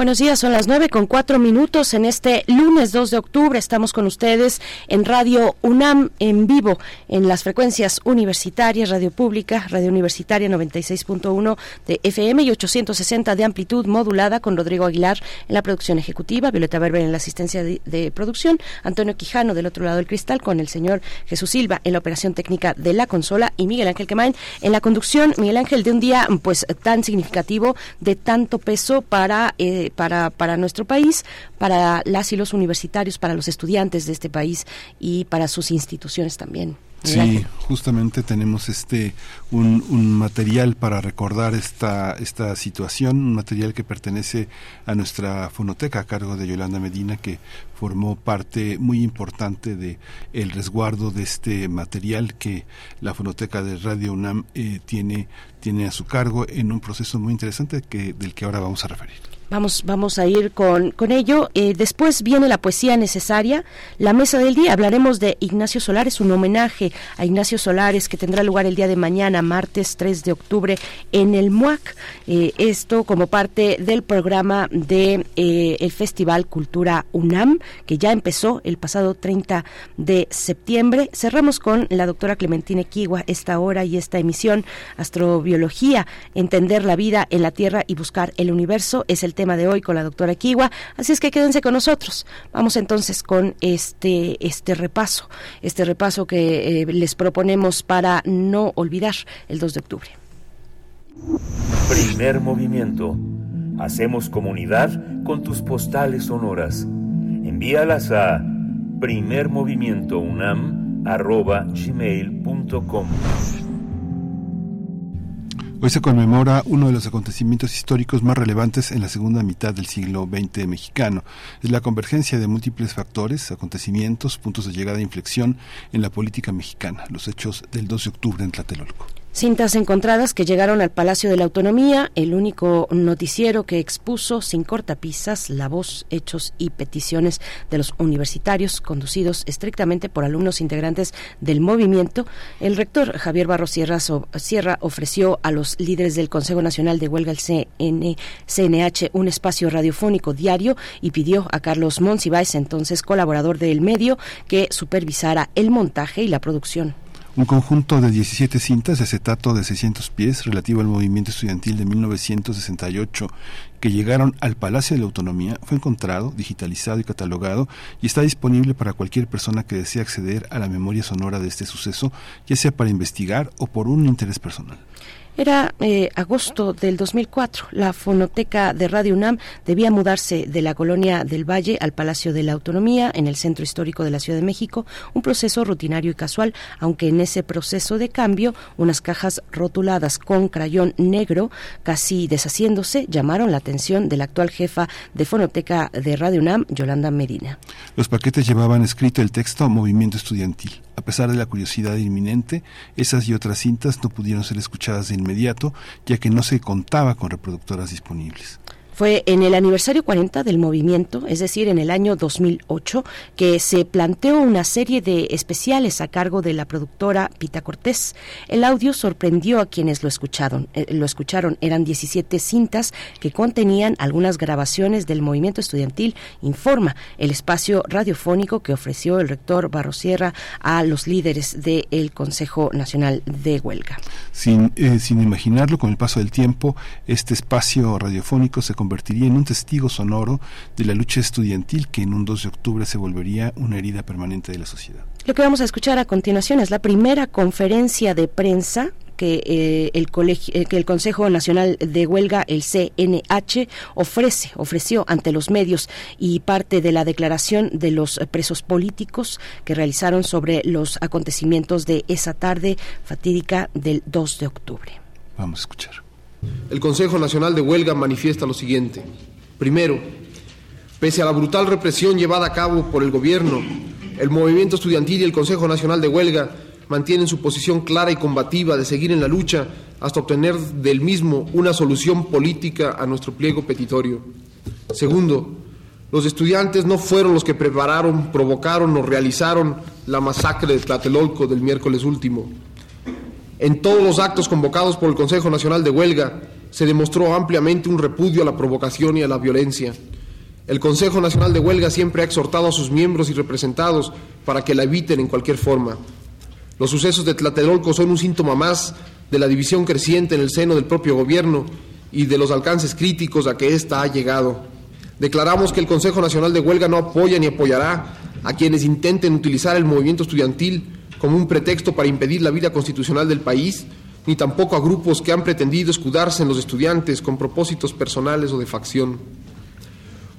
Buenos días, son las nueve con cuatro minutos en este lunes 2 de octubre. Estamos con ustedes en Radio UNAM en vivo en las frecuencias universitarias, Radio Pública, Radio Universitaria 96.1 de FM y 860 de amplitud modulada con Rodrigo Aguilar en la producción ejecutiva, Violeta Berber en la asistencia de, producción, Antonio Quijano del otro lado del cristal con el señor Jesús Silva en la operación técnica de la consola y Miguel Ángel Quemain en la conducción. Miguel Ángel de un día pues tan significativo, de tanto peso para eh, para, para nuestro país, para las y los universitarios, para los estudiantes de este país y para sus instituciones también. Sí, justamente tenemos este un, un, material para recordar esta esta situación, un material que pertenece a nuestra fonoteca a cargo de Yolanda Medina que formó parte muy importante de el resguardo de este material que la fonoteca de Radio UNAM eh, tiene tiene a su cargo en un proceso muy interesante que del que ahora vamos a referir. Vamos, vamos a ir con, con ello. Eh, después viene la poesía necesaria, la mesa del día. Hablaremos de Ignacio Solares, un homenaje a Ignacio Solares que tendrá lugar el día de mañana, martes 3 de octubre, en el MUAC. Eh, esto como parte del programa de eh, el Festival Cultura UNAM, que ya empezó el pasado 30 de septiembre. Cerramos con la doctora Clementina Equigua esta hora y esta emisión, Astrobiología, entender la vida en la Tierra y buscar el universo, es el tema de hoy con la doctora Kiwa, así es que quédense con nosotros. Vamos entonces con este, este repaso, este repaso que eh, les proponemos para no olvidar el 2 de octubre. Primer movimiento. Hacemos comunidad con tus postales sonoras. Envíalas a primermovimientounam.gmail.com Hoy se conmemora uno de los acontecimientos históricos más relevantes en la segunda mitad del siglo XX mexicano. Es la convergencia de múltiples factores, acontecimientos, puntos de llegada e inflexión en la política mexicana, los hechos del 2 de octubre en Tlatelolco. Cintas encontradas que llegaron al Palacio de la Autonomía, el único noticiero que expuso sin cortapisas la voz, hechos y peticiones de los universitarios conducidos estrictamente por alumnos integrantes del movimiento. El rector Javier Barro Sierra, Sierra ofreció a los líderes del Consejo Nacional de Huelga, el CN, CNH, un espacio radiofónico diario y pidió a Carlos Monsiváis, entonces colaborador del medio, que supervisara el montaje y la producción. Un conjunto de 17 cintas de acetato de 600 pies relativo al movimiento estudiantil de 1968 que llegaron al Palacio de la Autonomía fue encontrado, digitalizado y catalogado y está disponible para cualquier persona que desee acceder a la memoria sonora de este suceso, ya sea para investigar o por un interés personal. Era eh, agosto del 2004. La fonoteca de Radio UNAM debía mudarse de la colonia del Valle al Palacio de la Autonomía en el centro histórico de la Ciudad de México, un proceso rutinario y casual, aunque en ese proceso de cambio unas cajas rotuladas con crayón negro, casi deshaciéndose, llamaron la atención de la actual jefa de fonoteca de Radio UNAM, Yolanda Medina. Los paquetes llevaban escrito el texto Movimiento Estudiantil. A pesar de la curiosidad inminente, esas y otras cintas no pudieron ser escuchadas de inmediato, ya que no se contaba con reproductoras disponibles. Fue en el aniversario 40 del movimiento, es decir, en el año 2008, que se planteó una serie de especiales a cargo de la productora Pita Cortés. El audio sorprendió a quienes lo escucharon. eh, lo escucharon. Eran 17 cintas que contenían algunas grabaciones del movimiento estudiantil Informa, el espacio radiofónico que ofreció el rector Barrosierra a los líderes del Consejo Nacional de Huelga. Eh, sin imaginarlo, con el paso del tiempo, este espacio radiofónico se convertiría en un testigo sonoro de la lucha estudiantil que en un 2 de octubre se volvería una herida permanente de la sociedad. Lo que vamos a escuchar a continuación es la primera conferencia de prensa que, eh, el colegio, eh, que el Consejo Nacional de Huelga, el CNH, ofrece, ofreció ante los medios y parte de la declaración de los presos políticos que realizaron sobre los acontecimientos de esa tarde fatídica del 2 de octubre. Vamos a escuchar. El Consejo Nacional de Huelga manifiesta lo siguiente. Primero, pese a la brutal represión llevada a cabo por el gobierno, el movimiento estudiantil y el Consejo Nacional de Huelga mantienen su posición clara y combativa de seguir en la lucha hasta obtener del mismo una solución política a nuestro pliego petitorio. Segundo, los estudiantes no fueron los que prepararon, provocaron o realizaron la masacre de Tlatelolco del miércoles último. En todos los actos convocados por el Consejo Nacional de Huelga se demostró ampliamente un repudio a la provocación y a la violencia. El Consejo Nacional de Huelga siempre ha exhortado a sus miembros y representados para que la eviten en cualquier forma. Los sucesos de Tlatelolco son un síntoma más de la división creciente en el seno del propio gobierno y de los alcances críticos a que ésta ha llegado. Declaramos que el Consejo Nacional de Huelga no apoya ni apoyará a quienes intenten utilizar el movimiento estudiantil como un pretexto para impedir la vida constitucional del país, ni tampoco a grupos que han pretendido escudarse en los estudiantes con propósitos personales o de facción.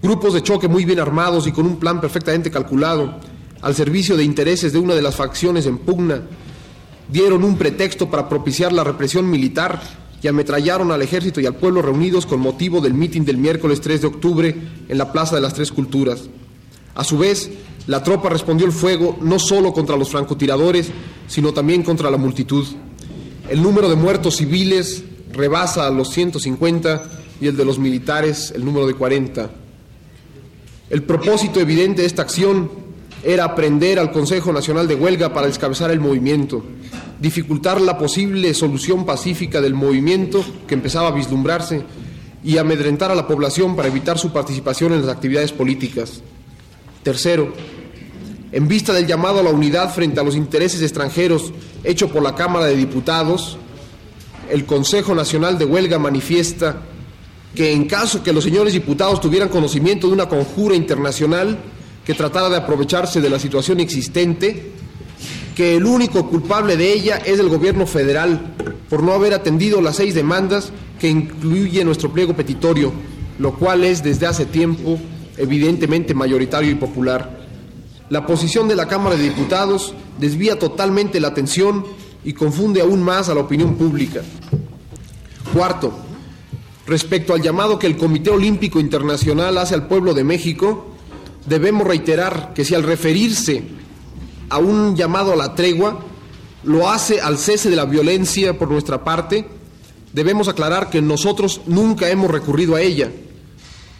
Grupos de choque muy bien armados y con un plan perfectamente calculado, al servicio de intereses de una de las facciones en pugna, dieron un pretexto para propiciar la represión militar y ametrallaron al ejército y al pueblo reunidos con motivo del mitin del miércoles 3 de octubre en la Plaza de las Tres Culturas. A su vez, la tropa respondió el fuego no solo contra los francotiradores, sino también contra la multitud. El número de muertos civiles rebasa a los 150 y el de los militares el número de 40. El propósito evidente de esta acción era aprender al Consejo Nacional de Huelga para descabezar el movimiento, dificultar la posible solución pacífica del movimiento que empezaba a vislumbrarse y amedrentar a la población para evitar su participación en las actividades políticas. Tercero, en vista del llamado a la unidad frente a los intereses extranjeros hecho por la Cámara de Diputados, el Consejo Nacional de Huelga manifiesta que en caso que los señores diputados tuvieran conocimiento de una conjura internacional que tratara de aprovecharse de la situación existente, que el único culpable de ella es el gobierno federal por no haber atendido las seis demandas que incluye nuestro pliego petitorio, lo cual es desde hace tiempo evidentemente mayoritario y popular. La posición de la Cámara de Diputados desvía totalmente la atención y confunde aún más a la opinión pública. Cuarto, respecto al llamado que el Comité Olímpico Internacional hace al pueblo de México, debemos reiterar que si al referirse a un llamado a la tregua lo hace al cese de la violencia por nuestra parte, debemos aclarar que nosotros nunca hemos recurrido a ella.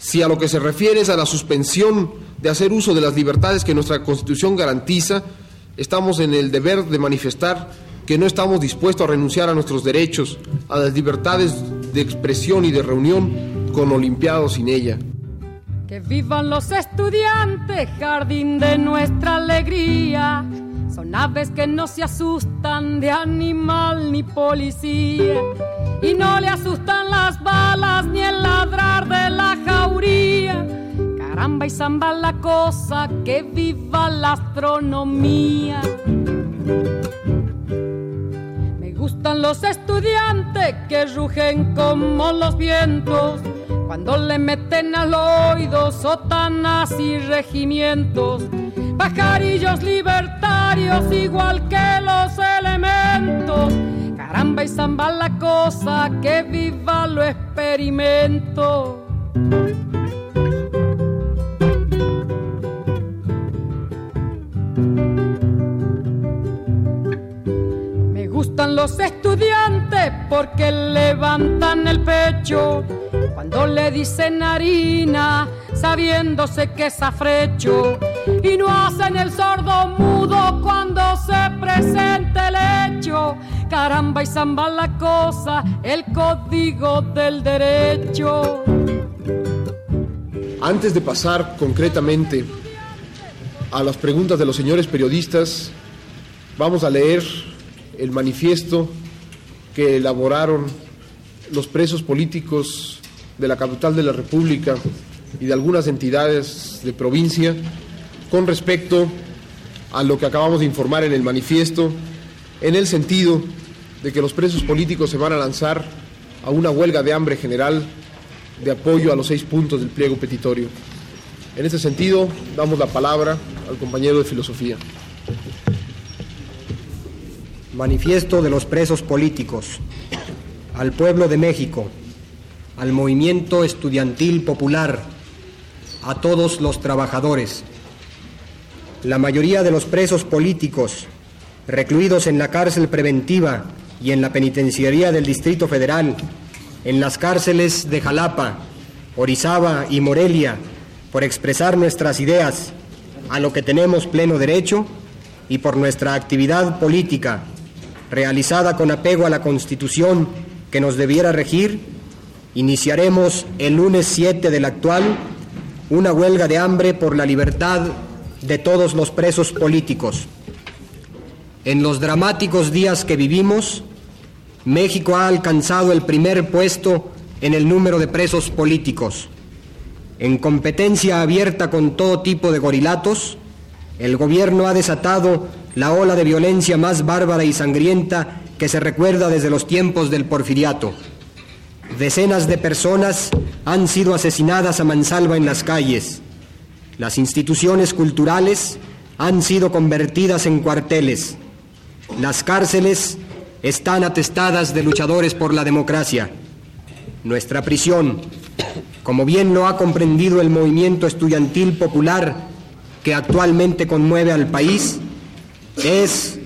Si a lo que se refiere es a la suspensión de hacer uso de las libertades que nuestra Constitución garantiza, estamos en el deber de manifestar que no estamos dispuestos a renunciar a nuestros derechos, a las libertades de expresión y de reunión, con Olimpiado sin ella. Que vivan los estudiantes, jardín de nuestra alegría. Son aves que no se asustan de animal ni policía. Y no le asustan las balas ni el ladrar de la jauría. Caramba y zamba la cosa, que viva la astronomía. Me gustan los estudiantes que rugen como los vientos cuando le meten al oído sotanas y regimientos, pajarillos libertarios igual que los elementos. Caramba y zamba la cosa, que viva lo experimento. Gustan los estudiantes porque levantan el pecho cuando le dicen harina, sabiéndose que es afrecho, y no hacen el sordo mudo cuando se presenta el hecho. Caramba y zamba la cosa, el código del derecho. Antes de pasar concretamente a las preguntas de los señores periodistas, vamos a leer el manifiesto que elaboraron los presos políticos de la capital de la República y de algunas entidades de provincia con respecto a lo que acabamos de informar en el manifiesto, en el sentido de que los presos políticos se van a lanzar a una huelga de hambre general de apoyo a los seis puntos del pliego petitorio. En este sentido, damos la palabra al compañero de filosofía. Manifiesto de los presos políticos. Al pueblo de México, al movimiento estudiantil popular, a todos los trabajadores. La mayoría de los presos políticos, recluidos en la cárcel preventiva y en la penitenciaría del Distrito Federal, en las cárceles de Jalapa, Orizaba y Morelia, por expresar nuestras ideas, a lo que tenemos pleno derecho, y por nuestra actividad política, realizada con apego a la Constitución que nos debiera regir, iniciaremos el lunes 7 del actual una huelga de hambre por la libertad de todos los presos políticos. En los dramáticos días que vivimos, México ha alcanzado el primer puesto en el número de presos políticos. En competencia abierta con todo tipo de gorilatos, el gobierno ha desatado la ola de violencia más bárbara y sangrienta que se recuerda desde los tiempos del porfiriato. Decenas de personas han sido asesinadas a mansalva en las calles. Las instituciones culturales han sido convertidas en cuarteles. Las cárceles están atestadas de luchadores por la democracia. Nuestra prisión, como bien lo ha comprendido el movimiento estudiantil popular que actualmente conmueve al país, es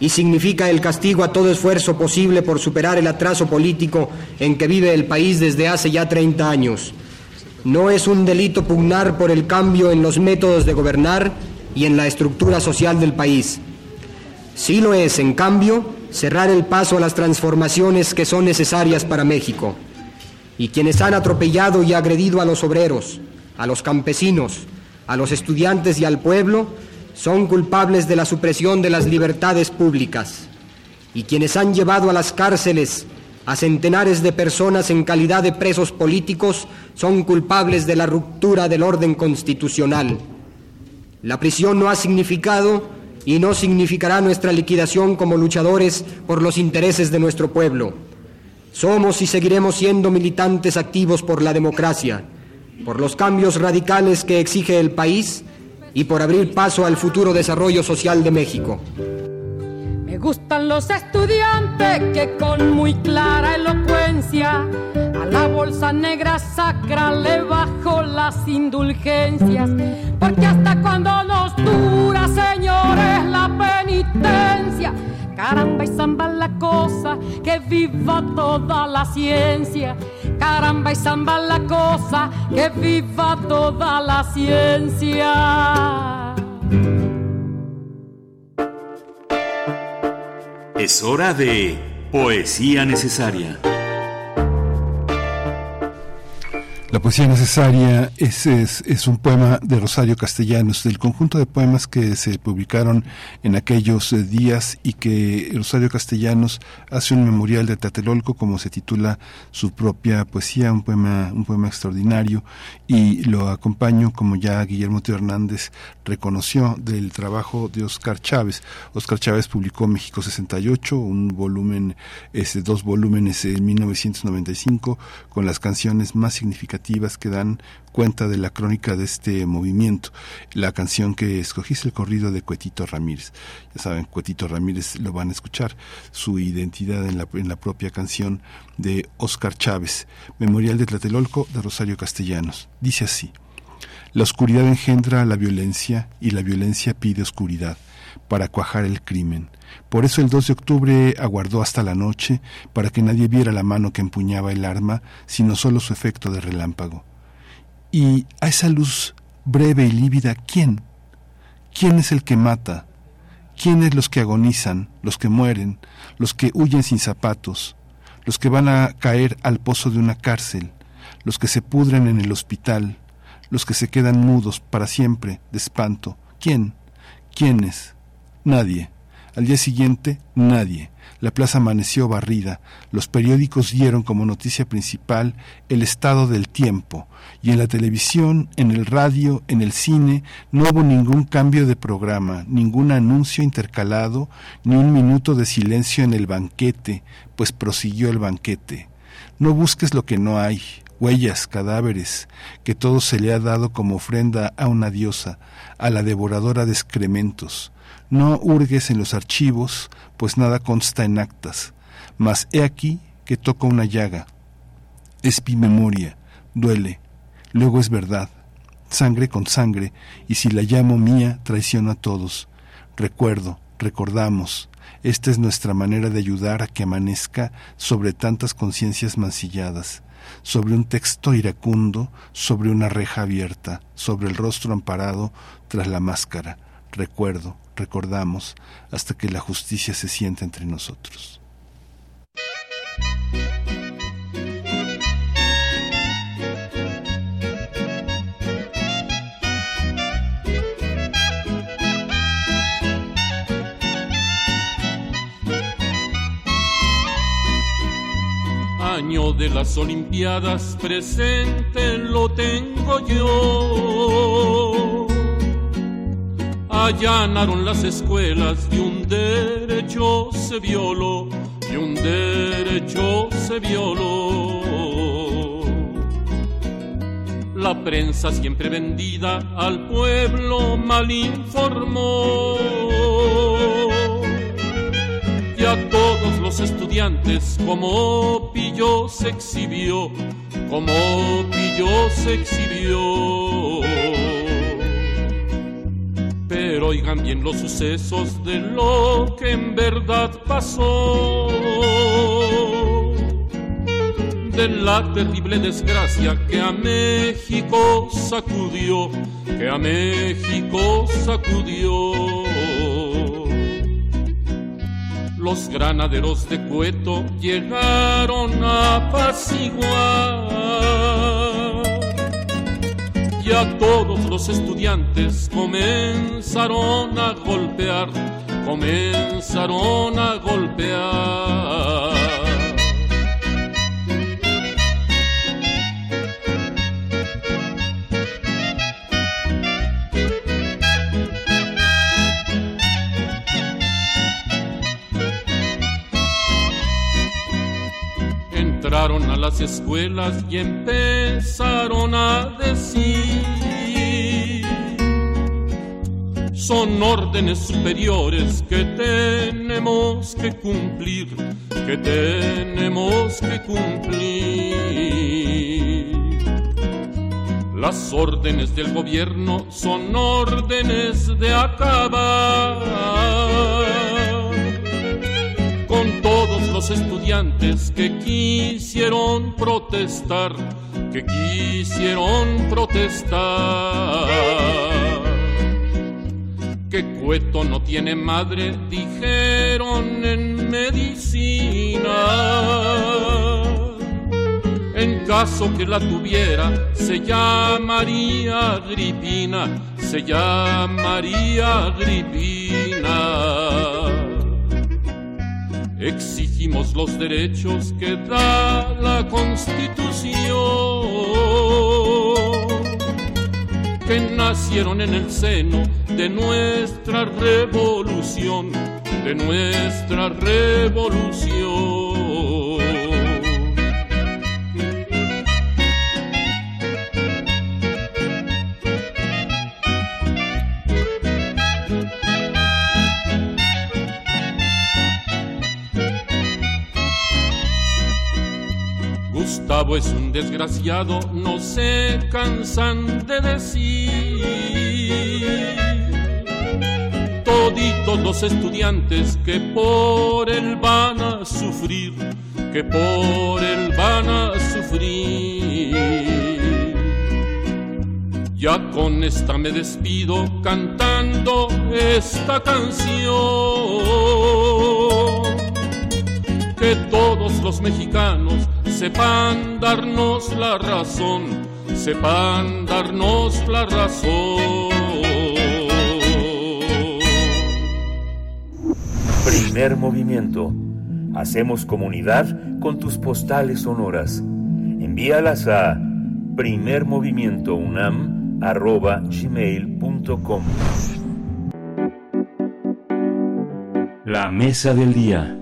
y significa el castigo a todo esfuerzo posible por superar el atraso político en que vive el país desde hace ya 30 años. No es un delito pugnar por el cambio en los métodos de gobernar y en la estructura social del país. Sí lo es, en cambio, cerrar el paso a las transformaciones que son necesarias para México. Y quienes han atropellado y agredido a los obreros, a los campesinos, a los estudiantes y al pueblo, son culpables de la supresión de las libertades públicas. Y quienes han llevado a las cárceles a centenares de personas en calidad de presos políticos son culpables de la ruptura del orden constitucional. La prisión no ha significado y no significará nuestra liquidación como luchadores por los intereses de nuestro pueblo. Somos y seguiremos siendo militantes activos por la democracia, por los cambios radicales que exige el país y por abrir paso al futuro desarrollo social de México. Me gustan los estudiantes que con muy clara elocuencia a la bolsa negra sacra le bajo las indulgencias, porque hasta cuando nos dura, señores, la penitencia. Caramba y zamba la cosa, que viva toda la ciencia. Caramba y zamba la cosa, que viva toda la ciencia. Es hora de Poesía Necesaria. La poesía necesaria es, es, un poema de Rosario Castellanos, del conjunto de poemas que se publicaron en aquellos eh, días y que Rosario Castellanos hace un memorial de Tlatelolco, como se titula su propia poesía, un poema, un poema extraordinario, y lo acompaño, como ya Guillermo Tío Hernández reconoció, del trabajo de Oscar Chávez. Oscar Chávez publicó México 68, un volumen, este, dos volúmenes en 1995, con las canciones más significativas que dan cuenta de la crónica de este movimiento. La canción que escogí es el corrido de Cuetito Ramírez. Ya saben, Cuetito Ramírez lo van a escuchar, su identidad en la, en la propia canción de Oscar Chávez, Memorial de Tlatelolco de Rosario Castellanos. Dice así, la oscuridad engendra la violencia y la violencia pide oscuridad para cuajar el crimen. Por eso el 2 de octubre aguardó hasta la noche para que nadie viera la mano que empuñaba el arma, sino solo su efecto de relámpago. Y a esa luz breve y lívida, ¿quién? ¿Quién es el que mata? ¿Quiénes los que agonizan, los que mueren, los que huyen sin zapatos, los que van a caer al pozo de una cárcel, los que se pudren en el hospital, los que se quedan mudos para siempre de espanto? ¿Quién? ¿Quiénes? Nadie. Al día siguiente, nadie. La plaza amaneció barrida. Los periódicos dieron como noticia principal el estado del tiempo. Y en la televisión, en el radio, en el cine, no hubo ningún cambio de programa, ningún anuncio intercalado, ni un minuto de silencio en el banquete, pues prosiguió el banquete. No busques lo que no hay, huellas, cadáveres, que todo se le ha dado como ofrenda a una diosa, a la devoradora de excrementos no hurgues en los archivos, pues nada consta en actas, mas he aquí que toca una llaga. Es mi memoria, duele, luego es verdad, sangre con sangre, y si la llamo mía, traiciono a todos. Recuerdo, recordamos, esta es nuestra manera de ayudar a que amanezca sobre tantas conciencias mancilladas, sobre un texto iracundo, sobre una reja abierta, sobre el rostro amparado tras la máscara. Recuerdo, recordamos hasta que la justicia se sienta entre nosotros. Año de las Olimpiadas presente lo tengo yo allanaron las escuelas y un derecho se violó, y un derecho se violó. La prensa siempre vendida al pueblo mal informó. Y a todos los estudiantes como pillo se exhibió, como pillo se exhibió pero oigan bien los sucesos de lo que en verdad pasó. De la terrible desgracia que a México sacudió, que a México sacudió. Los granaderos de Cueto llegaron a apaciguar y a todos los estudiantes comenzaron a golpear, comenzaron a golpear. Entraron a las escuelas y empezaron a decir son órdenes superiores que tenemos que cumplir, que tenemos que cumplir. Las órdenes del gobierno son órdenes de acabar los estudiantes que quisieron protestar, que quisieron protestar que Cueto no tiene madre, dijeron en medicina. En caso que la tuviera, se llamaría Agripina, se llamaría Agripina. Exigimos los derechos que da la Constitución que nacieron en el seno de nuestra revolución, de nuestra revolución. Es un desgraciado, no se cansan de decir. Toditos los estudiantes que por él van a sufrir, que por él van a sufrir. Ya con esta me despido cantando esta canción que todos los mexicanos sepan darnos la razón, sepan darnos la razón. Primer movimiento. Hacemos comunidad con tus postales sonoras. Envíalas a primermovimientounam.gmail.com La mesa del día.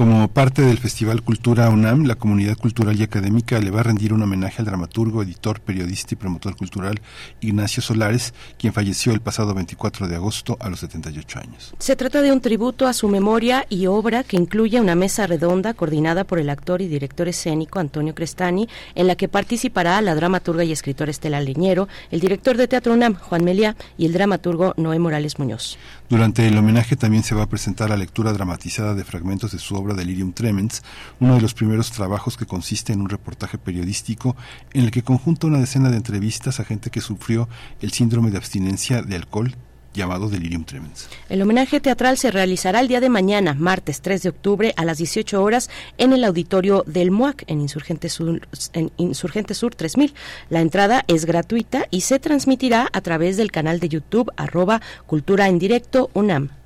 Como parte del Festival Cultura UNAM, la comunidad cultural y académica le va a rendir un homenaje al dramaturgo, editor, periodista y promotor cultural Ignacio Solares, quien falleció el pasado 24 de agosto a los 78 años. Se trata de un tributo a su memoria y obra que incluye una mesa redonda coordinada por el actor y director escénico Antonio Crestani, en la que participará la dramaturga y escritora Estela Leñero, el director de Teatro UNAM, Juan Melia, y el dramaturgo Noé Morales Muñoz. Durante el homenaje también se va a presentar la lectura dramatizada de fragmentos de su obra Delirium Tremens, uno de los primeros trabajos que consiste en un reportaje periodístico en el que conjunta una decena de entrevistas a gente que sufrió el síndrome de abstinencia de alcohol llamado Delirium Tremens. El homenaje teatral se realizará el día de mañana, martes 3 de octubre, a las 18 horas, en el auditorio del MUAC, en Insurgente Sur, en Insurgente Sur 3000. La entrada es gratuita y se transmitirá a través del canal de YouTube arroba Cultura en Directo UNAM.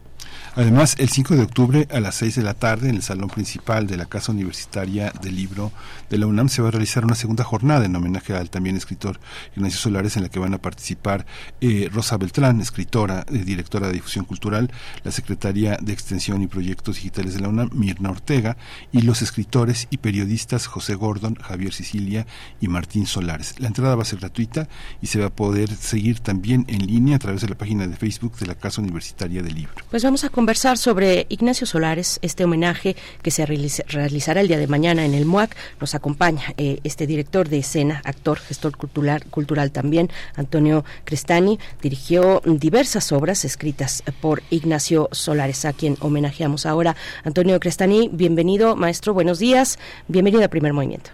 Además, el 5 de octubre a las 6 de la tarde en el salón principal de la Casa Universitaria del Libro de la UNAM se va a realizar una segunda jornada en homenaje al también escritor Ignacio Solares en la que van a participar eh, Rosa Beltrán, escritora, eh, directora de difusión cultural, la secretaria de Extensión y Proyectos Digitales de la UNAM, Mirna Ortega, y los escritores y periodistas José Gordon, Javier Sicilia y Martín Solares. La entrada va a ser gratuita y se va a poder seguir también en línea a través de la página de Facebook de la Casa Universitaria del Libro. Pues vamos a conversar sobre Ignacio Solares, este homenaje que se realizará el día de mañana en el MUAC. Nos acompaña eh, este director de escena, actor, gestor cultural, cultural también, Antonio Crestani. Dirigió diversas obras escritas por Ignacio Solares, a quien homenajeamos ahora. Antonio Crestani, bienvenido, maestro, buenos días. Bienvenido a Primer Movimiento.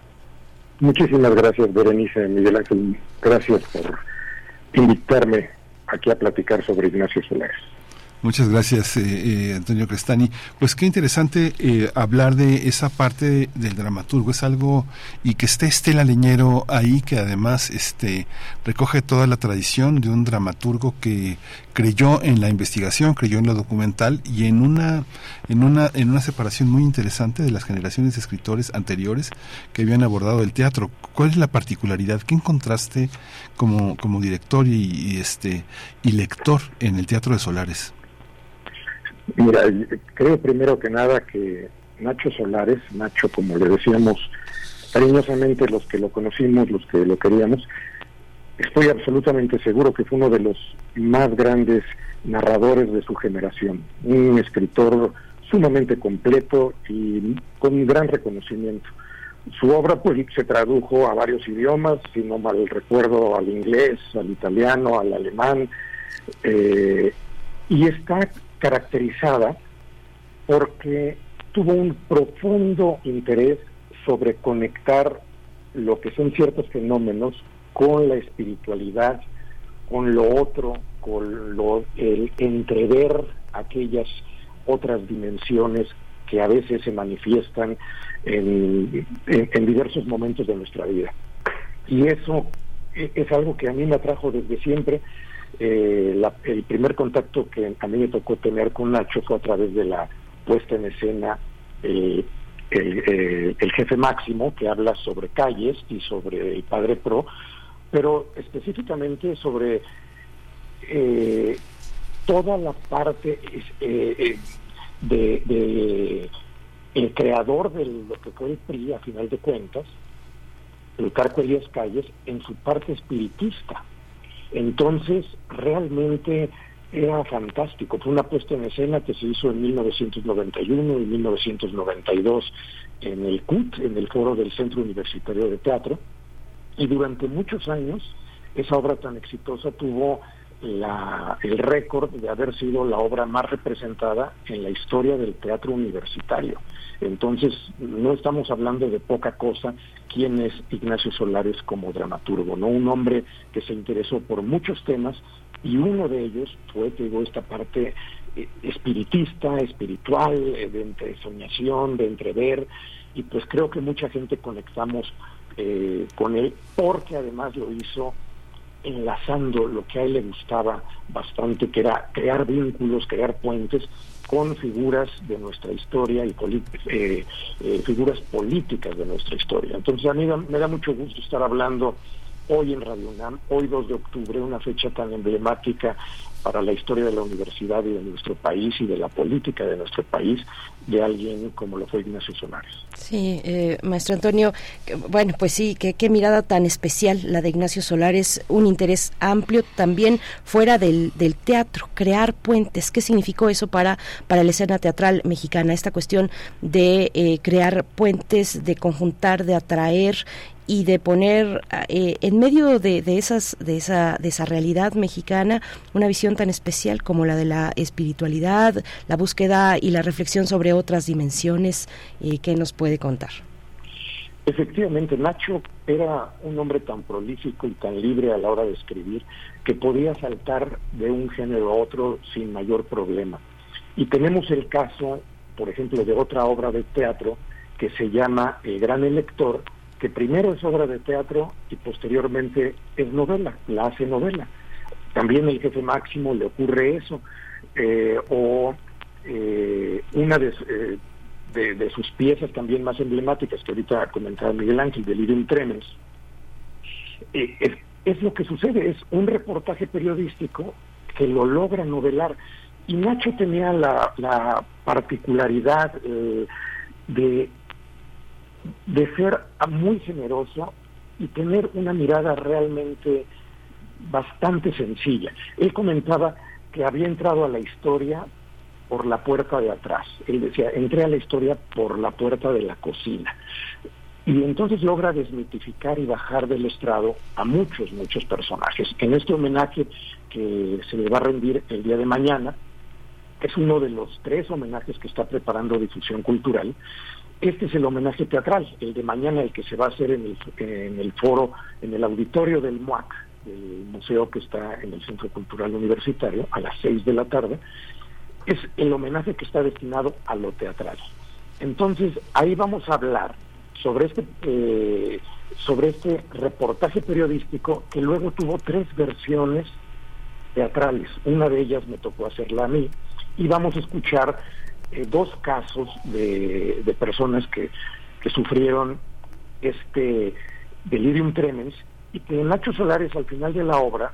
Muchísimas gracias, Berenice, Miguel Ángel. Gracias por invitarme aquí a platicar sobre Ignacio Solares. Muchas gracias, eh, eh, Antonio Crestani. Pues qué interesante eh, hablar de esa parte del dramaturgo. Es algo y que esté Estela Leñero ahí, que además este recoge toda la tradición de un dramaturgo que creyó en la investigación, creyó en lo documental y en una en una en una separación muy interesante de las generaciones de escritores anteriores que habían abordado el teatro. ¿Cuál es la particularidad? ¿Qué encontraste como como director y este y lector en el teatro de Solares? Mira, creo primero que nada que Nacho Solares, Nacho como le decíamos cariñosamente los que lo conocimos, los que lo queríamos, estoy absolutamente seguro que fue uno de los más grandes narradores de su generación, un escritor sumamente completo y con un gran reconocimiento. Su obra pues se tradujo a varios idiomas, si no mal recuerdo, al inglés, al italiano, al alemán, eh, y está caracterizada porque tuvo un profundo interés sobre conectar lo que son ciertos fenómenos con la espiritualidad, con lo otro, con lo, el entrever aquellas otras dimensiones que a veces se manifiestan en, en diversos momentos de nuestra vida. Y eso e, es algo que a mí me atrajo desde siempre eh, el primer contacto que a mí me tocó tener con Nacho fue a través de la puesta en escena eh, el, jefe máximo que habla sobre calles y sobre el padre pro, pero específicamente sobre eh, toda la parte de, de, el creador de lo que fue el PRI a final de cuentas, el Carco Elías Calles, en su parte espiritista entonces, realmente era fantástico. Fue una puesta en escena que se hizo en 1991 y 1992 en el CUT, en el foro del Centro Universitario de Teatro, y durante muchos años esa obra tan exitosa tuvo la, el récord de haber sido la obra más representada en la historia del teatro universitario. Entonces, no estamos hablando de poca cosa quién es Ignacio Solares como dramaturgo, ¿no? Un hombre que se interesó por muchos temas y uno de ellos fue, te digo, esta parte eh, espiritista, espiritual, eh, de entre soñación, de entrever, y pues creo que mucha gente conectamos eh, con él porque además lo hizo enlazando lo que a él le gustaba bastante, que era crear vínculos, crear puentes con figuras de nuestra historia y eh, eh, figuras políticas de nuestra historia. Entonces a mí me da mucho gusto estar hablando hoy en Radio UNAM, hoy 2 de octubre, una fecha tan emblemática para la historia de la universidad y de nuestro país y de la política de nuestro país de alguien como lo fue Ignacio Solares. Sí, eh, maestro Antonio, bueno, pues sí, qué, mirada tan especial la de Ignacio Solares, un interés amplio también fuera del, del teatro, crear puentes. ¿Qué significó eso para, para la escena teatral mexicana? Esta cuestión de eh, crear puentes, de conjuntar, de atraer y de poner eh, en medio de, de, esas de esa de esa realidad mexicana una visión tan especial como la de la espiritualidad la búsqueda y la reflexión sobre otras dimensiones eh, que nos puede contar efectivamente Nacho era un hombre tan prolífico y tan libre a la hora de escribir que podía saltar de un género a otro sin mayor problema. Y tenemos el caso por ejemplo de otra obra de teatro que se llama El Gran Elector que primero es obra de teatro y posteriormente es novela, la hace novela. También el jefe máximo le ocurre eso, eh, o eh, una eh, de, sus piezas también más emblemáticas que ahorita comentaba Miguel Ángel, Delirium Tremens, es, es, lo que sucede, es un reportaje periodístico que lo logra novelar. Y Nacho tenía la, la particularidad de de ser muy generoso y tener una mirada realmente bastante sencilla. Él comentaba que había entrado a la historia por la puerta de atrás. Él decía, entré a la historia por la puerta de la cocina. Y entonces logra desmitificar y bajar del estrado a muchos, muchos personajes. En este homenaje que se le va a rendir el día de mañana, es uno de los tres homenajes que está preparando Difusión Cultural. Este es el homenaje teatral, el de mañana, el que se va a hacer en el, en el foro, en el auditorio del MUAC, el museo que está en el Centro Cultural Universitario, a las seis de la tarde. Es el homenaje que está destinado a lo teatral. Entonces, ahí vamos a hablar sobre este, eh, sobre este reportaje periodístico que luego tuvo tres versiones teatrales. Una de ellas me tocó hacerla a mí y vamos a escuchar eh, dos casos de, de personas que, que sufrieron este delirium tremens y que Nacho Solares al final de la obra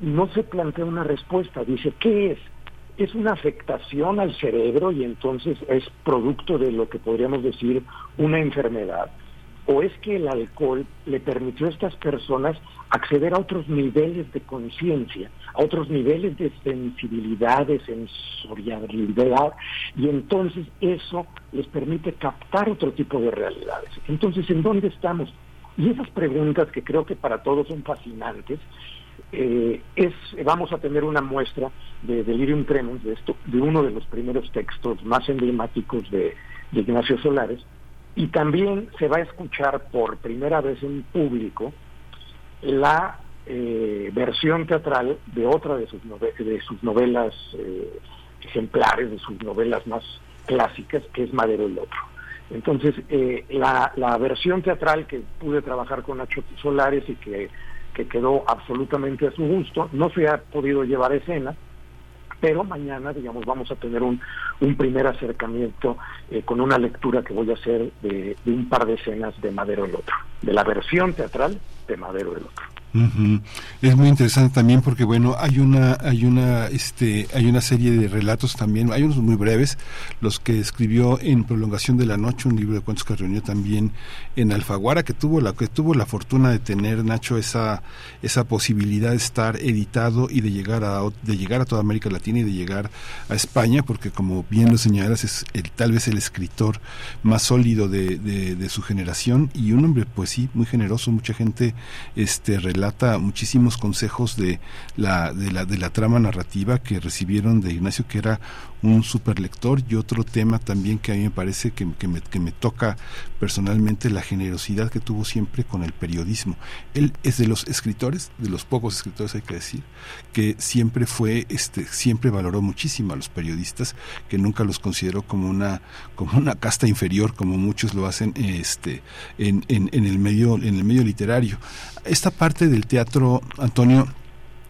no se plantea una respuesta, dice, ¿qué es? Es una afectación al cerebro y entonces es producto de lo que podríamos decir una enfermedad. ¿O es que el alcohol le permitió a estas personas acceder a otros niveles de conciencia, a otros niveles de sensibilidad, de sensorialidad, y entonces eso les permite captar otro tipo de realidades? Entonces, ¿en dónde estamos? Y esas preguntas que creo que para todos son fascinantes, eh, es, vamos a tener una muestra de Delirium Tremens, de, esto, de uno de los primeros textos más emblemáticos de, de Ignacio Solares, y también se va a escuchar por primera vez en público la eh, versión teatral de otra de sus, de sus novelas eh, ejemplares, de sus novelas más clásicas, que es Madero el Otro. Entonces, eh, la, la, versión teatral que pude trabajar con Nacho Solares y que, que, quedó absolutamente a su gusto, no se ha podido llevar a escena, pero mañana, digamos, vamos a tener un, un primer acercamiento eh, con una lectura que voy a hacer de, de un par de escenas de Madero el Otro, de la versión teatral de Madero el Otro. Uh. Es muy interesante también porque bueno hay una hay una este hay una serie de relatos también hay unos muy breves los que escribió en prolongación de la noche un libro de cuentos que reunió también en Alfaguara que tuvo la que tuvo la fortuna de tener Nacho esa esa posibilidad de estar editado y de llegar a de llegar a toda América Latina y de llegar a España porque como bien lo señalas es el, tal vez el escritor más sólido de, de, de su generación y un hombre pues sí muy generoso mucha gente este relata muchísimos consejos de la, de la, de la trama narrativa que recibieron de Ignacio, que era un super lector, y otro tema también que a mí me parece que, que, me, que me toca personalmente, la generosidad que tuvo siempre con el periodismo. Él es de los escritores, de los pocos escritores hay que decir, que siempre fue, este, siempre valoró muchísimo a los periodistas, que nunca los consideró como una, como una casta inferior, como muchos lo hacen este, en, en, en el medio, en el medio literario. Esta parte del teatro, Antonio,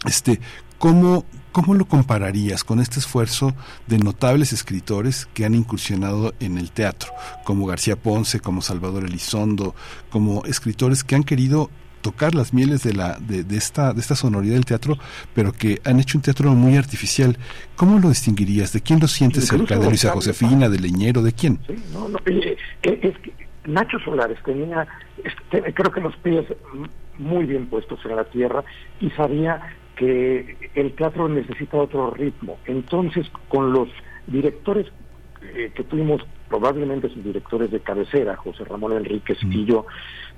este, ¿cómo, ¿cómo lo compararías con este esfuerzo de notables escritores que han incursionado en el teatro, como García Ponce, como Salvador Elizondo, como escritores que han querido tocar las mieles de la de, de, esta de esta sonoridad del teatro pero que han hecho un teatro muy artificial cómo lo distinguirías de quién lo sientes cerca de Luisa Josefina de Leñero de quién sí, no, no, eh, es que Nacho Solares tenía este, creo que los pies muy bien puestos en la tierra y sabía que el teatro necesita otro ritmo. Entonces, con los directores eh, que tuvimos, probablemente sus directores de cabecera, José Ramón Enríquez mm. y yo,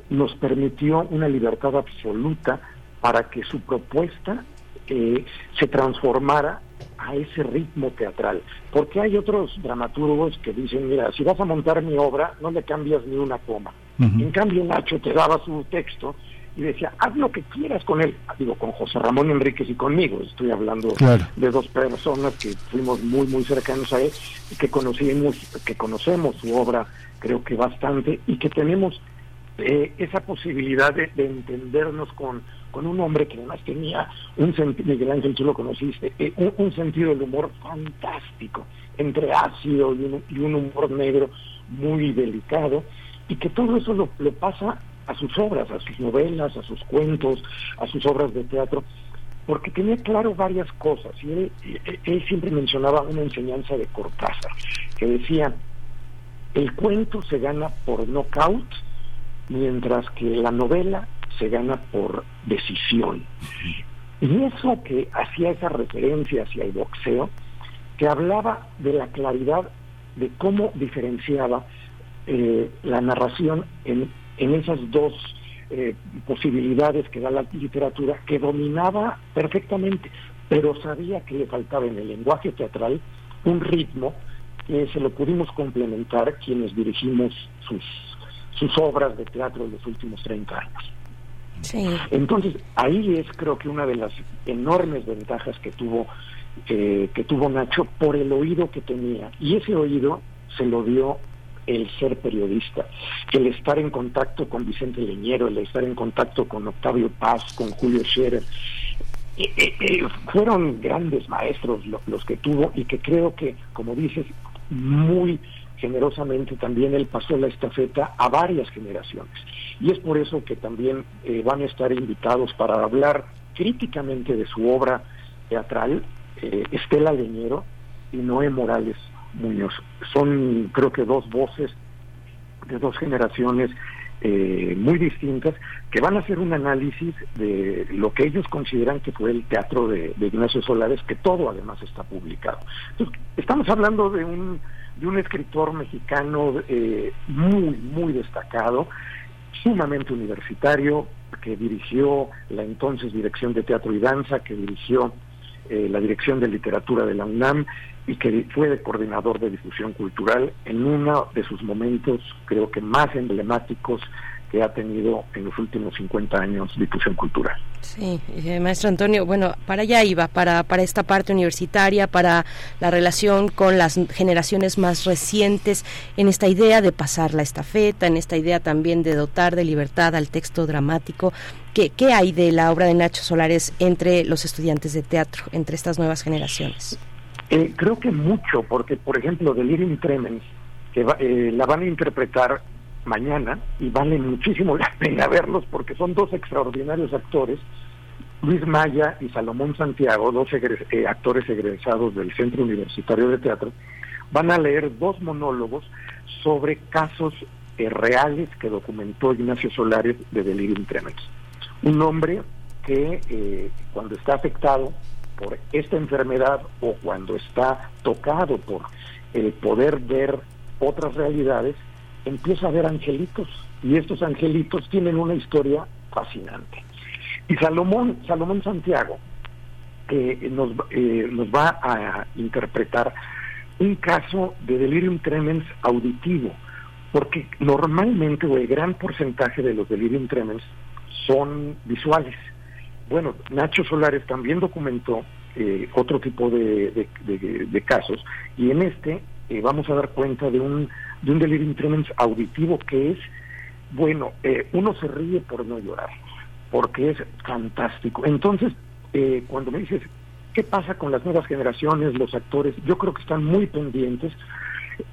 nos permitió una libertad absoluta para que su propuesta eh, se transformara a ese ritmo teatral. Porque hay otros dramaturgos que dicen, mira, si vas a montar mi obra, no le cambias ni una coma. Uh -huh. En cambio, Nacho te daba su texto y decía, haz lo que quieras con él. Digo, con José Ramón Enríquez y conmigo. Estoy hablando claro. de dos personas que fuimos muy, muy cercanos a él y que conocimos, que conocemos su obra, creo que bastante, y que tenemos eh, esa posibilidad de, de, entendernos con, con un hombre que además tenía un sentido, Miguel Ángel, tú lo conociste, eh, un, un, sentido del humor fantástico, entre ácido y un, y un humor negro muy delicado, y que todo eso lo, lo pasa a sus obras, a sus novelas, a sus cuentos, a sus obras de teatro, porque tenía claro varias cosas. Y él, él, siempre mencionaba una enseñanza de Cortázar, que decía, el cuento se gana por knockout, mientras que la novela se gana por decisión. Y eso que hacía esa referencia hacia el boxeo, que hablaba de la claridad de cómo diferenciaba eh, la narración en, en esas dos eh, posibilidades que da la literatura, que dominaba perfectamente, pero sabía que le faltaba en el lenguaje teatral un ritmo que se lo pudimos complementar quienes dirigimos sus, sus obras de teatro en los últimos 30 años. Entonces, ahí es creo que una de las enormes ventajas que tuvo eh, que tuvo Nacho por el oído que tenía. Y ese oído se lo dio el ser periodista, el estar en contacto con Vicente Leñero, el estar en contacto con Octavio Paz, con Julio Scherer. Eh, eh, fueron grandes maestros los que tuvo y que creo que, como dices, muy generosamente también él pasó la estafeta a varias generaciones. Y es por eso que también van a estar invitados para hablar críticamente de su obra teatral eh, Estela Leñero y Noé Morales Muñoz. Son creo que dos voces de dos generaciones eh, muy distintas que van a hacer un análisis de lo que ellos consideran que fue el teatro de, Ignacio Solares, que todo además está publicado. estamos hablando de un, de un escritor mexicano eh, muy, muy destacado, sumamente universitario, que dirigió la entonces Dirección de Teatro y Danza, que dirigió eh, la Dirección de Literatura de la UNAM y que fue de coordinador de difusión cultural en uno de sus momentos creo que más emblemáticos que ha tenido en los últimos 50 años difusión cultural. Sí, eh, maestro Antonio, bueno, para allá iba, para, para esta parte universitaria, para la relación con las generaciones más recientes, en esta idea de pasar la estafeta, en esta idea también de dotar de libertad al texto dramático. ¿Qué, qué hay de la obra de Nacho Solares entre los estudiantes de teatro, entre estas nuevas generaciones? Eh, creo que mucho, porque por ejemplo, Delirium Tremens, que eh, la van a interpretar mañana y vale muchísimo <laughs> la pena verlos porque son dos extraordinarios actores, Luis Maya y Salomón Santiago, dos eh, actores egresados del Centro Universitario de Teatro, van a leer dos monólogos sobre casos eh, reales que documentó Ignacio Solares de Delirium Tremens. Un hombre que eh, cuando está afectado por esta enfermedad o cuando está tocado por el poder ver otras realidades, empieza a ver angelitos y estos angelitos tienen una historia fascinante. Y Salomón, Salomón Santiago eh, nos, eh, nos va a interpretar un caso de delirium tremens auditivo, porque normalmente o el gran porcentaje de los delirium tremens son visuales. Bueno, Nacho Solares también documentó eh, otro tipo de, casos y en este vamos a dar cuenta de un de un delirium tremens auditivo que es, bueno, eh, uno se ríe por no llorar, porque es fantástico. Entonces, eh, cuando me dices, ¿qué pasa con las nuevas generaciones, los actores? Yo creo que están muy pendientes.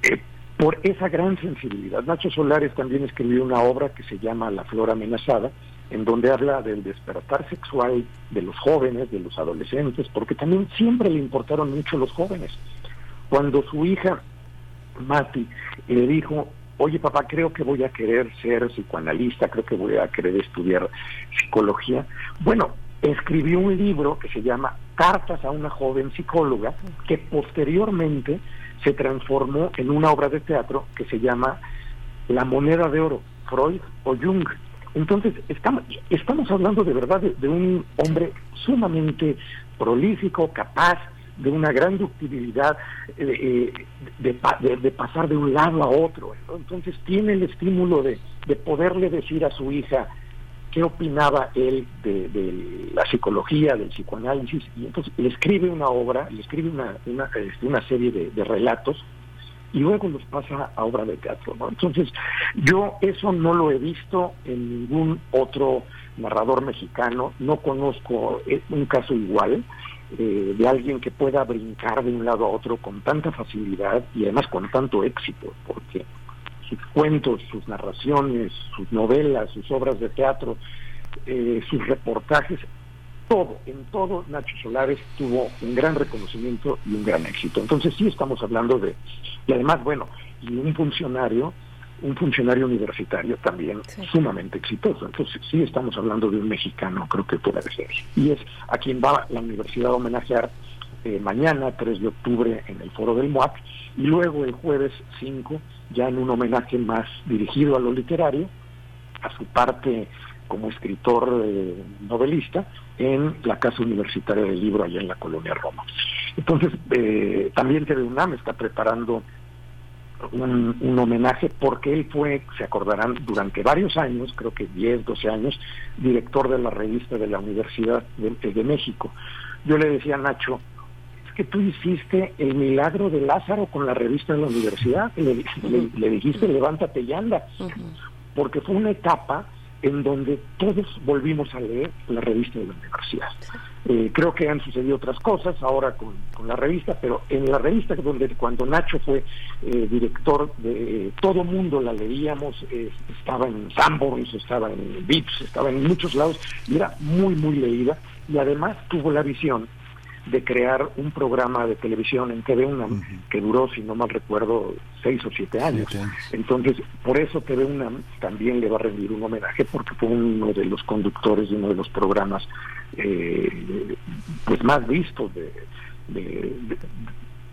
Eh, por esa gran sensibilidad. Nacho Solares también escribió una obra que se llama La Flor Amenazada, en donde habla del despertar sexual de los jóvenes, de los adolescentes, porque también siempre le importaron mucho los jóvenes. Cuando su hija Mati le dijo, oye papá, creo que voy a querer ser psicoanalista, creo que voy a querer estudiar psicología. Bueno, escribió un libro que se llama Cartas a una joven psicóloga, que posteriormente se transformó en una obra de teatro que se llama La moneda de oro, Freud o Jung. Entonces, estamos, hablando de verdad de un hombre sumamente prolífico, capaz, de una gran ductibilidad eh, de, de, pasar de un lado a otro. Entonces tiene el estímulo de, de poderle decir a su hija qué opinaba él de, la psicología, del psicoanálisis, y entonces le escribe una obra, le escribe una, una, este, una serie de, relatos y luego los pasa a obra de teatro. Entonces yo eso no lo he visto en ningún otro narrador mexicano, no conozco eh, un caso igual. Eh, de alguien que pueda brincar de un lado a otro con tanta facilidad y además con tanto éxito, porque sus cuentos, sus narraciones, sus novelas, sus obras de teatro, eh, sus reportajes, todo, en todo Nacho Solares tuvo un gran reconocimiento y un gran éxito. Entonces sí estamos hablando de, y además, bueno, y un funcionario un funcionario universitario también sumamente exitoso. Entonces sí estamos hablando de un mexicano, creo que puede ser. Y es a quien va la universidad a homenajear eh, mañana, 3 de octubre, en el foro del MOAC, y luego el jueves 5, ya en un homenaje más dirigido a lo literario, a su parte como escritor eh, novelista, en la Casa Universitaria del Libro, allá en la Colonia Roma. Entonces, eh, también TV UNAM está preparando un, un, homenaje porque él fue, se acordarán, durante varios años, creo que 10, 12 años, director de la revista de la Universidad de, de México. Yo le decía a Nacho, es que tú hiciste el milagro de Lázaro con la revista de la universidad, le, le, le dijiste levántate y anda, porque fue una etapa en donde todos volvimos a leer la revista de la universidad. Eh, creo que han sucedido otras cosas ahora con, la revista, pero en la revista donde cuando Nacho fue eh, director de todo mundo la leíamos, eh, estaba en Sanborns, estaba en Vips, estaba en muchos lados y era muy muy leída y además tuvo la visión de crear un programa de televisión en TV UNAM uh -huh. que duró, si no mal recuerdo, seis o siete años. Siete años. Entonces, por eso TV UNAM también le va a rendir un homenaje porque fue uno de los conductores de uno de los programas eh, pues más vistos de, de, de,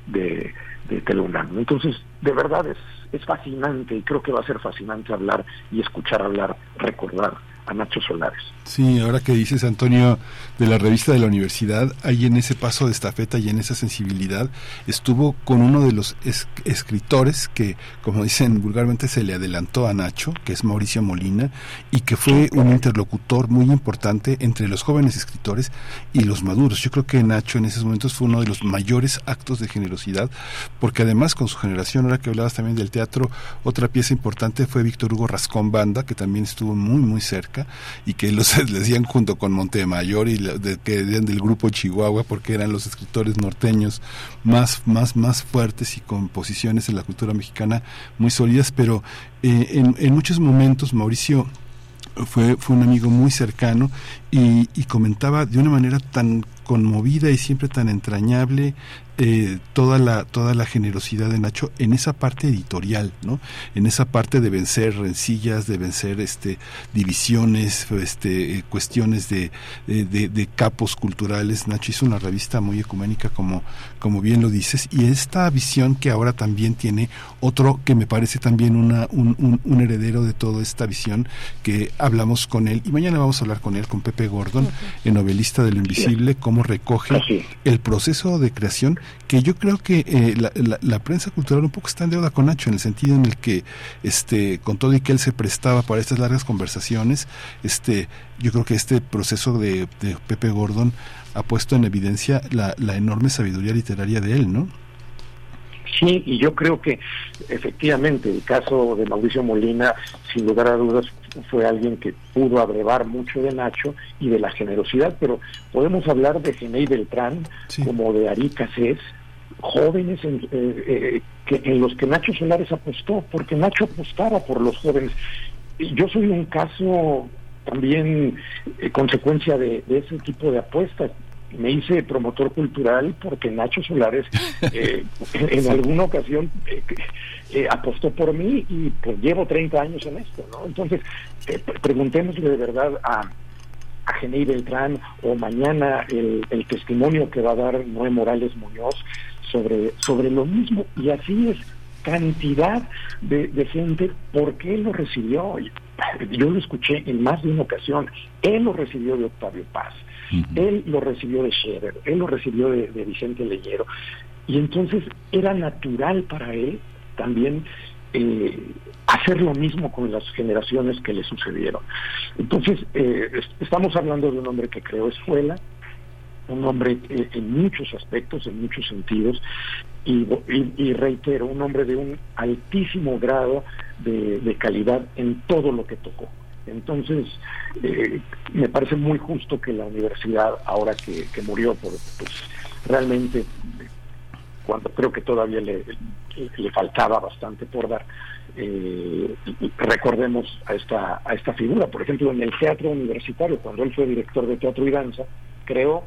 de, de TV UNAM. Entonces, de verdad es, es fascinante y creo que va a ser fascinante hablar y escuchar hablar, recordar a Nacho Solares. Sí, ahora que dices, Antonio, de la revista de la universidad, ahí en ese paso de estafeta y en esa sensibilidad, estuvo con uno de los es escritores que, como dicen vulgarmente, se le adelantó a Nacho, que es Mauricio Molina, y que fue un interlocutor muy importante entre los jóvenes escritores y los maduros. Yo creo que Nacho en esos momentos fue uno de los mayores actos de generosidad, porque además con su generación, ahora que hablabas también del teatro, otra pieza importante fue Víctor Hugo Rascón Banda, que también estuvo muy, muy cerca y que los les <laughs> decían junto con Montemayor y de, que eran del grupo Chihuahua porque eran los escritores norteños más más más fuertes y con posiciones en la cultura mexicana muy sólidas pero eh, en, en muchos momentos Mauricio fue, fue un amigo muy cercano y, y, comentaba de una manera tan conmovida y siempre tan entrañable eh, toda la toda la generosidad de Nacho en esa parte editorial no en esa parte de vencer rencillas de vencer este divisiones este cuestiones de, de, de, capos culturales. Nacho hizo una revista muy ecuménica como como bien lo dices y esta visión que ahora también tiene otro que me parece también una un, un, un heredero de toda esta visión que hablamos con él y mañana vamos a hablar con él con Pepe Gordon el novelista de lo invisible cómo recoge el proceso de creación que yo creo que eh, la, la, la, prensa cultural un poco está en deuda con Nacho en el sentido en el que este con todo y que él se prestaba para estas largas conversaciones este yo creo que este proceso de, de Pepe Gordon ha puesto en evidencia la, la enorme sabiduría literaria de él no Sí, y yo creo que efectivamente el caso de Mauricio Molina, sin lugar a dudas, fue alguien que pudo abrevar mucho de Nacho y de la generosidad, pero podemos hablar de Genei Beltrán sí. como de Ari Casés, jóvenes en, eh, eh, que, en los que Nacho Solares apostó, porque Nacho apostaba por los jóvenes. Yo soy un caso también eh, consecuencia de, de, ese tipo de apuestas me hice promotor cultural porque Nacho Solares <laughs> eh, en, alguna ocasión eh, eh, apostó por mí y pues llevo 30 años en esto, ¿no? Entonces, preguntémosle de verdad a, a Genei Beltrán o mañana el, el, testimonio que va a dar Noé Morales Muñoz sobre, sobre lo mismo. Y así es cantidad de, de gente porque él lo recibió yo lo escuché en más de una ocasión. Él lo recibió de Octavio Paz Él lo recibió de Scherer, él lo recibió de, Vicente Leñero. Y entonces era natural para él también eh, hacer lo mismo con las generaciones que le sucedieron. Entonces, eh, estamos hablando de un hombre que creó escuela, un hombre eh, en muchos aspectos, en muchos sentidos, y, reitero, un hombre de un altísimo grado de calidad en todo lo que tocó. Entonces, eh, me parece muy justo que la universidad, ahora que, que murió, por, pues realmente, cuando creo que todavía le, le faltaba bastante por dar, eh, recordemos a esta, a esta figura. Por ejemplo, en el teatro universitario, cuando él fue director de teatro y danza, creó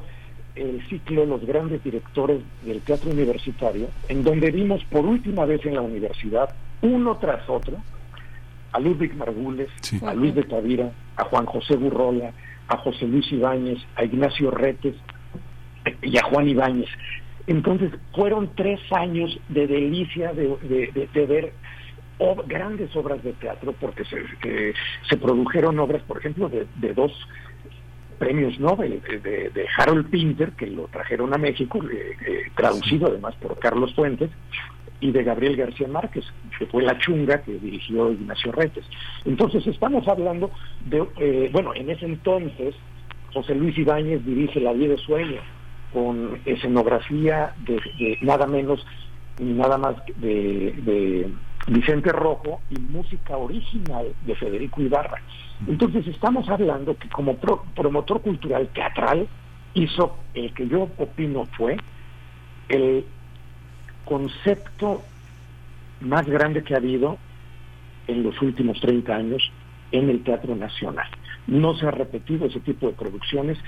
el ciclo Los grandes directores del teatro universitario, en donde vimos por última vez en la universidad, uno tras otro, a Ludwig Margules, sí. a Luis de Tavira, a Juan José Burrola, a José Luis Ibáñez, a Ignacio Retes y a Juan Ibáñez. Entonces fueron tres años de delicia de, ver grandes obras de teatro, porque se, se produjeron obras, por ejemplo, de, dos premios Nobel, de, Harold Pinter, que lo trajeron a México, eh, eh, traducido además por Carlos Fuentes, y de Gabriel García Márquez, que fue La Chunga, que dirigió Ignacio Retes. Entonces estamos hablando de, eh, bueno, en ese entonces José Luis Ibáñez dirige La Vida de Sueño, con escenografía de, nada menos ni nada más de, Vicente Rojo y música original de Federico Ibarra. Entonces estamos hablando que como promotor cultural teatral hizo el que yo opino fue el concepto más grande que ha habido en los últimos 30 años en el Teatro Nacional. No se ha repetido ese tipo de producciones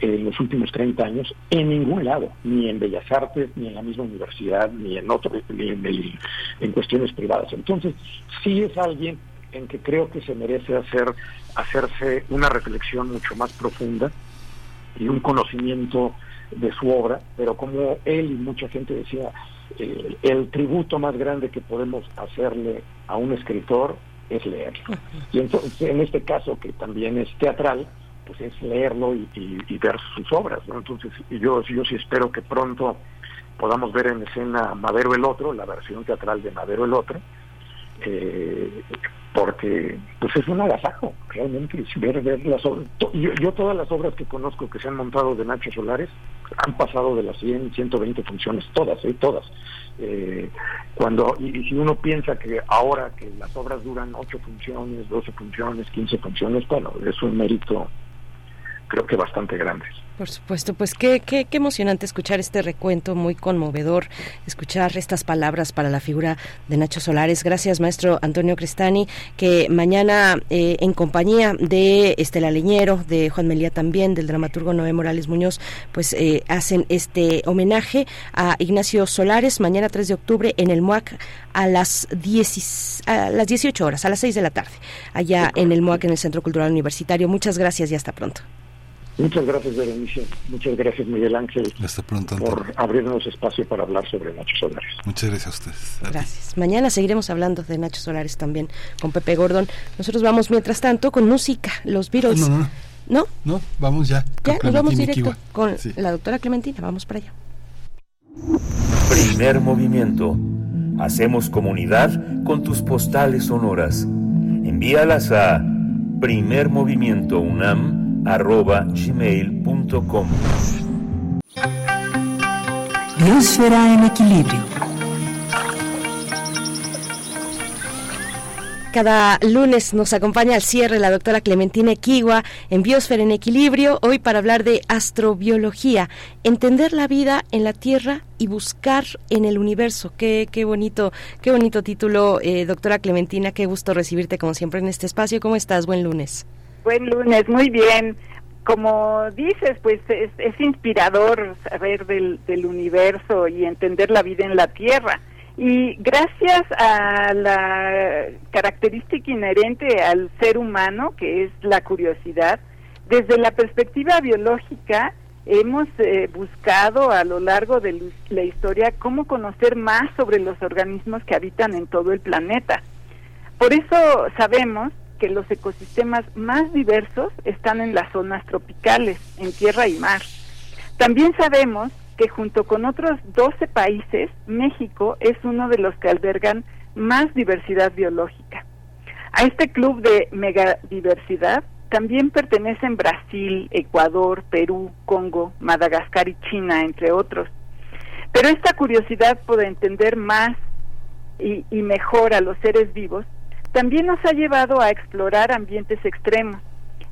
en los últimos 30 años en ningún lado, ni en Bellas Artes, ni en la misma universidad, ni en otro, ni en, cuestiones privadas. Entonces, sí es alguien en que creo que se merece hacer hacerse una reflexión mucho más profunda y un conocimiento de su obra, pero como él y mucha gente decía, eh, el tributo más grande que podemos hacerle a un escritor es leerlo. Y entonces, en este caso, que también es teatral, pues es leerlo y, ver sus obras, ¿no? Entonces yo, yo sí espero que pronto podamos ver en escena Madero el Otro, la versión teatral de Madero el Otro, eh, porque pues es un agasajo, realmente, ver, las. Yo, todas las obras que conozco que se han montado de Nacho Solares han pasado de las 100, 120 funciones, todas, ¿eh? todas. Eh, cuando y, si uno piensa que ahora que las obras duran 8 funciones, 12 funciones, 15 funciones, bueno, es un mérito creo que bastante grandes. Por supuesto, pues qué, qué, qué, emocionante escuchar este recuento, muy conmovedor, escuchar estas palabras para la figura de Nacho Solares. Gracias, maestro Antonio Crestani, que mañana eh, en compañía de Estela Leñero, de Juan Melía también, del dramaturgo Noé Morales Muñoz, pues eh, hacen este homenaje a Ignacio Solares mañana 3 de octubre en el MUAC a las, 10, a las 18 horas, a las 6 de la tarde, allá en el MUAC, en el Centro Cultural Universitario. Muchas gracias y hasta pronto. Muchas gracias, Berenice. Muchas gracias, Miguel Ángel. Hasta pronto. Por abrirnos espacio para hablar sobre Nacho Solares. Muchas gracias a ustedes. gracias. Mañana seguiremos hablando de Nacho Solares también con Pepe Gordon. Nosotros vamos, mientras tanto, con música, los Beatles. No, no, no. ¿No? vamos ya. Ya, nos vamos directo con la doctora Clementina. Vamos para allá. Primer movimiento. Hacemos comunidad con tus postales sonoras. Envíalas a primermovimientounam arroba gmail.com. Biosfera en equilibrio. Cada lunes nos acompaña al cierre la doctora Clementina Equigua en Biosfera en Equilibrio, hoy para hablar de astrobiología, entender la vida en la Tierra y buscar en el universo. Qué, qué bonito, qué bonito título, eh, doctora Clementina, qué gusto recibirte como siempre en este espacio. ¿Cómo estás? Buen lunes. Buen lunes, muy bien. Como dices, pues es, inspirador saber del, del universo y entender la vida en la Tierra. Y gracias a la característica inherente al ser humano, que es la curiosidad, desde la perspectiva biológica hemos eh, buscado a lo largo de la historia cómo conocer más sobre los organismos que habitan en todo el planeta. Por eso sabemos que los ecosistemas más diversos están en las zonas tropicales, en tierra y mar. También sabemos que junto con otros 12 países, México es uno de los que albergan más diversidad biológica. A este club de megadiversidad también pertenecen Brasil, Ecuador, Perú, Congo, Madagascar y China, entre otros. Pero esta curiosidad por entender más y, y mejor a los seres vivos también nos ha llevado a explorar ambientes extremos,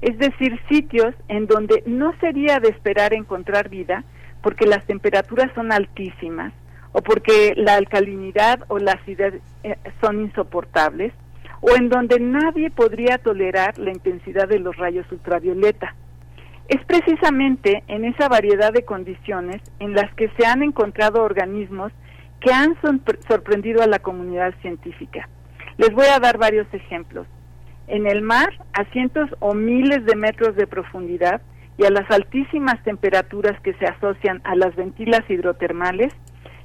es decir, sitios en donde no sería de esperar encontrar vida porque las temperaturas son altísimas o porque la alcalinidad o la acidez eh, son insoportables o en donde nadie podría tolerar la intensidad de los rayos ultravioleta. Es precisamente en esa variedad de condiciones en las que se han encontrado organismos que han sorprendido a la comunidad científica. Les voy a dar varios ejemplos. En el mar, a cientos o miles de metros de profundidad, y a las altísimas temperaturas que se asocian a las ventilas hidrotermales,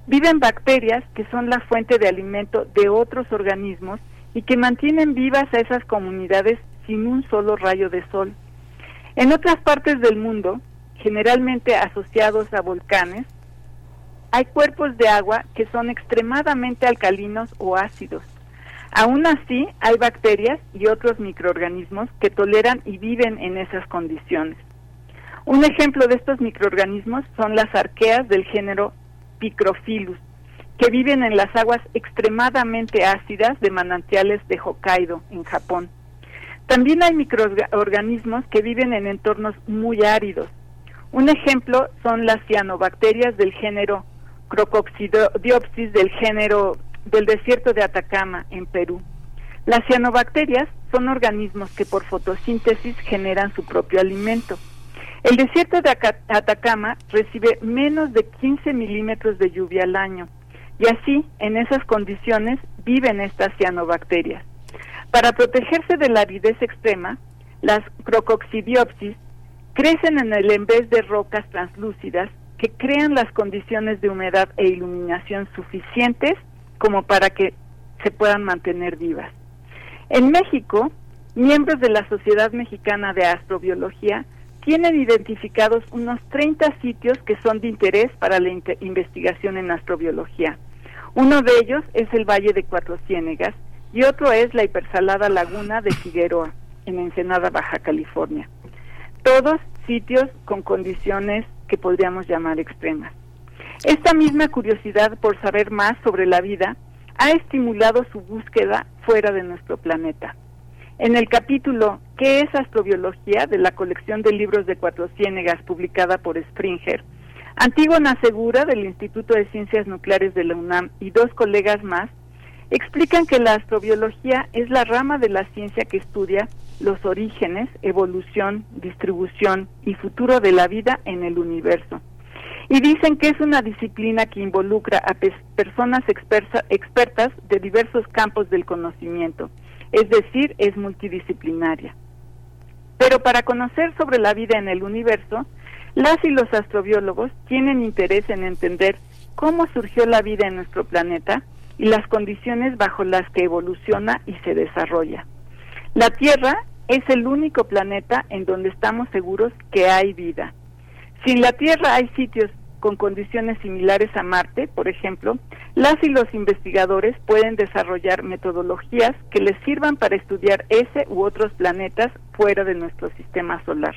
viven bacterias que son la fuente de alimento de otros organismos y que mantienen vivas a esas comunidades sin un solo rayo de sol. En otras partes del mundo, generalmente asociados a volcanes, hay cuerpos de agua que son extremadamente alcalinos o ácidos. Aún así, hay bacterias y otros microorganismos que toleran y viven en esas condiciones. Un ejemplo de estos microorganismos son las arqueas del género Picrophilus, que viven en las aguas extremadamente ácidas de manantiales de Hokkaido, en Japón. También hay microorganismos que viven en entornos muy áridos. Un ejemplo son las cianobacterias del género Crocoxidiopsis del género del desierto de Atacama, en Perú. Las cianobacterias son organismos que por fotosíntesis generan su propio alimento. El desierto de Atacama recibe menos de 15 milímetros de lluvia al año y así, en esas condiciones, viven estas cianobacterias. Para protegerse de la aridez extrema, las crocoxidiopsis crecen en el en de rocas translúcidas que crean las condiciones de humedad e iluminación suficientes como para que se puedan mantener vivas. En México, miembros de la Sociedad Mexicana de Astrobiología tienen identificados unos 30 sitios que son de interés para la investigación en astrobiología. Uno de ellos es el Valle de Cuatro Ciénegas y otro es la hipersalada laguna de Figueroa, en Ensenada, Baja California. Todos sitios con condiciones que podríamos llamar extremas. Esta misma curiosidad por saber más sobre la vida ha estimulado su búsqueda fuera de nuestro planeta. En el capítulo ¿Qué es astrobiología? de la colección de libros de Cuatro Ciénegas publicada por Springer, Antígona Segura del Instituto de Ciencias Nucleares de la UNAM y dos colegas más explican que la astrobiología es la rama de la ciencia que estudia los orígenes, evolución, distribución y futuro de la vida en el universo. Y dicen que es una disciplina que involucra a personas expertas de diversos campos del conocimiento, es decir, es multidisciplinaria. Pero para conocer sobre la vida en el universo, las y los astrobiólogos tienen interés en entender cómo surgió la vida en nuestro planeta y las condiciones bajo las que evoluciona y se desarrolla. La Tierra es el único planeta en donde estamos seguros que hay vida. Sin la Tierra hay sitios con condiciones similares a Marte, por ejemplo, las y los investigadores pueden desarrollar metodologías que les sirvan para estudiar ese u otros planetas fuera de nuestro sistema solar.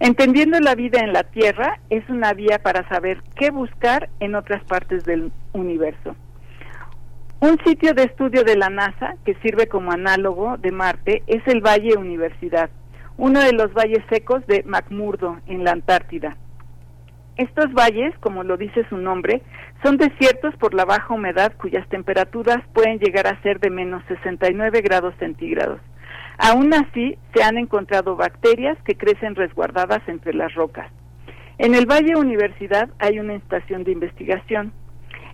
Entendiendo la vida en la Tierra es una vía para saber qué buscar en otras partes del universo. Un sitio de estudio de la NASA que sirve como análogo de Marte es el Valle Universidad, uno de los valles secos de McMurdo en la Antártida. Estos valles, como lo dice su nombre, son desiertos por la baja humedad cuyas temperaturas pueden llegar a ser de menos 69 grados centígrados. Aún así, se han encontrado bacterias que crecen resguardadas entre las rocas. En el Valle Universidad hay una estación de investigación.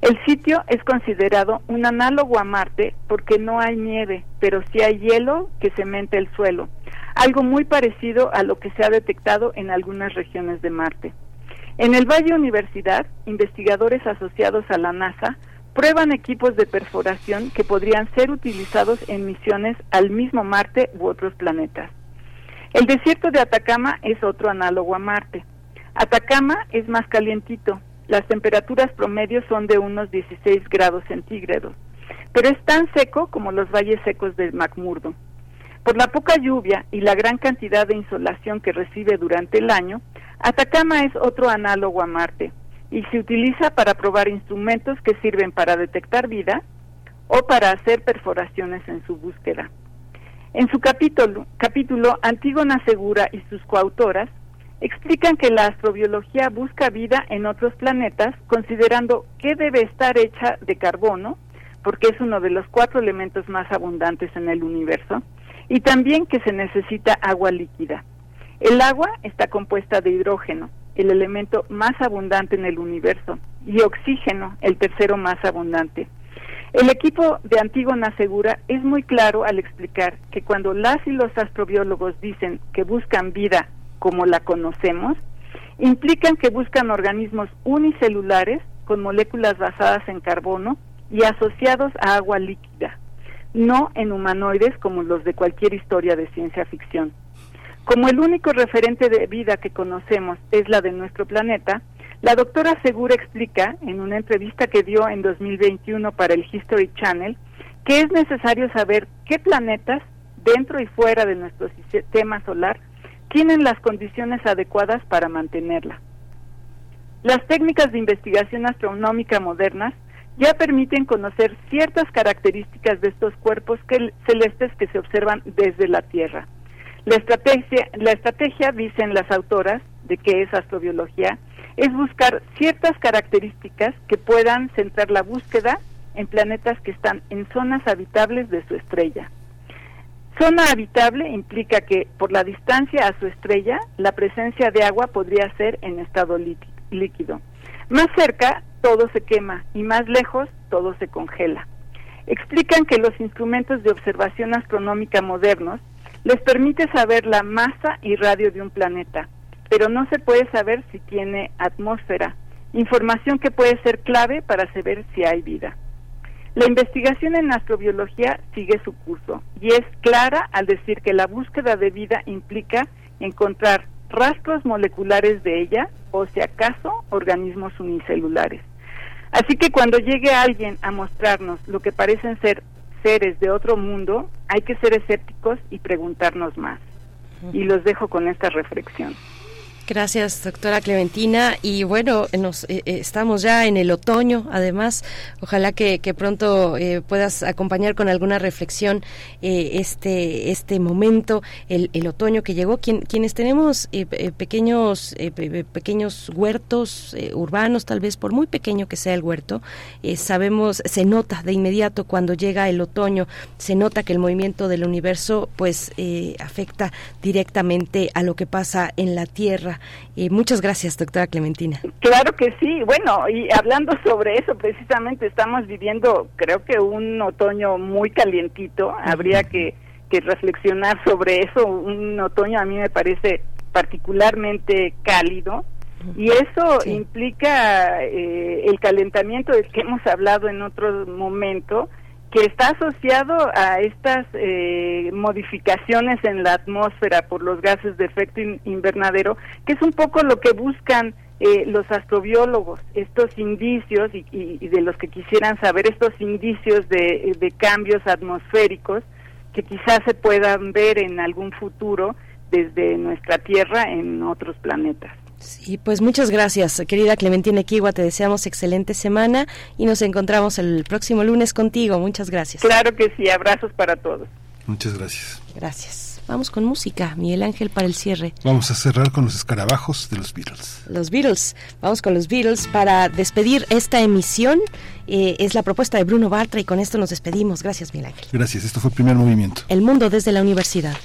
El sitio es considerado un análogo a Marte porque no hay nieve, pero sí hay hielo que cementa el suelo, algo muy parecido a lo que se ha detectado en algunas regiones de Marte. En el Valle Universidad, investigadores asociados a la NASA prueban equipos de perforación que podrían ser utilizados en misiones al mismo Marte u otros planetas. El desierto de Atacama es otro análogo a Marte. Atacama es más calientito, las temperaturas promedios son de unos 16 grados centígrados, pero es tan seco como los valles secos de McMurdo. Por la poca lluvia y la gran cantidad de insolación que recibe durante el año, Atacama es otro análogo a Marte y se utiliza para probar instrumentos que sirven para detectar vida o para hacer perforaciones en su búsqueda. En su capítulo, capítulo Antígona Segura y sus coautoras explican que la astrobiología busca vida en otros planetas considerando que debe estar hecha de carbono, porque es uno de los cuatro elementos más abundantes en el universo, y también que se necesita agua líquida. El agua está compuesta de hidrógeno, el elemento más abundante en el universo, y oxígeno, el tercero más abundante. El equipo de Antígona Segura es muy claro al explicar que cuando las y los astrobiólogos dicen que buscan vida como la conocemos, implican que buscan organismos unicelulares con moléculas basadas en carbono y asociados a agua líquida, no en humanoides como los de cualquier historia de ciencia ficción. Como el único referente de vida que conocemos es la de nuestro planeta, la doctora Segura explica en una entrevista que dio en 2021 para el History Channel que es necesario saber qué planetas dentro y fuera de nuestro sistema solar tienen las condiciones adecuadas para mantenerla. Las técnicas de investigación astronómica modernas ya permiten conocer ciertas características de estos cuerpos celestes que se observan desde la Tierra. La estrategia, la estrategia, dicen las autoras de que es astrobiología, es buscar ciertas características que puedan centrar la búsqueda en planetas que están en zonas habitables de su estrella. Zona habitable implica que por la distancia a su estrella, la presencia de agua podría ser en estado líquido. Más cerca, todo se quema y más lejos, todo se congela. Explican que los instrumentos de observación astronómica modernos les permite saber la masa y radio de un planeta, pero no se puede saber si tiene atmósfera, información que puede ser clave para saber si hay vida. La investigación en astrobiología sigue su curso y es clara al decir que la búsqueda de vida implica encontrar rastros moleculares de ella o si acaso organismos unicelulares. Así que cuando llegue alguien a mostrarnos lo que parecen ser seres de otro mundo, hay que ser escépticos y preguntarnos más. Y los dejo con esta reflexión. Gracias, doctora Clementina. Y bueno, nos, eh, eh, estamos ya en el otoño, además. Ojalá que, pronto eh, puedas acompañar con alguna reflexión este, este momento, el, el, otoño que llegó. Quien, quienes tenemos pequeños, pequeños huertos urbanos, tal vez por muy pequeño que sea el huerto, sabemos, se nota de inmediato cuando llega el otoño, se nota que el movimiento del universo pues afecta directamente a lo que pasa en la Tierra y muchas gracias, doctora Clementina. Claro que sí. Bueno, y hablando sobre eso, precisamente estamos viviendo, creo que un otoño muy calientito. Habría que, reflexionar sobre eso. Un otoño a mí me parece particularmente cálido. Y eso implica eh, el calentamiento del que hemos hablado en otro momento, que está asociado a estas eh, modificaciones en la atmósfera por los gases de efecto invernadero, que es un poco lo que buscan eh, los astrobiólogos, estos indicios y, de los que quisieran saber estos indicios de, de cambios atmosféricos que quizás se puedan ver en algún futuro desde nuestra Tierra en otros planetas. Sí, pues muchas gracias, querida Clementina Equigua. Te deseamos excelente semana y nos encontramos el próximo lunes contigo. Muchas gracias. Claro que sí, abrazos para todos. Muchas gracias. Gracias. Vamos con música, Miguel Ángel, para el cierre. Vamos a cerrar con los escarabajos de los Beatles. Los Beatles. Vamos con los Beatles para despedir esta emisión. Eh, es la propuesta de Bruno Bartra y con esto nos despedimos. Gracias, Miguel Ángel. Gracias. Esto fue el primer movimiento. El mundo desde la universidad.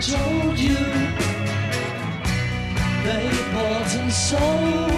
told you they bought and sold.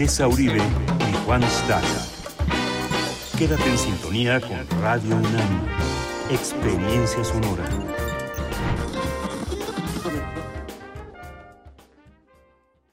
Tessa Uribe y Juan Staca. Quédate en sintonía con Radio UNAM. Experiencia sonora.